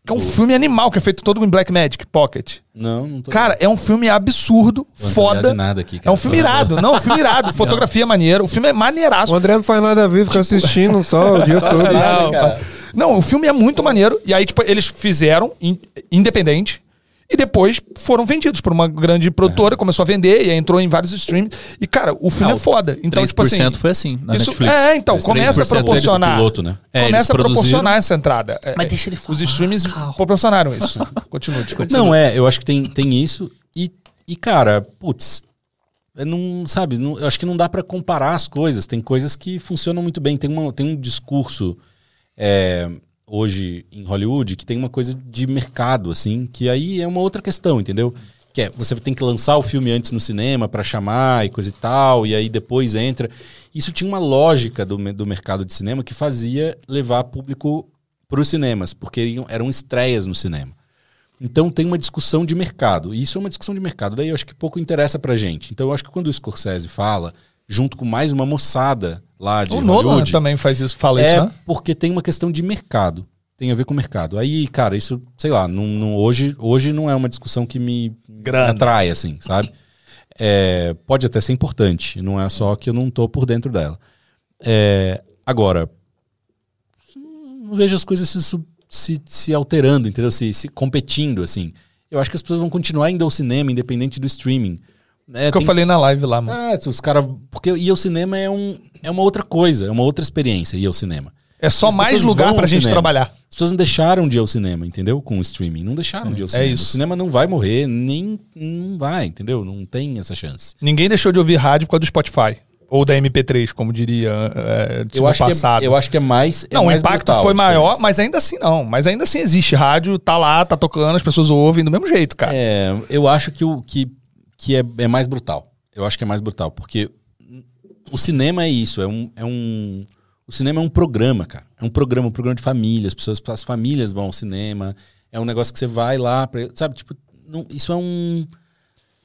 Que é um filme animal que é feito todo em Black Magic Pocket. Não, não tô. Cara, é um filme absurdo, não olhar foda. de nada aqui, É cara. um filme irado. Não, é um filme irado. Fotografia é maneira. O filme é maneiraço. O André não faz nada a ver, fica assistindo só o dia todo. Não, cara. não, o filme é muito maneiro. E aí, tipo, eles fizeram in- independente. E depois foram vendidos por uma grande produtora, começou a vender e aí entrou em vários streams. E, cara, o filme Ah, é foda. Então, 3% tipo assim. foi assim, na isso- Netflix. É, então, 3% começa a proporcionar. piloto, né? É, começa a proporcionar essa entrada. É, Mas é, deixa ele falar, Os streams calma. proporcionaram isso. Continua, desculpa. Não, é, eu acho que tem, tem isso. E, e cara, putz, eu não, sabe, não- eu acho que não dá pra comparar as coisas. Tem coisas que funcionam muito bem. Tem, uma, tem um discurso é, hoje em Hollywood que tem uma coisa de mercado, assim, que aí é uma outra questão, entendeu? Que é, você tem que lançar o filme antes no cinema pra chamar e coisa e tal, e aí depois entra. Isso tinha uma lógica do, do mercado de cinema que fazia levar público para os cinemas, porque eram estreias no cinema. Então tem uma discussão de mercado. E isso é uma discussão de mercado. Daí eu acho que pouco interessa pra gente. Então eu acho que quando o Scorsese fala, junto com mais uma moçada lá de O Nolan Hollywood, também faz isso, fala é isso, né? porque tem uma questão de mercado. Tem a ver com o mercado. Aí, cara, isso, sei lá, não, não- hoje, hoje não é uma discussão que me, Grana. atrai, assim, sabe? É, pode até ser importante, não é só que eu não tô por dentro dela. É, agora, não vejo as coisas se, se, se alterando, entendeu? Se, se competindo, assim. Eu acho que as pessoas vão continuar indo ao cinema, independente do streaming. É, que eu falei na live lá, mano. ah, os caras. Porque ir ao cinema é, um, é uma outra coisa, é uma outra experiência ir ao cinema. É só as mais lugar pra gente cinema. trabalhar. As pessoas não deixaram de ir ao cinema, entendeu? Com o streaming. Não deixaram de ir ao cinema. isso. O cinema não vai morrer, nem. Não vai, entendeu? Não tem essa chance. Ninguém deixou de ouvir rádio por causa do Spotify. Ou da MP3, como diria é, tipo, eu, acho passado. Que é, eu acho que é mais. é Não, o mais impacto brutal foi maior, mas ainda assim não. Mas ainda assim existe. Rádio tá lá, tá tocando, as pessoas ouvem do mesmo jeito, cara. É, eu acho que, o, que, que é, é mais brutal. Eu acho que é mais brutal, porque o cinema é isso, é um, é um. O cinema é um programa, cara. É um programa, um programa de família. As pessoas, as famílias vão ao cinema. É um negócio que você vai lá, pra, sabe? Tipo, não- isso é um.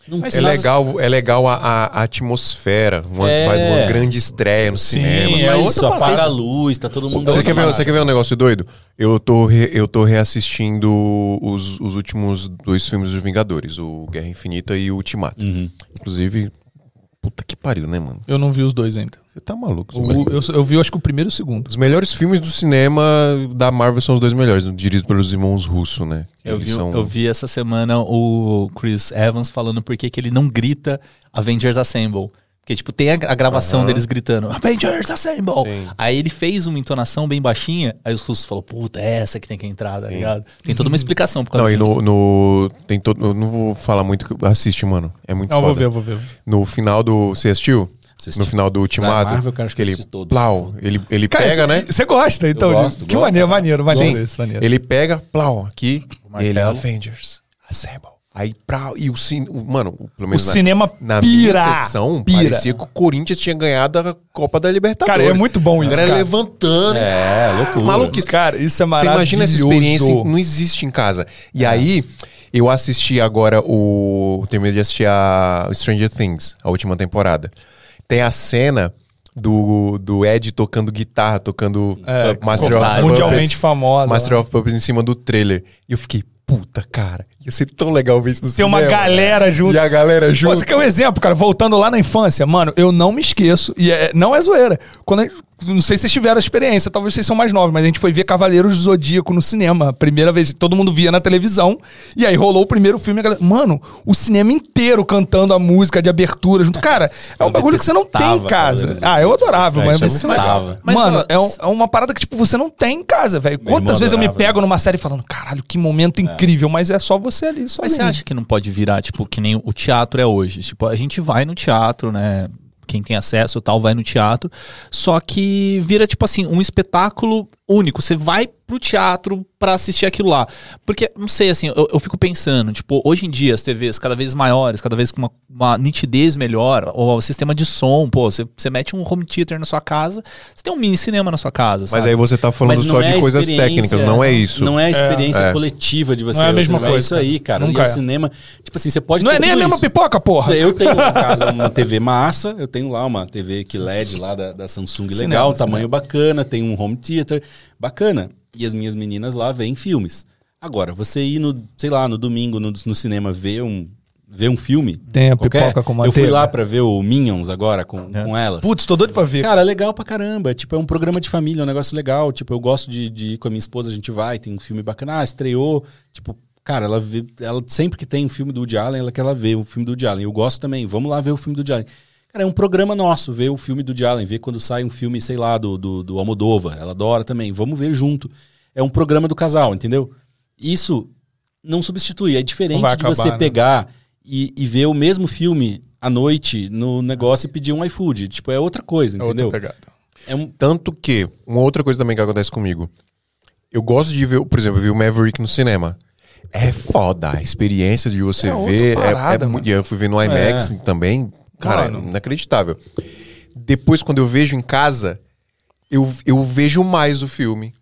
Não É legal, é legal a, a- atmosfera, uma, É. uma grande estreia no cinema. é Mas outro apaga a luz, tá todo mundo. Você quer, ver, você quer ver um negócio doido? Eu tô, re- eu tô reassistindo os, os últimos dois filmes dos Vingadores, o Guerra Infinita e o Ultimato. Uhum. Inclusive, puta que pariu, né, mano? Eu não vi os dois ainda. Você tá maluco. O- eu, eu vi, acho que o primeiro e o segundo. Os melhores filmes do cinema da Marvel são os dois melhores, dirigidos pelos irmãos Russo, né? Eu Eles vi, são- eu vi essa semana o Chris Evans falando por que ele não grita Avengers Assemble. Porque, tipo, tem a, gravação deles gritando Avengers Assemble! Sim. Aí ele fez uma entonação bem baixinha, aí os russos falaram, puta, é essa que tem que entrar, tá Sim. ligado? Tem toda uma explicação por causa Não, e disso. no, no- Tem todo. Eu não vou falar muito. que- Assiste, mano. É muito Não, eu foda. vou ver, eu vou ver. No final do. Você assistiu? Assisti. No final do Ultimato. Marvel, cara, acho que ele. todos. Plau. Ele, ele Cara, pega, cê- né? Você gosta, então? gosto, que gosto. maneiro, maneiro, maneiro Sim. esse, maneiro. Ele pega, plau, aqui. Ele é Avengers. Assemble. Aí, plau. E o cin... o- Mano, o- pelo O menos na- cinema na pira. minha sessão, pira. parecia que o Corinthians tinha ganhado a Copa da Libertadores. Cara, é muito bom isso, A galera cara. levantando. É, loucura. Maluquice. Cara, isso é Você maravilhoso. imagina essa experiência, não existe em casa. E aí, eu assisti agora o. Terminei de assistir a Stranger Things, a última temporada. Tem a cena do, do Ed tocando guitarra, tocando É, uh, Master of mundialmente Puppets, famosa. Master of Puppets em cima do trailer. E eu fiquei, puta, cara, ia ser tão legal ver isso no Tem uma cinema. galera junto. E a galera junto. Você quer um exemplo, cara? Voltando lá na infância, mano, eu não me esqueço, e é- não é zoeira. Quando gente- não sei se vocês tiveram a experiência, talvez vocês são mais novos, mas a gente foi ver Cavaleiros do Zodíaco no cinema. a Primeira vez, todo mundo via na televisão. E aí rolou o primeiro filme, a galera, mano, o cinema inteiro cantando a música de abertura junto. Cara, é um bagulho que você não tem em casa. Cavaleiros Ah, eu adorava, É, mas, é não- legal. Mas, mano, é, um- é uma parada que, tipo, você não tem em casa, velho. Quantas vezes eu me adorava, pego numa série falando, caralho, que momento incrível, mas é só você ali, só Mas você acha que não pode virar, tipo, que nem o teatro é hoje? Tipo, a gente vai no teatro, né? Quem tem acesso tal vai no teatro. Só que vira, tipo assim, um espetáculo único. Você vai pro teatro pra assistir aquilo lá. Porque, não sei, assim, eu, eu fico pensando, tipo, hoje em dia as TVs cada vez maiores, cada vez com uma, uma nitidez melhor, ou o sistema de som, pô, você, você mete um home theater na sua casa, você tem um mini cinema na sua casa, Mas sabe? aí você tá falando Mas só é de coisas técnicas, não é isso. Não é a experiência É. coletiva de você. Não é a mesma você- coisa, isso aí, cara. Nunca e o é. cinema, tipo assim, você pode Não ter é nem a mesma isso. pipoca, porra. Eu tenho em casa uma TV massa, eu tenho lá uma TV que LED lá da, da Samsung Cinema, legal, cinema. tamanho bacana, tem um home theater bacana. E as minhas meninas lá veem filmes. Agora, você ir no, sei lá, no domingo no, no cinema ver um, ver um filme. Tem a qualquer- pipoca com Eu fui manteiga. lá pra ver o Minions agora com, É. com elas. Putz, tô doido pra ver. Cara, legal pra caramba. Tipo, é um programa de família, é um negócio legal. Tipo, eu gosto de, de ir com a minha esposa, a gente vai, tem um filme bacana. Ah, estreou. Tipo, cara, ela vê. Ela, sempre que tem um filme do Woody Allen, ela quer ela ver o filme do Woody Allen. Eu gosto também. Vamos lá ver o filme do Woody Allen. Cara, é um programa nosso, ver o filme do Woody Allen, ver quando sai um filme, sei lá, do, do, do Almodóvar. Ela adora também. Vamos ver junto. É um programa do casal, entendeu? Isso não substitui. É diferente vai de você acabar, né? pegar e, e ver o mesmo filme à noite no negócio e pedir um iFood. Tipo, é outra coisa, É entendeu? pegada. É um, Tanto que, uma outra coisa também que acontece comigo. Eu gosto de ver, por exemplo, eu vi o Maverick no cinema. É foda. A experiência de você É ver. é- parada, é, mano. muito- e eu fui ver no IMAX também. Cara, Mano. é inacreditável. Depois, quando eu vejo em casa, eu, eu vejo mais o filme.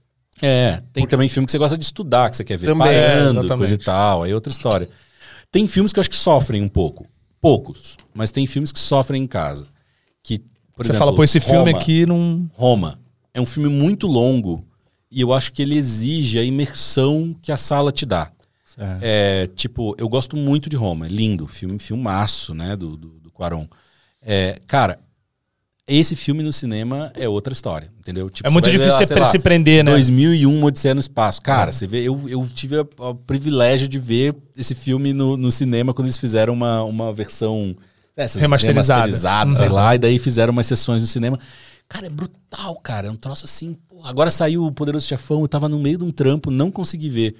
É, tem também filme que você gosta de estudar, que você quer ver Também, é, parando, exatamente. coisa e tal, aí é outra história. Tem filmes que eu acho que sofrem um pouco. Poucos. Mas tem filmes que sofrem em casa. Que, por Você exemplo, fala, pô, esse filme Roma. aqui não. Roma é um filme muito longo e eu acho que ele exige a imersão que a sala te dá. É, tipo, eu gosto muito de Roma, é lindo, filme, filmaço, né, do, do Quaron. É, cara, esse filme no cinema é outra história, entendeu? Tipo, É muito vai ver difícil lá, você sei lá, se prender, né? 2001, Odisseia no Espaço. Cara, você vê, eu, eu tive o privilégio de ver esse filme no, no cinema quando eles fizeram uma, uma versão essas Remasterizada. remasterizada, sei Uhum. lá, e daí fizeram umas sessões no cinema. Cara, é brutal, cara. É um troço assim. pô, agora saiu o Poderoso Chefão, eu tava no meio de um trampo, não consegui ver.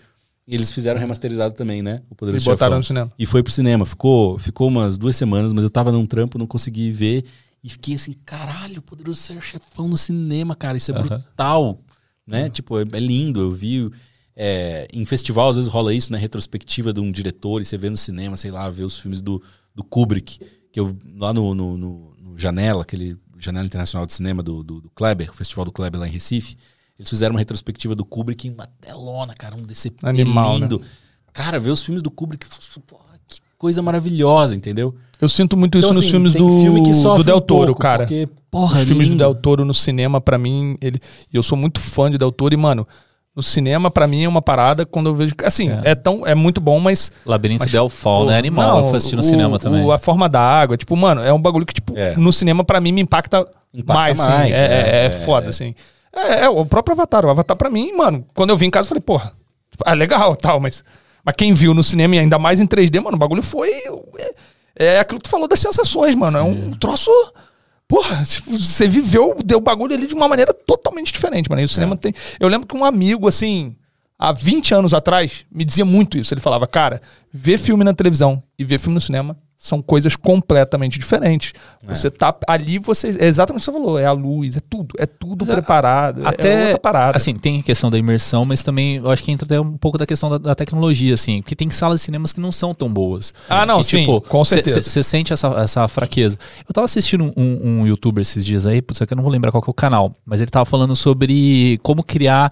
E eles fizeram remasterizado também, né? O E Poderoso botaram Chefão. no cinema. E foi pro cinema. Ficou, ficou umas duas semanas, mas eu tava num trampo, não consegui ver. E fiquei assim, caralho, Poderoso Ser Chefão no cinema, cara. Isso é brutal, né? Tipo, é, é lindo. Eu vi... é, em festival, às vezes rola isso, né? Retrospectiva de um diretor e você vê no cinema, sei lá, vê os filmes do, do Kubrick. Que eu, lá no, no, no- no Janela, aquele Janela Internacional de Cinema do, do, do Kleber, o Festival do Kleber lá em Recife, eles fizeram uma retrospectiva do Kubrick em uma telona, cara, um DCP Animal, né? lindo. Cara, ver os filmes do Kubrick, porra, que coisa maravilhosa, entendeu? Eu sinto muito isso Então, nos assim, filmes tem do, filme do Del um Toro, pouco, cara. Porque, porra, Os filmes do lindo. Del Toro no cinema, pra mim, ele. e Eu sou muito fã de Del Toro e, mano, no cinema, pra mim, é uma parada quando eu vejo. Assim, é, tão, é muito bom, mas. Labirinto mas, Del Fall, pô, né? Animal, não, eu fui assistir no o- cinema o- também. A forma da água, tipo, mano, é um bagulho que, tipo, É. no cinema, pra mim, me impacta, Impacta mais. assim. mais, É, é- é, é foda, assim. É, é, o próprio Avatar. O Avatar, pra mim, mano, quando eu vim em casa, eu falei, porra, ah, legal tal, mas. Mas quem viu no cinema e ainda mais em 3D, mano, o bagulho foi. É, é aquilo que tu falou das sensações, mano. É um troço. Porra, tipo, você viveu deu bagulho ali de uma maneira totalmente diferente, mano. E o cinema tem. Eu lembro que um amigo, assim, há 20 anos atrás, me dizia muito isso. Ele falava, cara, ver filme na televisão e ver filme no cinema são coisas completamente diferentes. Você tá ali, você. É exatamente o que você falou. É a luz, é tudo. É tudo Mas a- preparado. é Até, outra parada. assim, tem a questão da imersão, mas também eu acho que entra até um pouco da questão da, da tecnologia, assim, porque tem salas de cinemas que não são tão boas. Ah, não, E, sim, com certeza. Você sente essa, essa fraqueza. Eu tava assistindo um, um youtuber esses dias aí, putz, é que eu não vou lembrar qual que é o canal, mas ele tava falando sobre como criar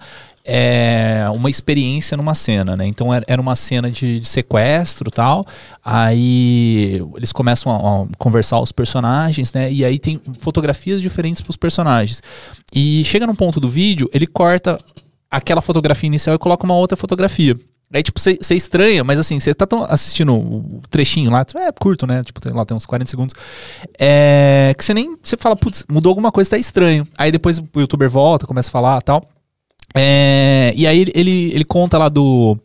é, uma experiência numa cena, né? Então era, uma cena de, de sequestro tal, aí eles começam a, a conversar os personagens, né? E aí tem fotografias diferentes pros personagens. E chega num ponto do vídeo, ele corta aquela fotografia inicial e coloca uma outra fotografia. Aí, tipo, você estranha, mas assim, você tá assistindo o trenchinho lá, é curto, né? Tipo, tem lá tem uns 40 segundos. É. Que você nem. Você fala, putz, mudou alguma coisa, tá estranho. Aí depois o youtuber volta, começa a falar tal. É, e aí ele, ele, conta lá do.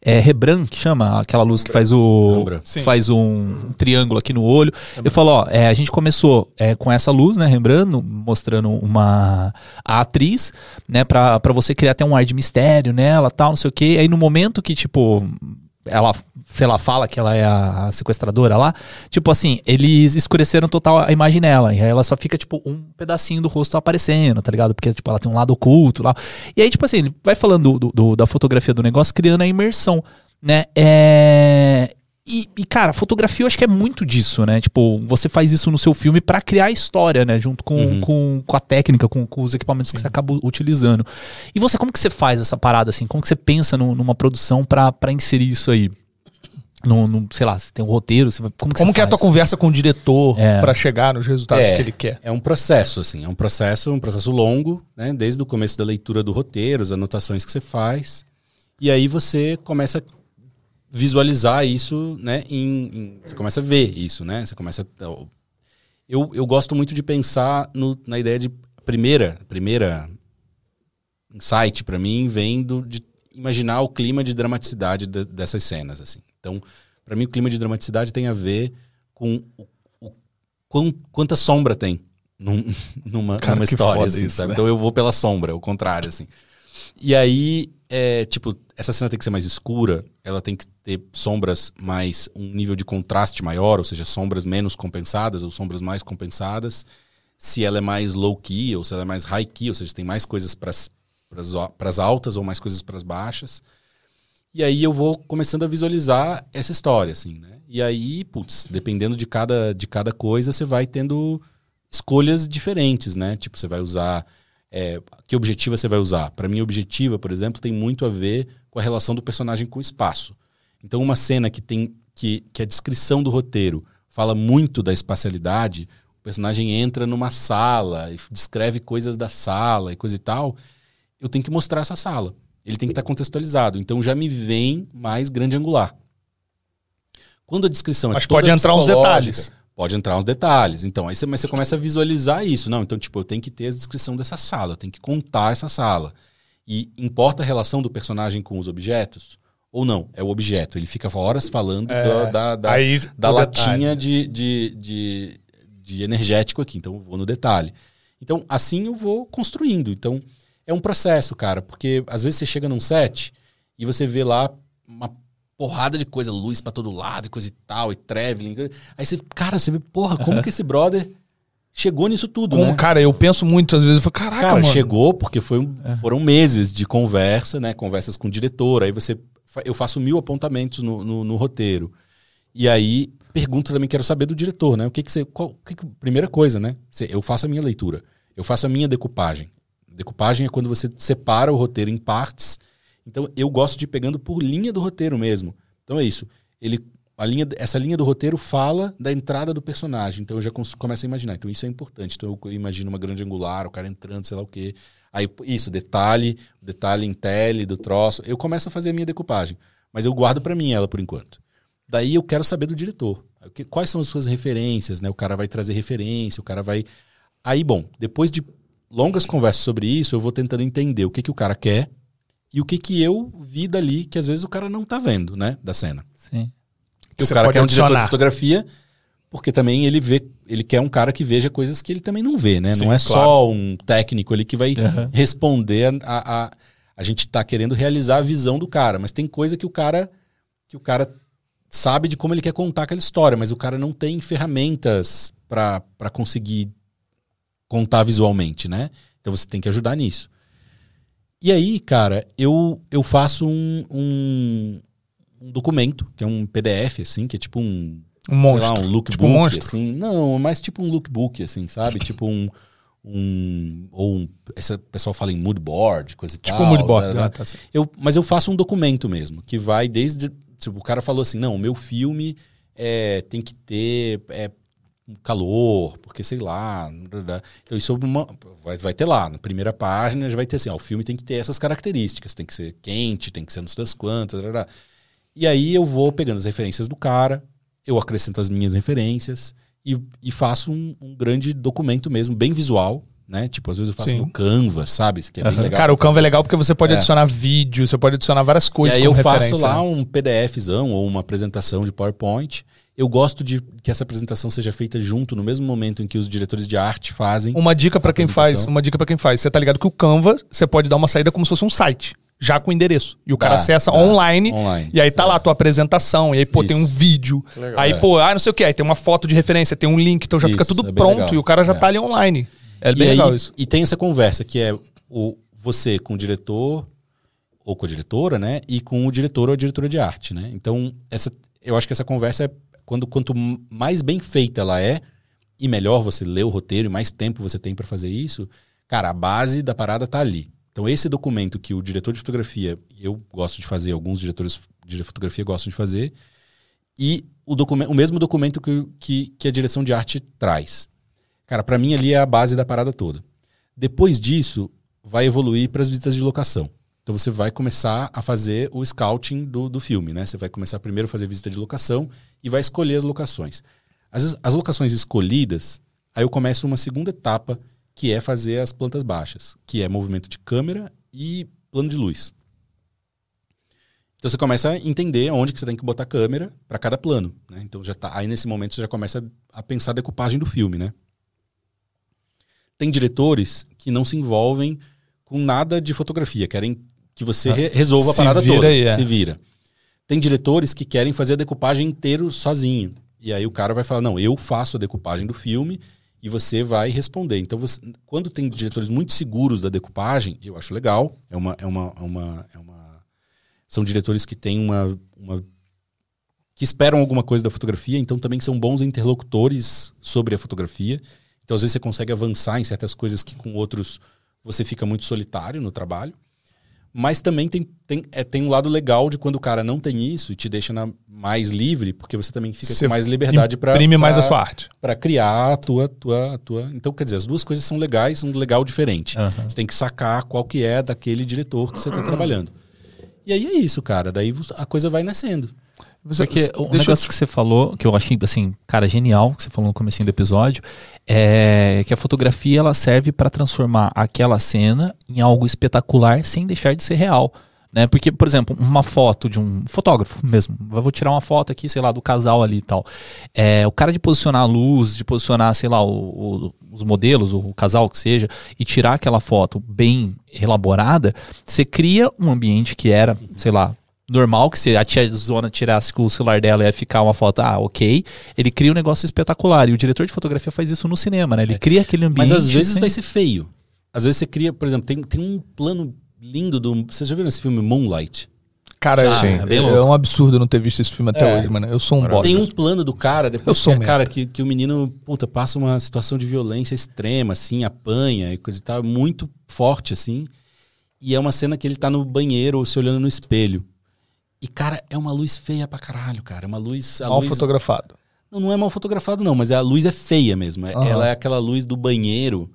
É, Rembrandt, que chama aquela luz que faz o. Rembrandt. Faz um triângulo aqui no olho. Eu falo, ó, é, a gente começou é, com essa luz, né, Rembrandt, mostrando uma a atriz, né, pra, pra você criar até um ar de mistério nela, tal, não sei o quê. Aí no momento que, tipo, ela, sei lá, fala que ela é a sequestradora lá. Tipo assim, eles escureceram total a imagem dela. E aí ela só fica, tipo, um pedacinho do rosto aparecendo, tá ligado? Porque, tipo, ela tem um lado oculto lá. E aí, tipo assim, ele vai falando do, do- da fotografia do negócio, criando a imersão, né? É... E, e, cara, fotografia eu acho que é muito disso, né? Tipo, você faz isso no seu filme pra criar a história, né? Junto com, Uhum. com, com a técnica, com, com os equipamentos que você acaba utilizando. E você, como que você faz essa parada assim? Como que você pensa no- numa produção pra, pra inserir isso aí? No, no- sei lá, você tem um roteiro, você como que Como você que é a tua conversa com o diretor É. pra chegar nos resultados É. que ele quer? É um processo, assim, é um processo, um processo longo, né? Desde o começo da leitura do roteiro, as anotações que você faz. E aí você começa a visualizar isso, né? Em, em- você começa a ver isso, né? Você começa a, eu, eu gosto muito de pensar no- na ideia de primeira, primeira insight para mim vem do, de imaginar o clima de dramaticidade de- dessas cenas, assim. Então, para mim o clima de dramaticidade tem a ver com o, o quão- quanta sombra tem num- numa, Cara, numa história, assim, isso, sabe? né? Então eu vou pela sombra, o contrário, assim. E aí, é, tipo, essa cena tem que ser mais escura, ela tem que ter sombras mais, um nível de contraste maior, ou seja, sombras menos compensadas ou sombras mais compensadas. Se ela é mais low key ou se ela é mais high key, ou seja, tem mais coisas para as altas ou mais coisas para as baixas. E aí eu vou começando a visualizar essa história, assim, né? E aí, putz, dependendo de cada, de cada coisa, você vai tendo escolhas diferentes, né? Tipo, você vai usar. É, que objetiva você vai usar? Para mim, objetiva, por exemplo, tem muito a ver com a relação do personagem com o espaço. Então, uma cena que tem. que, que a descrição do roteiro fala muito da espacialidade, o personagem entra numa sala e descreve coisas da sala e coisa e tal, eu tenho que mostrar essa sala. Ele tem que estar contextualizado. Então já me vem mais grande angular. Quando a descrição Mas é toda pode entrar uns detalhes. Pode entrar uns detalhes. Então, aí você, mas você começa a visualizar isso. Não, então, tipo, eu tenho que ter a descrição dessa sala, eu tenho que contar essa sala. E importa a relação do personagem com os objetos? Ou não? É o objeto. Ele fica horas falando É, da, da, da, aí, da latinha de, de, de, de energético aqui. Então eu vou no detalhe. Então, assim eu vou construindo. Então, é um processo, cara, porque às vezes você chega num set e você vê lá uma porrada de coisa, luz pra todo lado e coisa e tal, e traveling. Aí você, cara, você vê, porra, como que esse brother chegou nisso tudo, Como, né? cara, eu penso muito às vezes, eu falo, caraca, Cara, mano. chegou porque foi um- foram meses de conversa, né? Conversas com o diretor. Aí você. Eu faço mil apontamentos no, no, no roteiro. E aí pergunto também, quero saber do diretor, né? O que que você. Qual, que que- primeira coisa, né? Você- Eu faço a minha leitura. Eu faço a minha decupagem. Decupagem é quando você separa o roteiro em partes. Então eu gosto de ir pegando por linha do roteiro mesmo. Então é isso. Ele, a linha, essa linha do roteiro fala da entrada do personagem. Então eu já começo a imaginar. Então isso é importante. Então eu imagino uma grande angular, o cara entrando, sei lá o quê. Aí isso, detalhe, detalhe em tele do troço. Eu começo a fazer a minha decupagem. Mas eu guardo pra mim ela por enquanto. Daí eu quero saber do diretor. Quais são as suas referências, né? O cara vai trazer referência, o cara vai. Aí, bom, depois de longas conversas sobre isso, eu vou tentando entender o que, que o cara quer e o que, que eu vi dali que às vezes o cara não tá vendo, né? Da cena. Sim. Que o cara quer um diretor de fotografia, porque também ele vê, ele quer um cara que veja coisas que ele também não vê, né? Sim, não é claro. só um técnico ali que vai Aham. responder a, a, a. A gente tá querendo realizar a visão do cara, mas tem coisa que o cara que o cara sabe de como ele quer contar aquela história, mas o cara não tem ferramentas para conseguir contar visualmente, né? Então você tem que ajudar nisso. E aí, cara, eu, eu faço um, um, um documento, que é um PDF, assim, que é tipo um, Um monstro. lá, um lookbook, Tipo um monstro. assim. Não, é mais tipo um lookbook, assim, sabe? tipo um... um ou um, esse pessoal fala em mood board, coisa e Tipo tal. um blá, blá, Ah, blá. tá. Eu, mas eu faço um documento mesmo, que vai desde. Tipo, o cara falou assim: não, o meu filme é, tem que ter é, calor, porque sei lá. Então, isso é uma, vai, vai ter lá. Na primeira página já vai ter assim: ó, o filme tem que ter essas características, tem que ser quente, tem que ser não sei das quantas. blá, blá. E aí eu vou pegando as referências do cara, eu acrescento as minhas referências e, e faço um, um grande documento mesmo, bem visual. Né? Tipo, às vezes eu faço Sim. no Canva, sabe? Que é legal Cara, o Canva é legal porque você pode É. adicionar vídeo, você pode adicionar várias coisas E aí eu faço lá um PDFzão ou uma apresentação de PowerPoint. Eu gosto de que essa apresentação seja feita junto, no mesmo momento em que os diretores de arte fazem. Uma dica pra quem faz, uma dica para quem faz. Você tá ligado que o Canva, você pode dar uma saída como se fosse um site. já com o endereço. E o cara Dá, acessa dá. online, Online. E aí tá lá a tua apresentação. E aí, pô, Isso. tem um vídeo. legal. Aí, É. pô, ah, não sei o que. Aí tem uma foto de referência, tem um link. Então já fica Isso, tudo é pronto legal. e o cara já É. tá ali online. É e, bem aí- legal isso. e tem essa conversa que é o, você com o diretor ou com a diretora, né? E com o diretor ou a diretora de arte, né? Então, essa, eu acho que essa conversa é quando quanto mais bem feita ela é e melhor você lê o roteiro e mais tempo você tem para fazer isso, cara, a base da parada tá ali. Então, esse documento que o diretor de fotografia, eu gosto de fazer, alguns diretores de fotografia gostam de fazer, e o, documento, o mesmo documento que, que, que a direção de arte traz. Cara, pra mim ali é a base da parada toda. Depois disso, vai evoluir para as visitas de locação. Então você vai começar a fazer o scouting do, do filme, né? Você vai começar primeiro a fazer visita de locação e vai escolher as locações. As, as locações escolhidas, aí eu começo uma segunda etapa, que é fazer as plantas baixas, que é movimento de câmera e plano de luz. Então você começa a entender onde que você tem que botar a câmera para cada plano, né? Então já tá, aí nesse momento você já começa a pensar a decupagem do filme, né? Tem diretores que não se envolvem com nada de fotografia, querem que você re- resolva a parada toda, aí, é. se vira. Tem diretores que querem fazer a decupagem inteiro sozinho. E aí o cara vai falar: "Não, eu faço a decupagem do filme e você vai responder". Então você, quando tem diretores muito seguros da decupagem, eu acho legal. É uma é uma, é uma, é uma são diretores que têm uma, uma que esperam alguma coisa da fotografia, então também são bons interlocutores sobre a fotografia. Então, às vezes, você consegue avançar em certas coisas que com outros você fica muito solitário no trabalho. Mas também tem, tem, é, tem um lado legal de quando o cara não tem isso e te deixa na- mais livre, porque você também fica Você com mais liberdade para Imprime mais a sua arte. para criar a tua, tua, a tua. Então, quer dizer, as duas coisas são legais, um legal diferente. Você tem que sacar qual que é daquele diretor que você está trabalhando. E aí é isso, cara. Daí a coisa vai nascendo. Você, Porque o negócio que você falou, que eu achei, assim, cara, genial, que você falou no comecinho do episódio, é que a fotografia ela serve para transformar aquela cena em algo espetacular sem deixar de ser real. Né? Porque, por exemplo, uma foto de um fotógrafo mesmo. Eu vou tirar uma foto aqui, sei lá, do casal ali e tal. É, o cara de posicionar a luz, de posicionar, sei lá, o- o- os modelos, o casal que seja, e tirar aquela foto bem elaborada, você cria um ambiente que era, sei lá, normal, que se a tia Zona tirasse com o celular dela ia ficar uma foto, ah, ok. Ele cria um negócio espetacular. E o diretor de fotografia faz isso no cinema, né? Ele cria aquele ambiente. Mas às vezes sem- vai ser feio. Às vezes você cria, por exemplo, tem, tem um plano lindo do. Vocês já viram esse filme Moonlight? Cara, Já, é, é bem é louco. um absurdo não ter visto esse filme até É. hoje, mano. Eu sou um bosta. Tem um plano do cara, Eu depois sou que, um cara, que, que o menino, puta, passa uma situação de violência extrema, assim, apanha e coisa e tal, muito forte, assim. E é uma cena que ele tá no banheiro se olhando no espelho. E, cara, é uma luz feia pra caralho, cara. É uma luz. Mal luz fotografado. Não, não é mal fotografado, não, mas a luz é feia mesmo. É-. Ela é aquela luz do banheiro.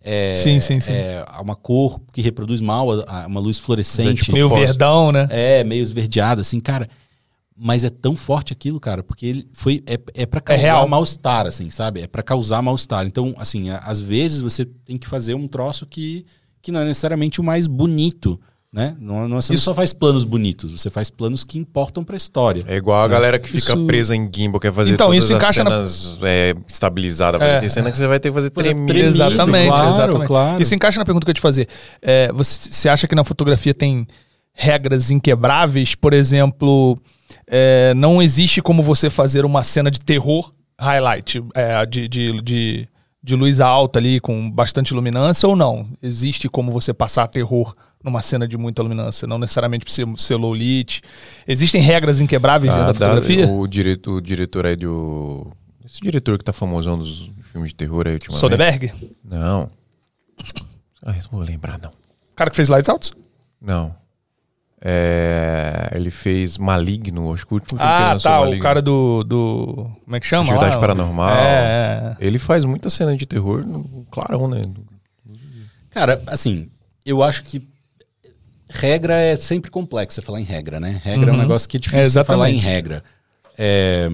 É, Sim, sim, sim. É uma cor que reproduz mal, uma luz fluorescente. Tipo, Meio verdão, né? É, meio esverdeada, assim, cara. Mas é tão forte aquilo, cara, porque ele foi. É, é para causar real. mal-estar, assim, sabe? É pra causar mal-estar. Então, assim, às vezes você tem que fazer um troço que, que não é necessariamente o mais bonito, né? Não, não, você não só faz planos bonitos, você faz planos que importam pra história. É igual a galera que fica Isso- presa em gimbal, quer fazer Então, todas isso as encaixa na- cenas é, estabilizadas. Vai É. ter cena que você vai ter que fazer tremido. tremido, Exatamente, claro, exatamente. claro. Isso encaixa na pergunta que eu ia te fazer. É, você, você acha que na fotografia tem regras inquebráveis? Por exemplo, é, não existe como você fazer uma cena de terror highlight, é, de, de, de, de luz alta ali, com bastante luminância, ou não? Existe como você passar terror numa cena de muita luminância? Não necessariamente precisa ser low lit. Existem regras inquebráveis Ah, dentro da fotografia? o, diretor, o diretor aí do. Esse diretor que tá famosão dos filmes de terror aí ultimamente. Soderbergh? Não. Ah, isso não vou lembrar, não. O cara que fez Lights Out? Não. É, ele fez Maligno, acho que o último filme que ele Ah, lançou tá. O Maligno. cara do, do. Como é que chama? Atividade lá? Paranormal. É, é. Ele faz muita cena de terror, clarão, né? Cara, assim, eu acho que regra é sempre complexo você falar em regra, né? Regra é um Uhum. negócio que é É, difícil você exatamente. falar em regra. É,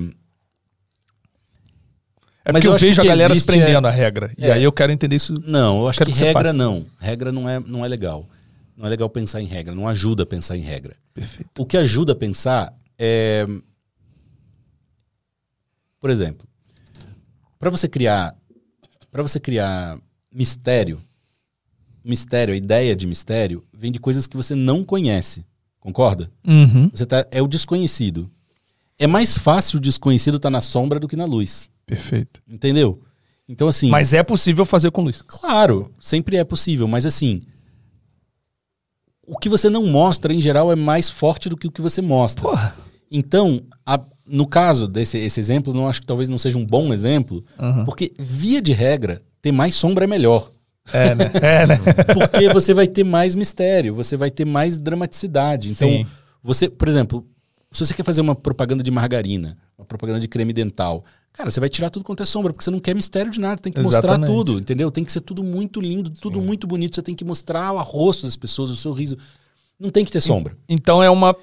É Mas porque eu eu, vejo a galera existe, prendendo a regra. E É. aí eu quero entender isso. Não, eu acho Quero que que regra não. Regra não é, não é legal. Não é legal pensar em regra, não ajuda a pensar em regra. Perfeito. O que ajuda a pensar é. Por exemplo, para você criar. Para você criar mistério, mistério, a ideia de mistério, vem de coisas que você não conhece. Concorda? Uhum. Você tá, é o desconhecido. É mais fácil o desconhecido estar na sombra do que na luz. Perfeito. Entendeu? Então, assim. Mas é possível fazer com luz. Claro, sempre é possível, mas assim. O que você não mostra, em geral, é mais forte do que o que você mostra. Porra. Então, a- no caso desse esse exemplo, não acho que talvez não seja um bom exemplo, Uhum. porque, via de regra, ter mais sombra é melhor. É, né? É, né? Porque você vai ter mais mistério, você vai ter mais dramaticidade. Então, Sim. você, por exemplo, se você quer fazer uma propaganda de margarina, uma propaganda de creme dental, cara, você vai tirar tudo quanto é sombra, porque você não quer mistério de nada, tem que mostrar Exatamente. tudo, entendeu? Tem que ser tudo muito lindo, tudo muito bonito, você tem que mostrar o rosto das pessoas, o sorriso. Não tem que ter sombra. Então é uma,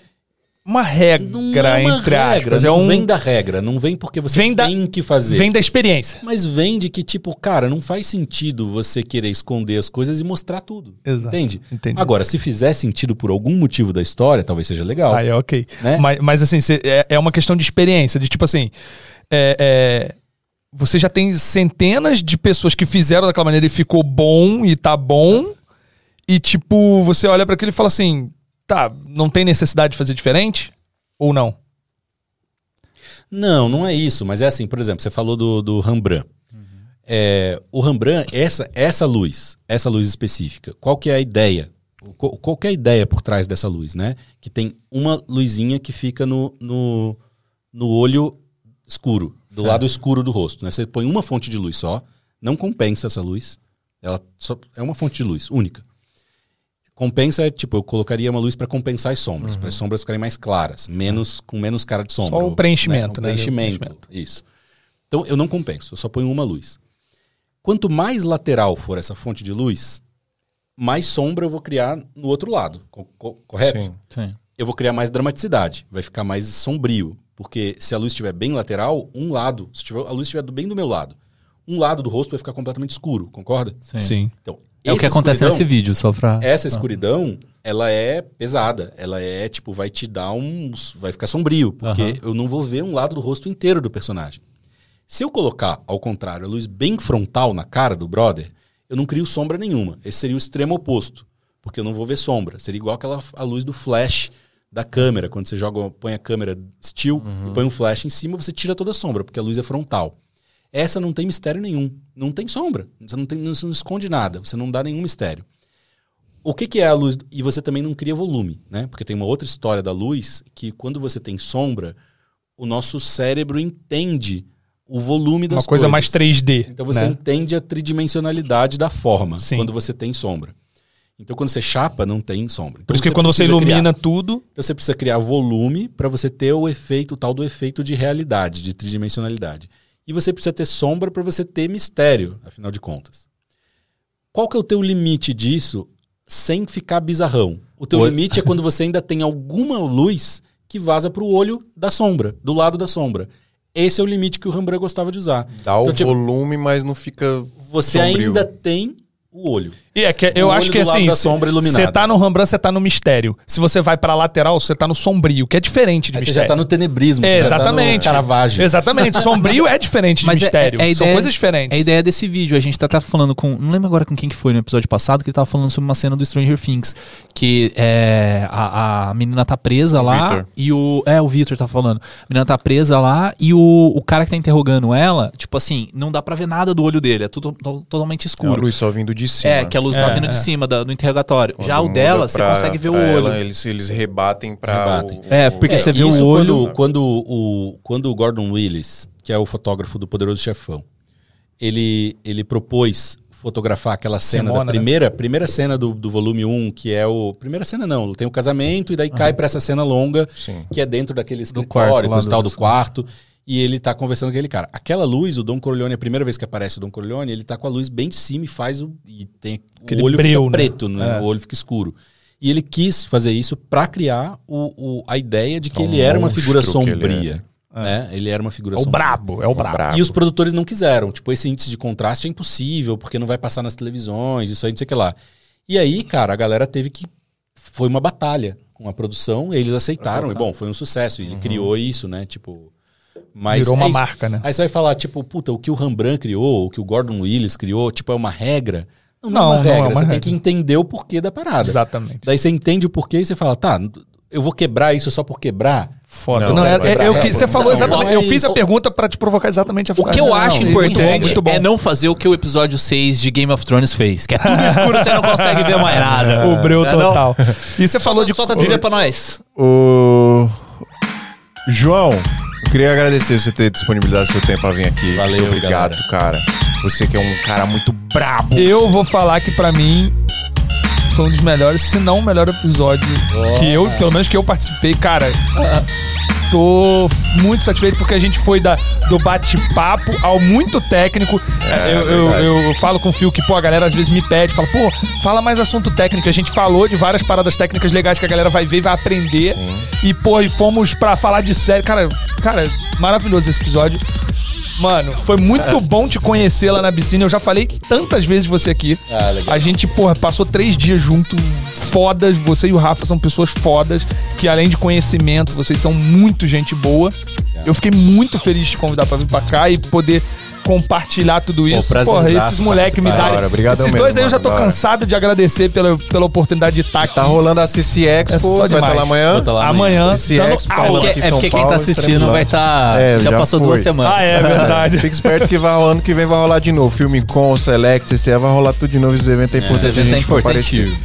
uma regra, Não é uma entre regra, aspas. É um, vem da regra, não vem porque você Vem da- tem que fazer. vem da experiência. Mas vem de que, tipo, cara, não faz sentido você querer esconder as coisas e mostrar tudo. Exato. Entende? Entendi. Agora, se fizer sentido por algum motivo da história, talvez seja legal. Aí, ok. Né? Mas, mas assim, cê- é, é uma questão de experiência, de tipo assim. é- é, você já tem centenas de pessoas que fizeram daquela maneira e ficou bom e tá bom. E tipo, você olha pra aquilo e fala assim: tá, não tem necessidade de fazer diferente? Ou não? Não, não é isso. Mas é assim, por exemplo, você falou do, do Rembrandt. É, o Rembrandt, essa, essa luz, essa luz específica, qual que é a ideia? Qual, qual que é a ideia por trás dessa luz, né? Que tem uma luzinha que fica no, no, no olho escuro, do lado escuro do rosto. Né? Você põe uma fonte de luz só, não compensa essa luz. Ela só é uma fonte de luz, única. Compensa é tipo, eu colocaria uma luz para compensar as sombras, para as sombras ficarem mais claras, menos com menos cara de sombra. Só o preenchimento, né? né? O preenchimento, O preenchimento. isso. Então eu não compenso, eu só ponho uma luz. Quanto mais lateral for essa fonte de luz, mais sombra eu vou criar no outro lado, co- co- correto? Sim. Sim. eu vou criar mais dramaticidade, vai ficar mais sombrio. Porque se a luz estiver bem lateral, um lado, se tiver, a luz estiver bem do meu lado, um lado do rosto vai ficar completamente escuro, concorda? Sim. Então, É o que acontece nesse vídeo, só pra. Essa escuridão, ela é pesada. Ela é, tipo, vai te dar um. Vai ficar sombrio, porque Aham. eu não vou ver um lado do rosto inteiro do personagem. Se eu colocar, ao contrário, a luz bem frontal na cara do brother, eu não crio sombra nenhuma. Esse seria o extremo oposto, porque eu não vou ver sombra. Seria igual aquela a luz do flash da câmera, quando você joga, põe a câmera still e põe um flash em cima, você tira toda a sombra, porque a luz é frontal. Essa não tem mistério nenhum. Não tem sombra. Você não, tem, você não esconde nada. Você não dá nenhum mistério. O que, que é a luz? E você também não cria volume, né? Porque tem uma outra história da luz que quando você tem sombra, o nosso cérebro entende o volume das Uma coisa coisas. mais 3D. Então você né? entende a tridimensionalidade da forma Sim. quando você tem sombra. Então quando você chapa, não tem sombra. Então, Por isso que quando você precisa criar- ilumina tudo. então você precisa criar volume para você ter o efeito, o tal do efeito de realidade, de tridimensionalidade. E você precisa ter sombra para você ter mistério, afinal de contas. Qual que é o teu limite disso sem ficar bizarrão? O teu O- limite é quando você ainda tem alguma luz que vaza para o olho da sombra, do lado da sombra. Esse é o limite que o Rembrandt gostava de usar. Dá o Então, tipo, volume, mas não fica. Você sombrio. ainda tem o olho. E é que eu O acho que assim, da sombra iluminada. você tá no Rembrandt, você tá no mistério. Se você vai pra lateral, você tá no sombrio, que é diferente de Aí você mistério. já tá no tenebrismo, É, já tá no exatamente. Caravagem. Exatamente. Sombrio é diferente de Mas é- mistério. é a São ideia- coisas diferentes. É a ideia desse vídeo. A gente tá, tá falando com. Não lembro agora com quem que foi no episódio passado, que ele tava falando sobre uma cena do Stranger Things. Que é, a, a menina tá presa lá. Victor. E o. É, o Victor tá falando. A menina tá presa lá e o, o cara que tá interrogando ela, tipo assim, não dá pra ver nada do olho dele. É tudo to- totalmente É a escuro. luz só vindo de cima. É, que a luz tá É, vindo é. de cima da- do interrogatório. Quando Já o dela, você consegue ver o olho. ela, eles, eles rebatem pra. Rebatem. o- É, o- porque você vê o isso olho- Quando, quando, o, quando o Gordon Willis, que é o fotógrafo do Poderoso Chefão, ele, ele propôs fotografar aquela cena Simona, da né? primeira, primeira cena do, do volume 1, que é o. Primeira cena não, tem o casamento e daí cai pra essa cena longa, Sim. que é dentro daquele quarto escritório, coisa e tal, do- do quarto. E ele tá conversando com aquele cara. Aquela luz, o Don Corleone, a primeira vez que aparece o Don Corleone, ele tá com a luz bem de cima e faz o. E tem, Aquele o olho breu, fica né? preto, né? É. O olho fica escuro. E ele quis fazer isso pra criar o, o- a ideia de que É um ele era uma figura sombria. né? Ele era uma figura É o sombria. brabo, é o brabo. brabo. E os produtores não quiseram. Tipo, esse índice de contraste é impossível, porque não vai passar nas televisões, isso aí, não sei o que lá. E aí, cara, a galera teve que. Foi uma batalha com a produção, eles aceitaram, e bom, foi um sucesso. E ele criou isso, né? Tipo. Mas Virou uma é marca, né? Aí você vai falar, tipo, puta, o que o Rembrandt criou, o que o Gordon Willis criou, tipo, é uma regra. Não, Não, é uma não regra. é uma você tem regra. que entender o porquê da parada. Exatamente. Daí você entende o porquê e você fala, tá, eu vou quebrar isso só por quebrar. Foda. Não, Não, é, é- é o que regra. você falou Não, exatamente. Eu fiz a pergunta pra te provocar exatamente a O que eu Não, acho importante bom, muito bom. é não fazer o que o episódio 6 de Game of Thrones fez, que é tudo escuro, você não consegue ver mais nada. O breu Não é não? total. E você falou de. Solta a trilha pra nós. O. João, eu queria agradecer você ter disponibilizado seu tempo pra vir aqui. Valeu, Muito obrigado, galera. cara. Você que é um cara muito brabo. Eu vou falar que pra mim foi um dos melhores, se não o melhor episódio que eu, pelo menos que eu participei, cara. Tô muito satisfeito porque a gente foi da, do bate-papo ao muito técnico. É, eu, eu, verdade. eu falo com o Fio que, pô, a galera às vezes me pede, fala, pô, fala mais assunto técnico. A gente falou de várias paradas técnicas legais que a galera vai ver e vai aprender. E, pô, e fomos pra falar de série. Cara, cara, maravilhoso esse episódio. Mano, foi muito bom te conhecer lá na piscina. Eu já falei tantas vezes de você aqui. Ah, legal. A gente, porra, passou três dias junto, fodas. Você e o Rafa são pessoas fodas, que além de conhecimento, vocês são muito gente boa. Eu fiquei muito feliz de te convidar pra vir pra cá e poder compartilhar tudo isso. prazerzaço porra, esses moleques me darem. Esses dois mesmo, aí eu já tô mano, cansado de agradecer pela, pela oportunidade de estar aqui. Tá rolando a CC Expo, É vai estar demais. lá amanhã. Estar lá Amanhã, CC Expo, tá Porque, aqui em é São porque quem Paulo, tá assistindo vai estar. É, já, já passou foi. duas semanas. Ah, é verdade. Fique esperto que vai, ano que vem vai rolar de novo. Filme com, Select, CCE, vai rolar tudo de novo. Esse evento é importante. Esse evento a é importante.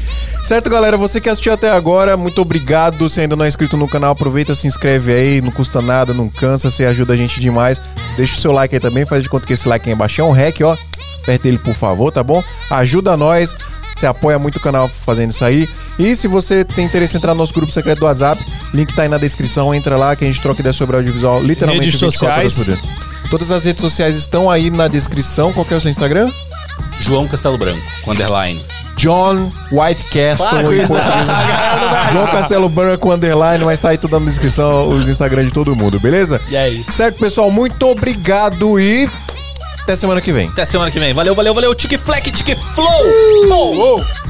Certo, galera? Você que assistiu até agora, muito obrigado. Se ainda não é inscrito no canal, aproveita, se inscreve aí. Não custa nada, não cansa, você ajuda a gente demais. Deixa o seu like aí também, faz de conta que esse like aí embaixo é um rec, ó. Aperta ele, por favor, tá bom? Ajuda nós. Você apoia muito o canal fazendo isso aí. E se você tem interesse em entrar no nosso grupo secreto do WhatsApp, link tá aí na descrição. Entra lá que a gente troca ideia sobre audiovisual literalmente Redes 24 horas sociais. por dia. Todas as redes sociais estão aí na descrição. Qual que é o seu Instagram? João Castelo Branco, com underline. John Whitecastle em português. João Castelo Branco Underline, mas tá aí tudo na descrição os Instagram de todo mundo, beleza? E é isso. Certo, pessoal? Muito obrigado e até semana que vem. Até semana que vem. Valeu, valeu, valeu. Tique Fleck, Tique Flow. Flow.